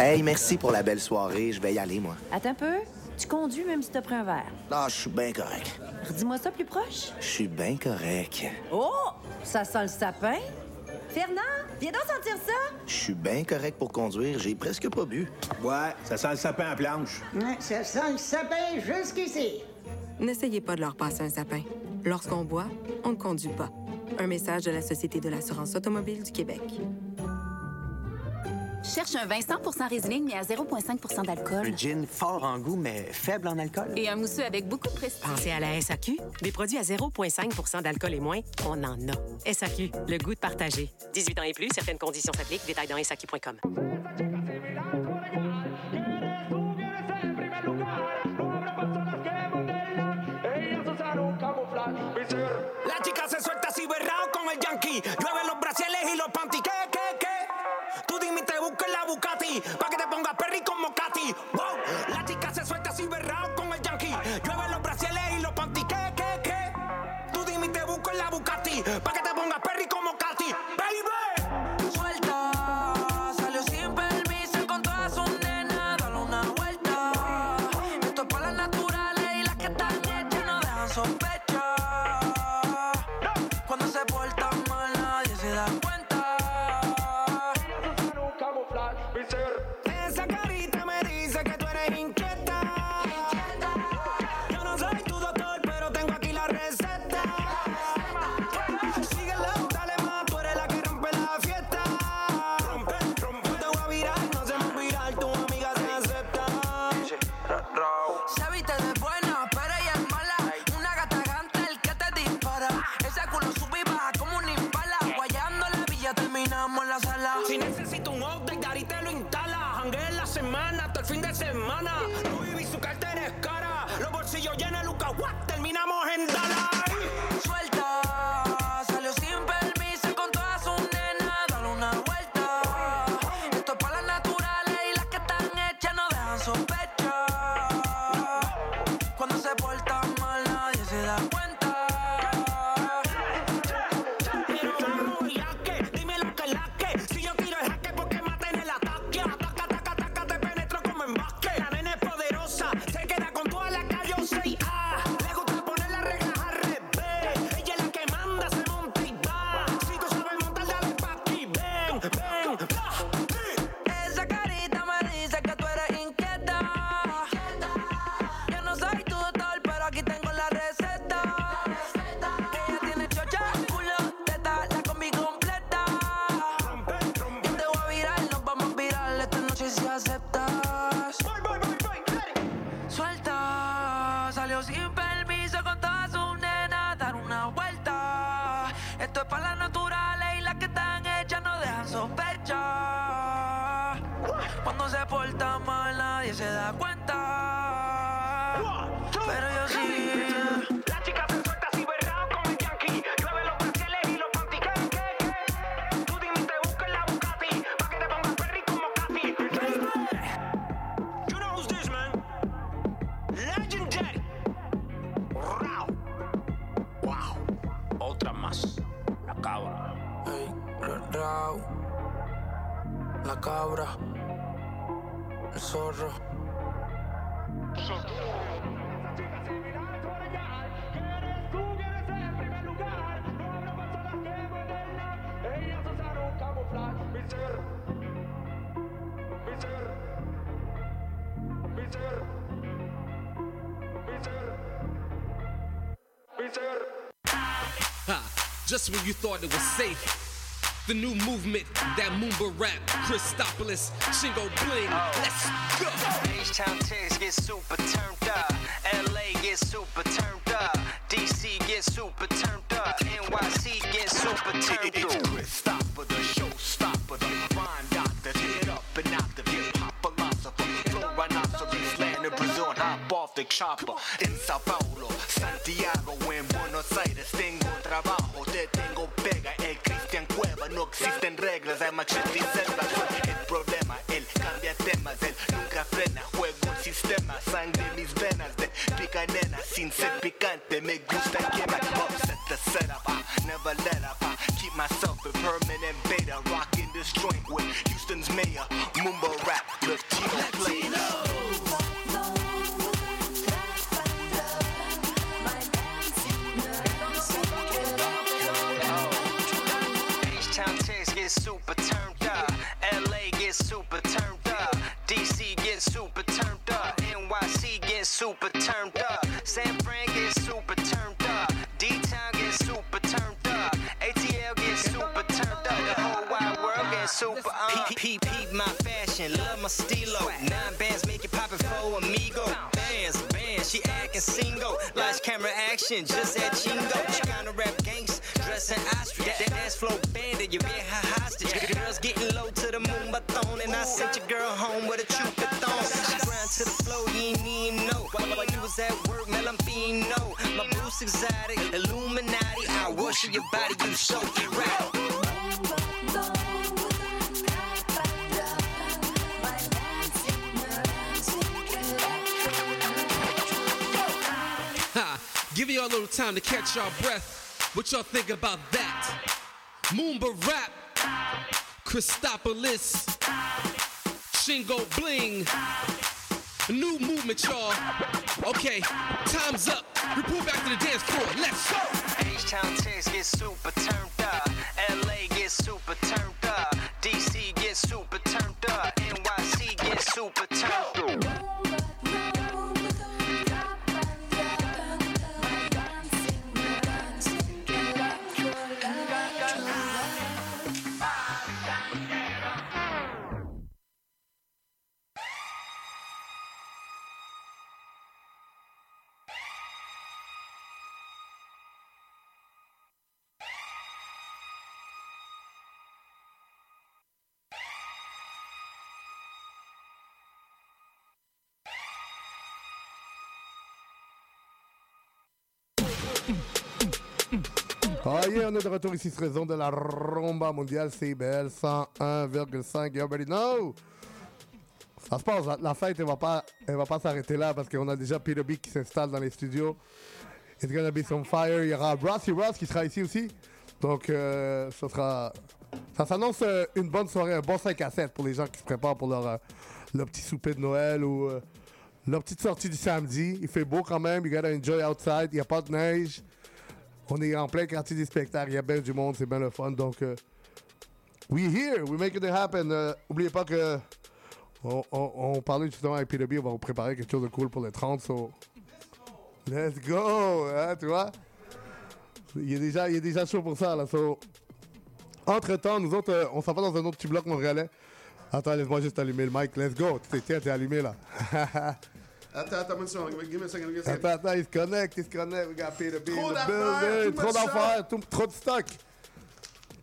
Hey, merci pour la belle soirée. Je vais y aller, moi. Attends un peu. Tu conduis même si t'as pris un verre. Ah, je suis bien correct. Redis-moi ça plus proche. Je suis bien correct. Oh! Ça sent le sapin. Fernand, viens donc sentir ça. Je suis bien correct pour conduire. J'ai presque pas bu. Ouais, ça sent le sapin à planche. Ouais, ça sent le sapin jusqu'ici. N'essayez pas de leur passer un sapin. Lorsqu'on boit, on ne conduit pas. Un message de la Société de l'assurance automobile du Québec. Cherche un vin 100 Riesling, mais à 0,5 d'alcool. Un gin fort en goût, mais faible en alcool. Et un mousseux avec beaucoup de prestige. Pensez à la SAQ. Des produits à 0,5% d'alcool et moins, on en a. SAQ, le goût de partager. 18 ans et plus, certaines conditions s'appliquent. Détails dans SAQ.com. La chica se suelta así berrao con el yankee. Llueve los brasiles y los panty. Pa' que te pongas perry como Katy. Wow. La chica se suelta así berrao con el yankee. Llueve los brasiles y los panty. ¿Qué, qué, qué? Tú dime y te busco en la Bucati. Pa' que te pongas perry como Katy. Noche si aceptas. Suelta, salió sin permiso con todas sus nenas, dar una vuelta. Esto es para las naturales just when you thought it was safe. The new movement, that Moomba rap, Christopolis, Shingo Bling, oh. let's go! H-Town Tigs get super turned up. LA get super turned up. DC get super turned up. NYC get super turned up. It's Chris Stopper, the showstopper, the rhyme doctor. Get up and out the hip hop philosopher. Flow rhinoceros, land in Brazil and hop off the chopper. in Sao Paulo, Santiago, existen reglas, hay machete y celdas. El problema, él cambia temas, él nunca frena. Juego el sistema, sangre en mis venas. De pica nena, sin ser picante, me gusta que to catch y'all breath. What y'all think about that? Moomba rap, Christopolis, Shingo Bling, new movement, y'all. Okay, time's up. Report back to the dance floor. Let's go. Yeah, on est de retour ici sur raison de la rumba mondiale CBL 101,5. You already know. Ça se passe, la, fête, elle va pas, elle va pas s'arrêter là parce qu'on a déjà Peter B qui s'installe dans les studios. It's gonna be some fire. Il y aura Rossy Ross qui sera ici aussi. Donc, euh, ça sera, ça s'annonce euh, une bonne soirée, un bon 5 à 7 pour les gens qui se préparent pour leur, euh, leur petit souper de Noël ou leur petite sortie du samedi. Il fait beau quand même. You gotta enjoy outside. Il n'y a pas de neige. On est en plein quartier des spectacles. Il y a bien du monde. C'est bien le fun. Donc, euh, we here. We making it happen. Euh, oubliez pas que on, on- on parlait justement avec PW. On va vous préparer quelque chose de cool pour les 30. So, let's go. hein, tu vois? Il est déjà, il déjà chaud pour ça. Là, so, entre-temps, nous autres, euh, on s'en va dans un autre petit bloc montréalais. Attends, laisse-moi juste allumer le mic. Let's go. Tiens, t'es allumé là. Attends, attends. Give me a second, give me a second. Attends, attends, il se connecte, il se connecte. We got Peter B Trop d'affaires, Trop d'affaires, trop de stock.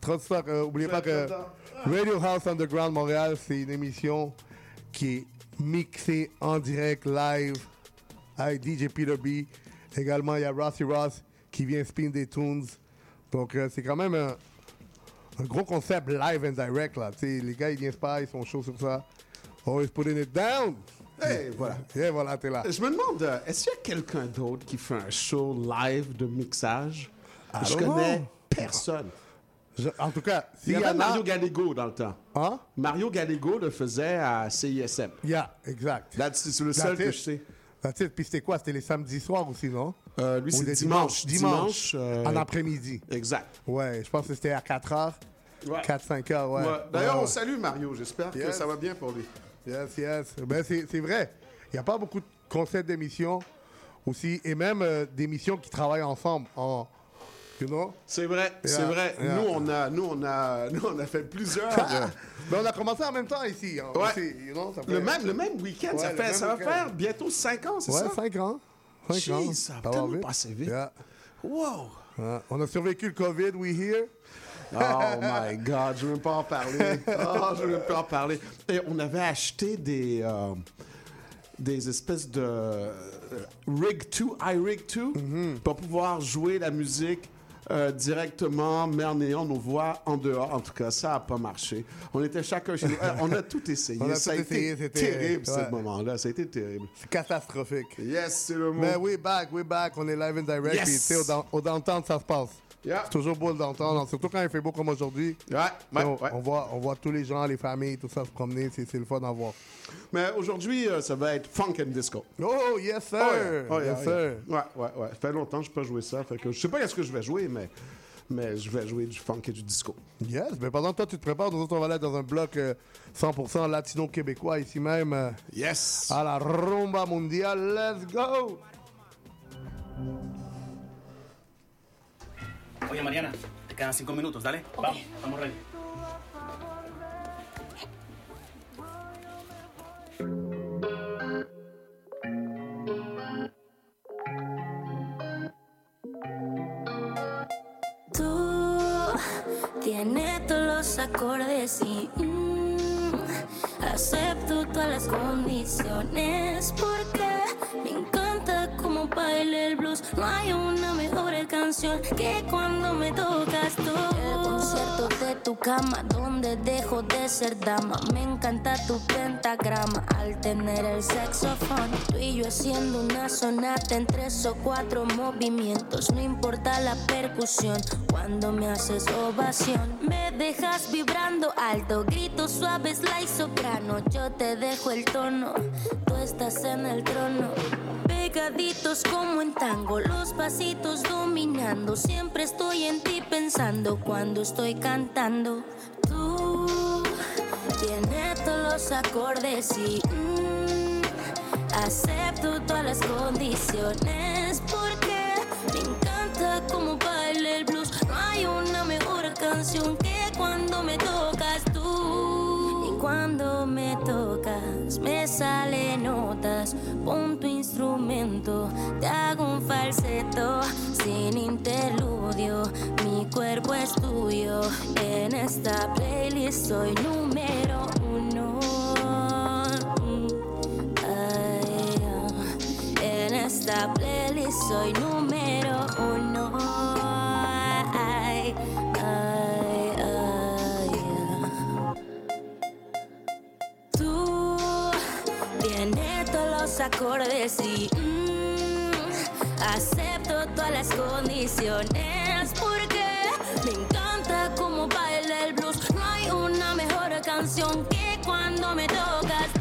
Trop de stock. Euh, oubliez pas que. Radio House Underground Montréal, c'est une émission qui est mixée en direct, live, avec DJ Peter B. Également, il y a Rossy Ross qui vient spin des tunes. Donc, euh, c'est quand même un, un gros concept live and direct. Là. Les gars, ils viennent pas, ils sont chauds sur ça. Always putting it down. Hey, voilà. Et voilà, t'es là. Je me demande, euh, est-ce qu'il y a quelqu'un d'autre qui fait un show live de mixage? I Je don't connais personne. en tout cas, il y avait Mario Gallego dans le temps. Hein? Mario Gallego le faisait à CISM. Yeah, exact. C'est le seul que je sais. Puis c'était quoi? C'était les samedis soirs aussi, non? Euh, lui, c'est dimanche. Dimanche. Dimanche, euh, En après-midi. Exact. Ouais, je pense que c'était à 4 heures. Ouais. 4-5 heures, ouais. Ouais. D'ailleurs, Ouais, on salue Mario. J'espère que Yes. ça va bien pour lui. Yes, yes. Ben, c'est c'est vrai. Il n'y a pas beaucoup de concepts d'émissions aussi, et même euh, d'émissions qui travaillent ensemble. En, you know? C'est vrai, c'est Yeah, vrai. yeah. Nous, on a, nous, on a, nous, on a fait plusieurs. euh, Ben, on a commencé en même temps ici. hein, Ouais. aussi, you know, ça fait- le même, le même week-end, Ouais, ça, fait, ça va week-end. faire bientôt 5 ans, c'est Ouais, ça? 5 ans. 5 Jeez, ans. ça a va tellement vite. passé vite. Yeah. Wow! On a survécu le COVID, we here. Oh my God, je ne veux même pas en parler. Oh, je ne veux pas en parler. Et on avait acheté des, euh, des espèces de euh, Rig 2, iRig 2, pour pouvoir jouer la musique euh, directement, mais en ayant nos voix en dehors. En tout cas, ça n'a pas marché. On était chacun chez nous. Euh, On a tout essayé. On a ça tout a essayé, été c'était- terrible, ce moment-là. Ça a été terrible. C'est catastrophique. Yes, c'est le mot. Mais we back, we back. On est live and direct. Yes. Puis, au, au downtown, ça se passe. Yeah. C'est toujours beau downtown, surtout quand il fait beau comme aujourd'hui. Ouais, ouais, on, ouais. on voit, on voit tous les gens, les familles, tout ça se promener. C'est le fun d'en voir. Mais aujourd'hui, euh, ça va être funk and disco. Oh, yes, sir. Oh, yeah. Oh, yeah, yes, sir. Ouais, ouais, ouais. Ça fait longtemps que je pas joué ça. Fait que je sais pas qu'est-ce que je vais jouer, mais, mais je vais jouer du funk et du disco. Yes, mais pendant que toi, tu te prépares, nous autres, on va aller dans un bloc euh, 100% latino-québécois ici même. euh, Yes. À la rumba mondiale. Let's go. Oye, Mariana, te quedan cinco minutos, dale. Vamos, estamos ready. Tú tienes todos los acordes y mm, acepto todas las condiciones porque me encanta como baila el blues. No hay una mejor canción que cuando me tocas tú. El concierto de tu cama donde dejo de ser dama. Me encanta tu pentagrama al tener el saxofón. Tú y yo haciendo una sonata en tres o cuatro movimientos. No importa la percusión cuando me haces ovación. Me dejas vibrando alto, gritos suaves, y soprano. Yo te dejo el tono, tú estás en el trono. Pegaditos como en tango, los pasitos dominando. Siempre estoy en ti pensando cuando estoy cantando. Tú tienes todos los acordes y mm, acepto todas las condiciones porque me encanta como baila el blues. No hay una mejor canción que cuando me tocas tú. Y cuando me tocas, me salen notas. Pon tu instrumento, te hago un falseto sin interludio. Mi cuerpo es tuyo. En esta playlist soy número uno. En esta playlist soy número uno. Los acordes y mm, acepto todas las condiciones porque me encanta como baila el blues. No hay una mejor canción que cuando me tocas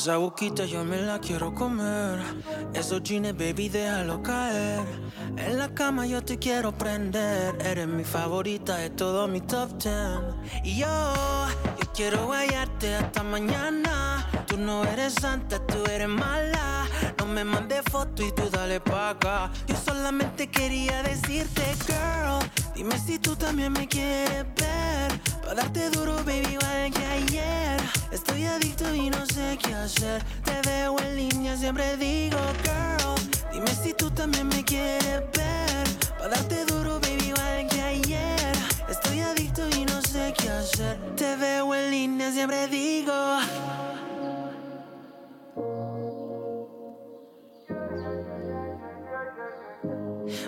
Esa boquita yo me la quiero comer. Esos jeans, baby, déjalo caer. En la cama yo te quiero prender. Eres mi favorita de todo mi top ten. Y yo, yo quiero guayarte hasta mañana. Tú no eres santa, tú eres mala. No me mandes foto y tú dale pa' acá. Yo solamente quería decirte, girl. Dime si tú también me quieres ver. Pa' darte duro, baby, igual que ayer. Estoy adicto y no sé qué hacer. Te veo en línea, siempre digo, girl. Dime si tú también me quieres ver. Pa' darte duro, baby, igual que ayer. Estoy adicto y no sé qué hacer. Te veo en línea, siempre digo.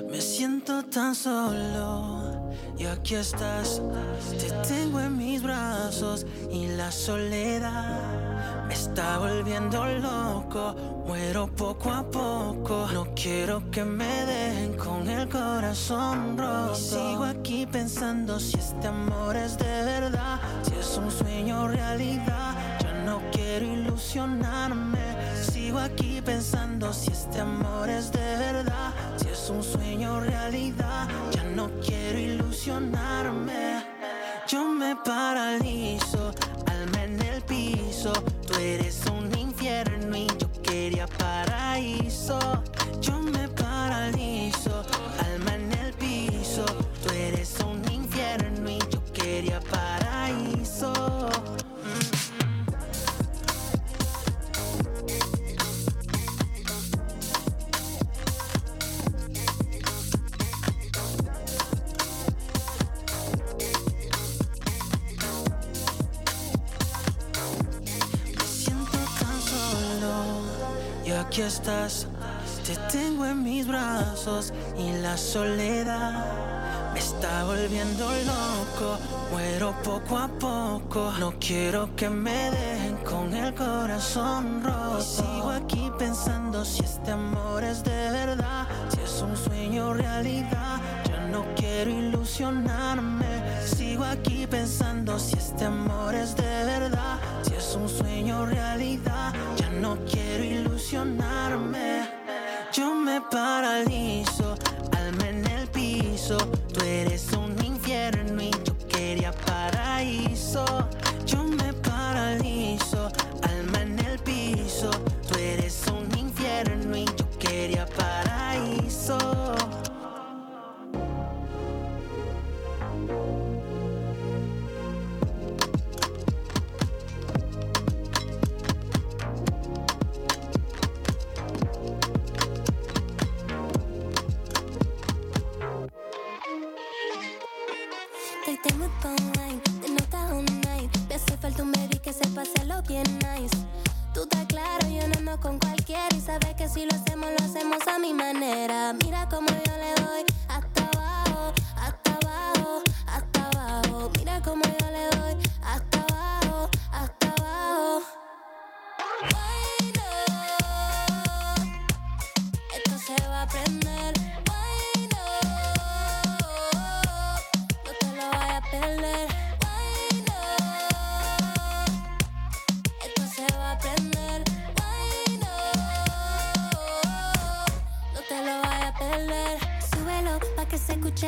Me siento tan solo y aquí estás. Te tengo en mis brazos y la soledad me está volviendo loco. Muero poco a poco. No quiero que me dejen con el corazón roto. Y sigo aquí pensando si este amor es de verdad, si es un sueño realidad. Ya no quiero ilusionarme. Sigo aquí pensando si este amor es de verdad, si es un sueño realidad. Ya no quiero ilusionarme. Yo me paralizo, alma en el piso. Tú eres un infierno y yo quería paraíso. Yo aquí estás. Te tengo en mis brazos y la soledad me está volviendo loco. Muero poco a poco. No quiero que me dejen con el corazón roto. Y sigo aquí pensando si este amor es de verdad, si es un sueño realidad. Ya no quiero ilusionarme. Sigo aquí pensando si este amor es de verdad, si es un sueño realidad. No quiero ilusionarme. Yo me paralizo, alma en el piso. Tú eres un infierno y yo quería paraíso. Me falta un baby que se pase lo bien nice. Tú estás claro, yo no ando con cualquiera y sabes que si lo hacemos, lo hacemos a mi manera. Mira cómo yo le doy hasta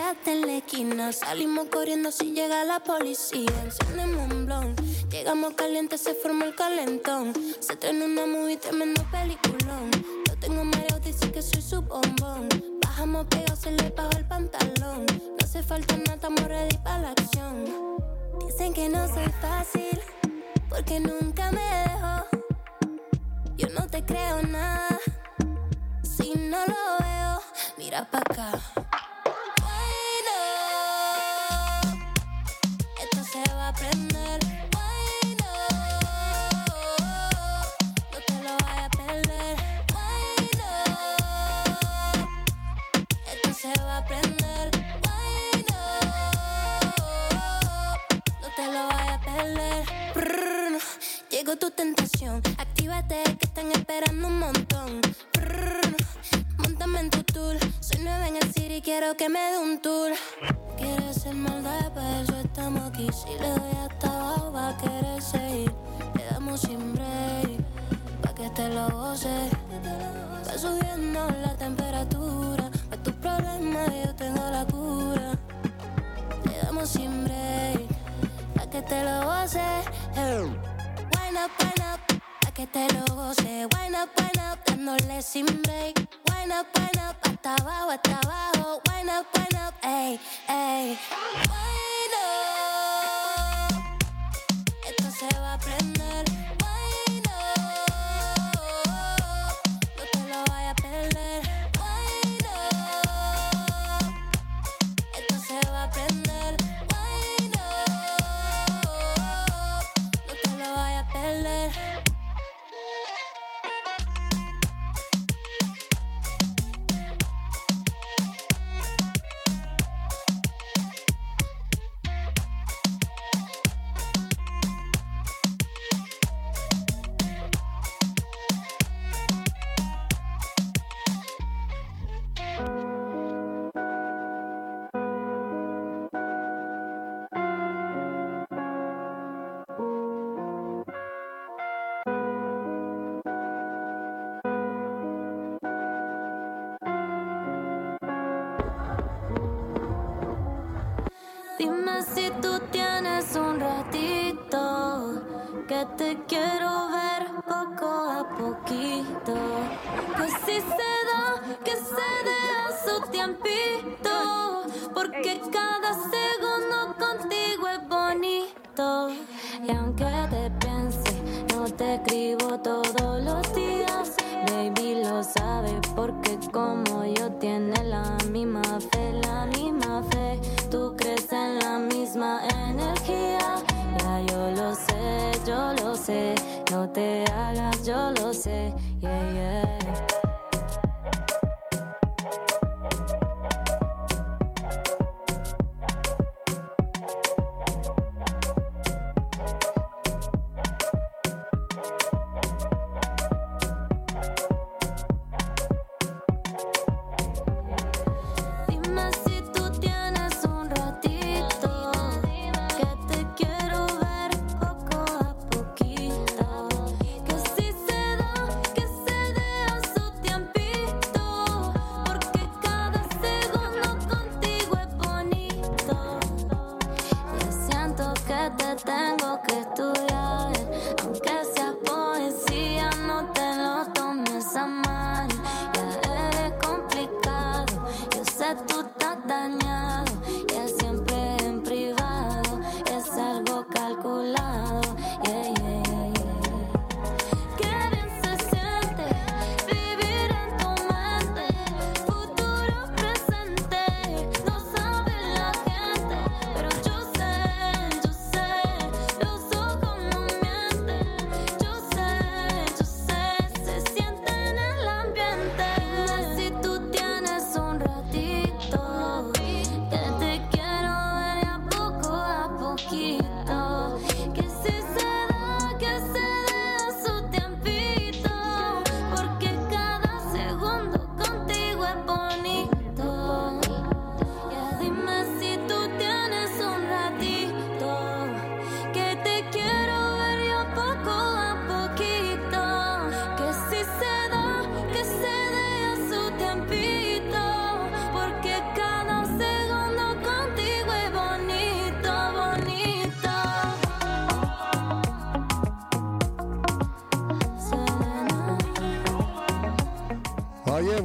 hasta en la esquina. Salimos corriendo si llega la policía. Encendemos un blon. Llegamos calientes, se forma el calentón. Se trae una movie, tremendo peliculón. Lo tengo mareado, dice que soy su bombón. Bajamos pegados, se le bajó el pantalón. No hace falta nada, estamos ready para la acción. Dicen que no soy fácil, porque nunca me dejo. Yo no te creo nada, si no lo veo, mira pa' acá. Se tu tentación, actívate que están esperando un montón. Prrr, montame en tu tour, soy nueva en el city, quiero que me dé un tour. Quieres ser maldad, para eso estamos aquí. Si le doy hasta abajo, va a querer seguir. Le damos sin break, pa' que te lo goces. Va subiendo la temperatura, pa' tus problemas yo tengo la cura. Le damos sin break, pa' que te lo goces. Hey. Wind up, wind up, pa' que te lo goce. Wind up, wind up, dándole sin break. Wind up, wind up, hasta abajo, hasta abajo. Wind up, wind up, ey, ey. Wind up,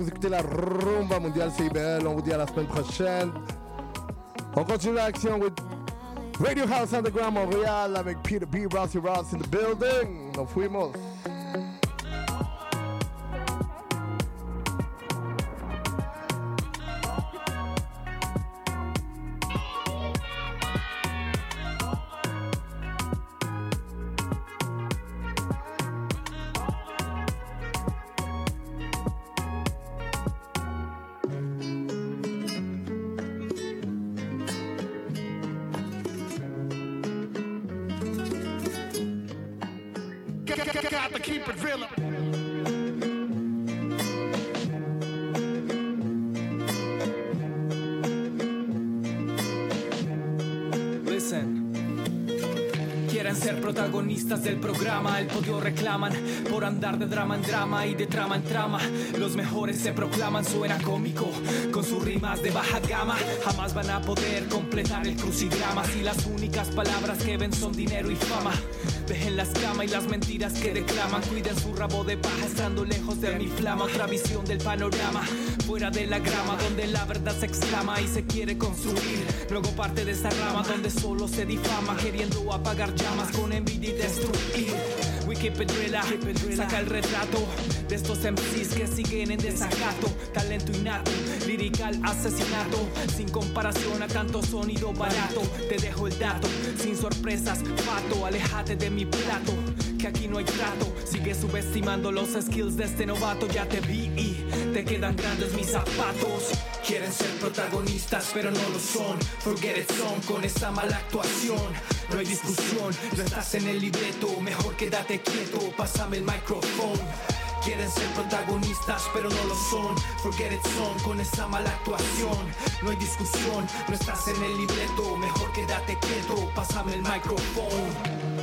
écouté la rumba mondiale CIBL. On vous dit à la semaine prochaine. On continue l'action with Radio House Underground Montréal avec Peter B. Rossi Ross in the building. Nos fuimos. Del programa, el podio reclaman por andar de drama en drama y de trama en trama. Los mejores se proclaman, suena cómico, con sus rimas de baja gama. Jamás van a poder completar el crucigrama si las únicas palabras que ven son dinero y fama. Dejen la escama y las mentiras que declaman, cuiden su rabo de paja estando lejos de mi flama. Otra visión del panorama, fuera de la grama, donde la verdad se exclama y se quiere construir. Luego parte de esa rama donde solo se difama, queriendo apagar llamas con envidia y destruir. We saca el retrato de estos MCs que siguen en desacato. Talento innato, lirical asesinato, sin comparación a tanto sonido barato. Te dejo el dato, sin sorpresas, pato, aléjate de mi plato. Que aquí no hay trato, sigue subestimando los skills de este novato. Ya te vi y te quedan grandes mis zapatos. Quieren ser protagonistas, pero no lo son. Forget it son con esa mala actuación. No hay discusión, no estás en el libreto. Mejor quédate quieto, pásame el micrófono. Quieren ser protagonistas, pero no lo son. Forget it son con esa mala actuación. No hay discusión, no estás en el libreto. Mejor quédate quieto, pásame el micrófono.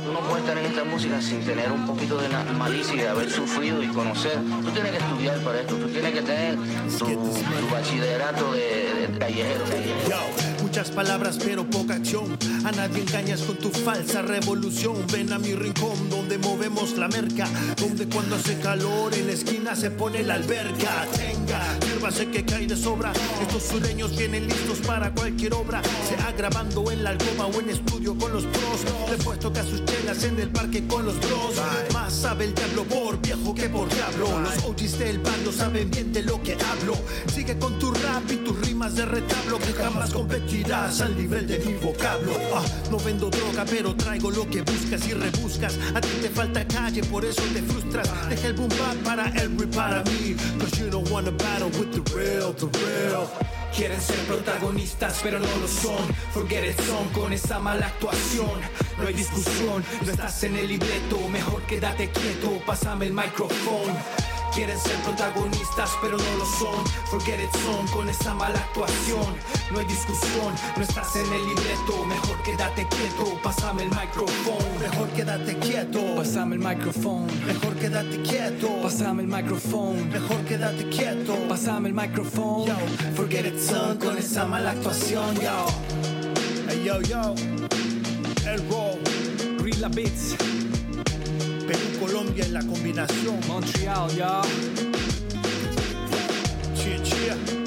Tú no puedes estar en esta música sin tener un poquito de malicia y de haber sufrido y conocer. Tú tienes que estudiar para esto, tú tienes que tener tu, tu bachillerato de, de callejero. Yo, muchas palabras pero poca acción. A nadie engañas con tu falsa revolución. Ven a mi rincón donde movemos la merca. Donde cuando hace calor en la esquina se pone la alberca. Tenga, sírvase que cae de sobra. Estos sureños vienen listos para cualquier obra. Sea grabando en la alcoba o en estudio con los pros. Le puesto que a sus chelas en el parque con los bros. Más sabe el diablo por viejo que por diablo. Los OGs del bando saben bien de lo que hablo. Sigue con tu rap y tus rimas de retablo que jamás al nivel de mi vocablo. Ah, no vendo droga, pero traigo lo que buscas y rebuscas. A ti te falta calle, por eso te frustras. Deja el boom bap para él y para mí. Cause you don't wanna battle with the real, the real. Quieren ser protagonistas, pero no lo son. Forget it son con esa mala actuación. No hay discusión, no estás en el libreto. Mejor quédate quieto, pásame el micrófono. Quieren ser protagonistas, pero no lo son. Forget it son con esa mala actuación. No hay discusión, no estás en el libreto. Mejor quédate quieto, pásame el micrófono. Mejor quédate quieto. Pásame el micrófono. Mejor quédate quieto. Pásame el micrófono. Mejor quédate quieto. Pásame el micrófono. Yo, forget it son con esa mala actuación, yo. Hey, yo, yo. El roll. Rila Beats. Perú, Colombia en la combinación. Montreal, yo. Chia, chia. Forget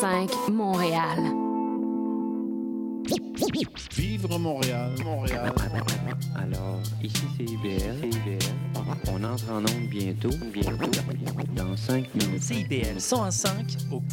1015 Montréal. Vivre Montréal, Montréal. Alors, ici c'est IBL. IBL. On entre en onde bientôt, bientôt, dans 5 minutes. C'est IBL 101.5 au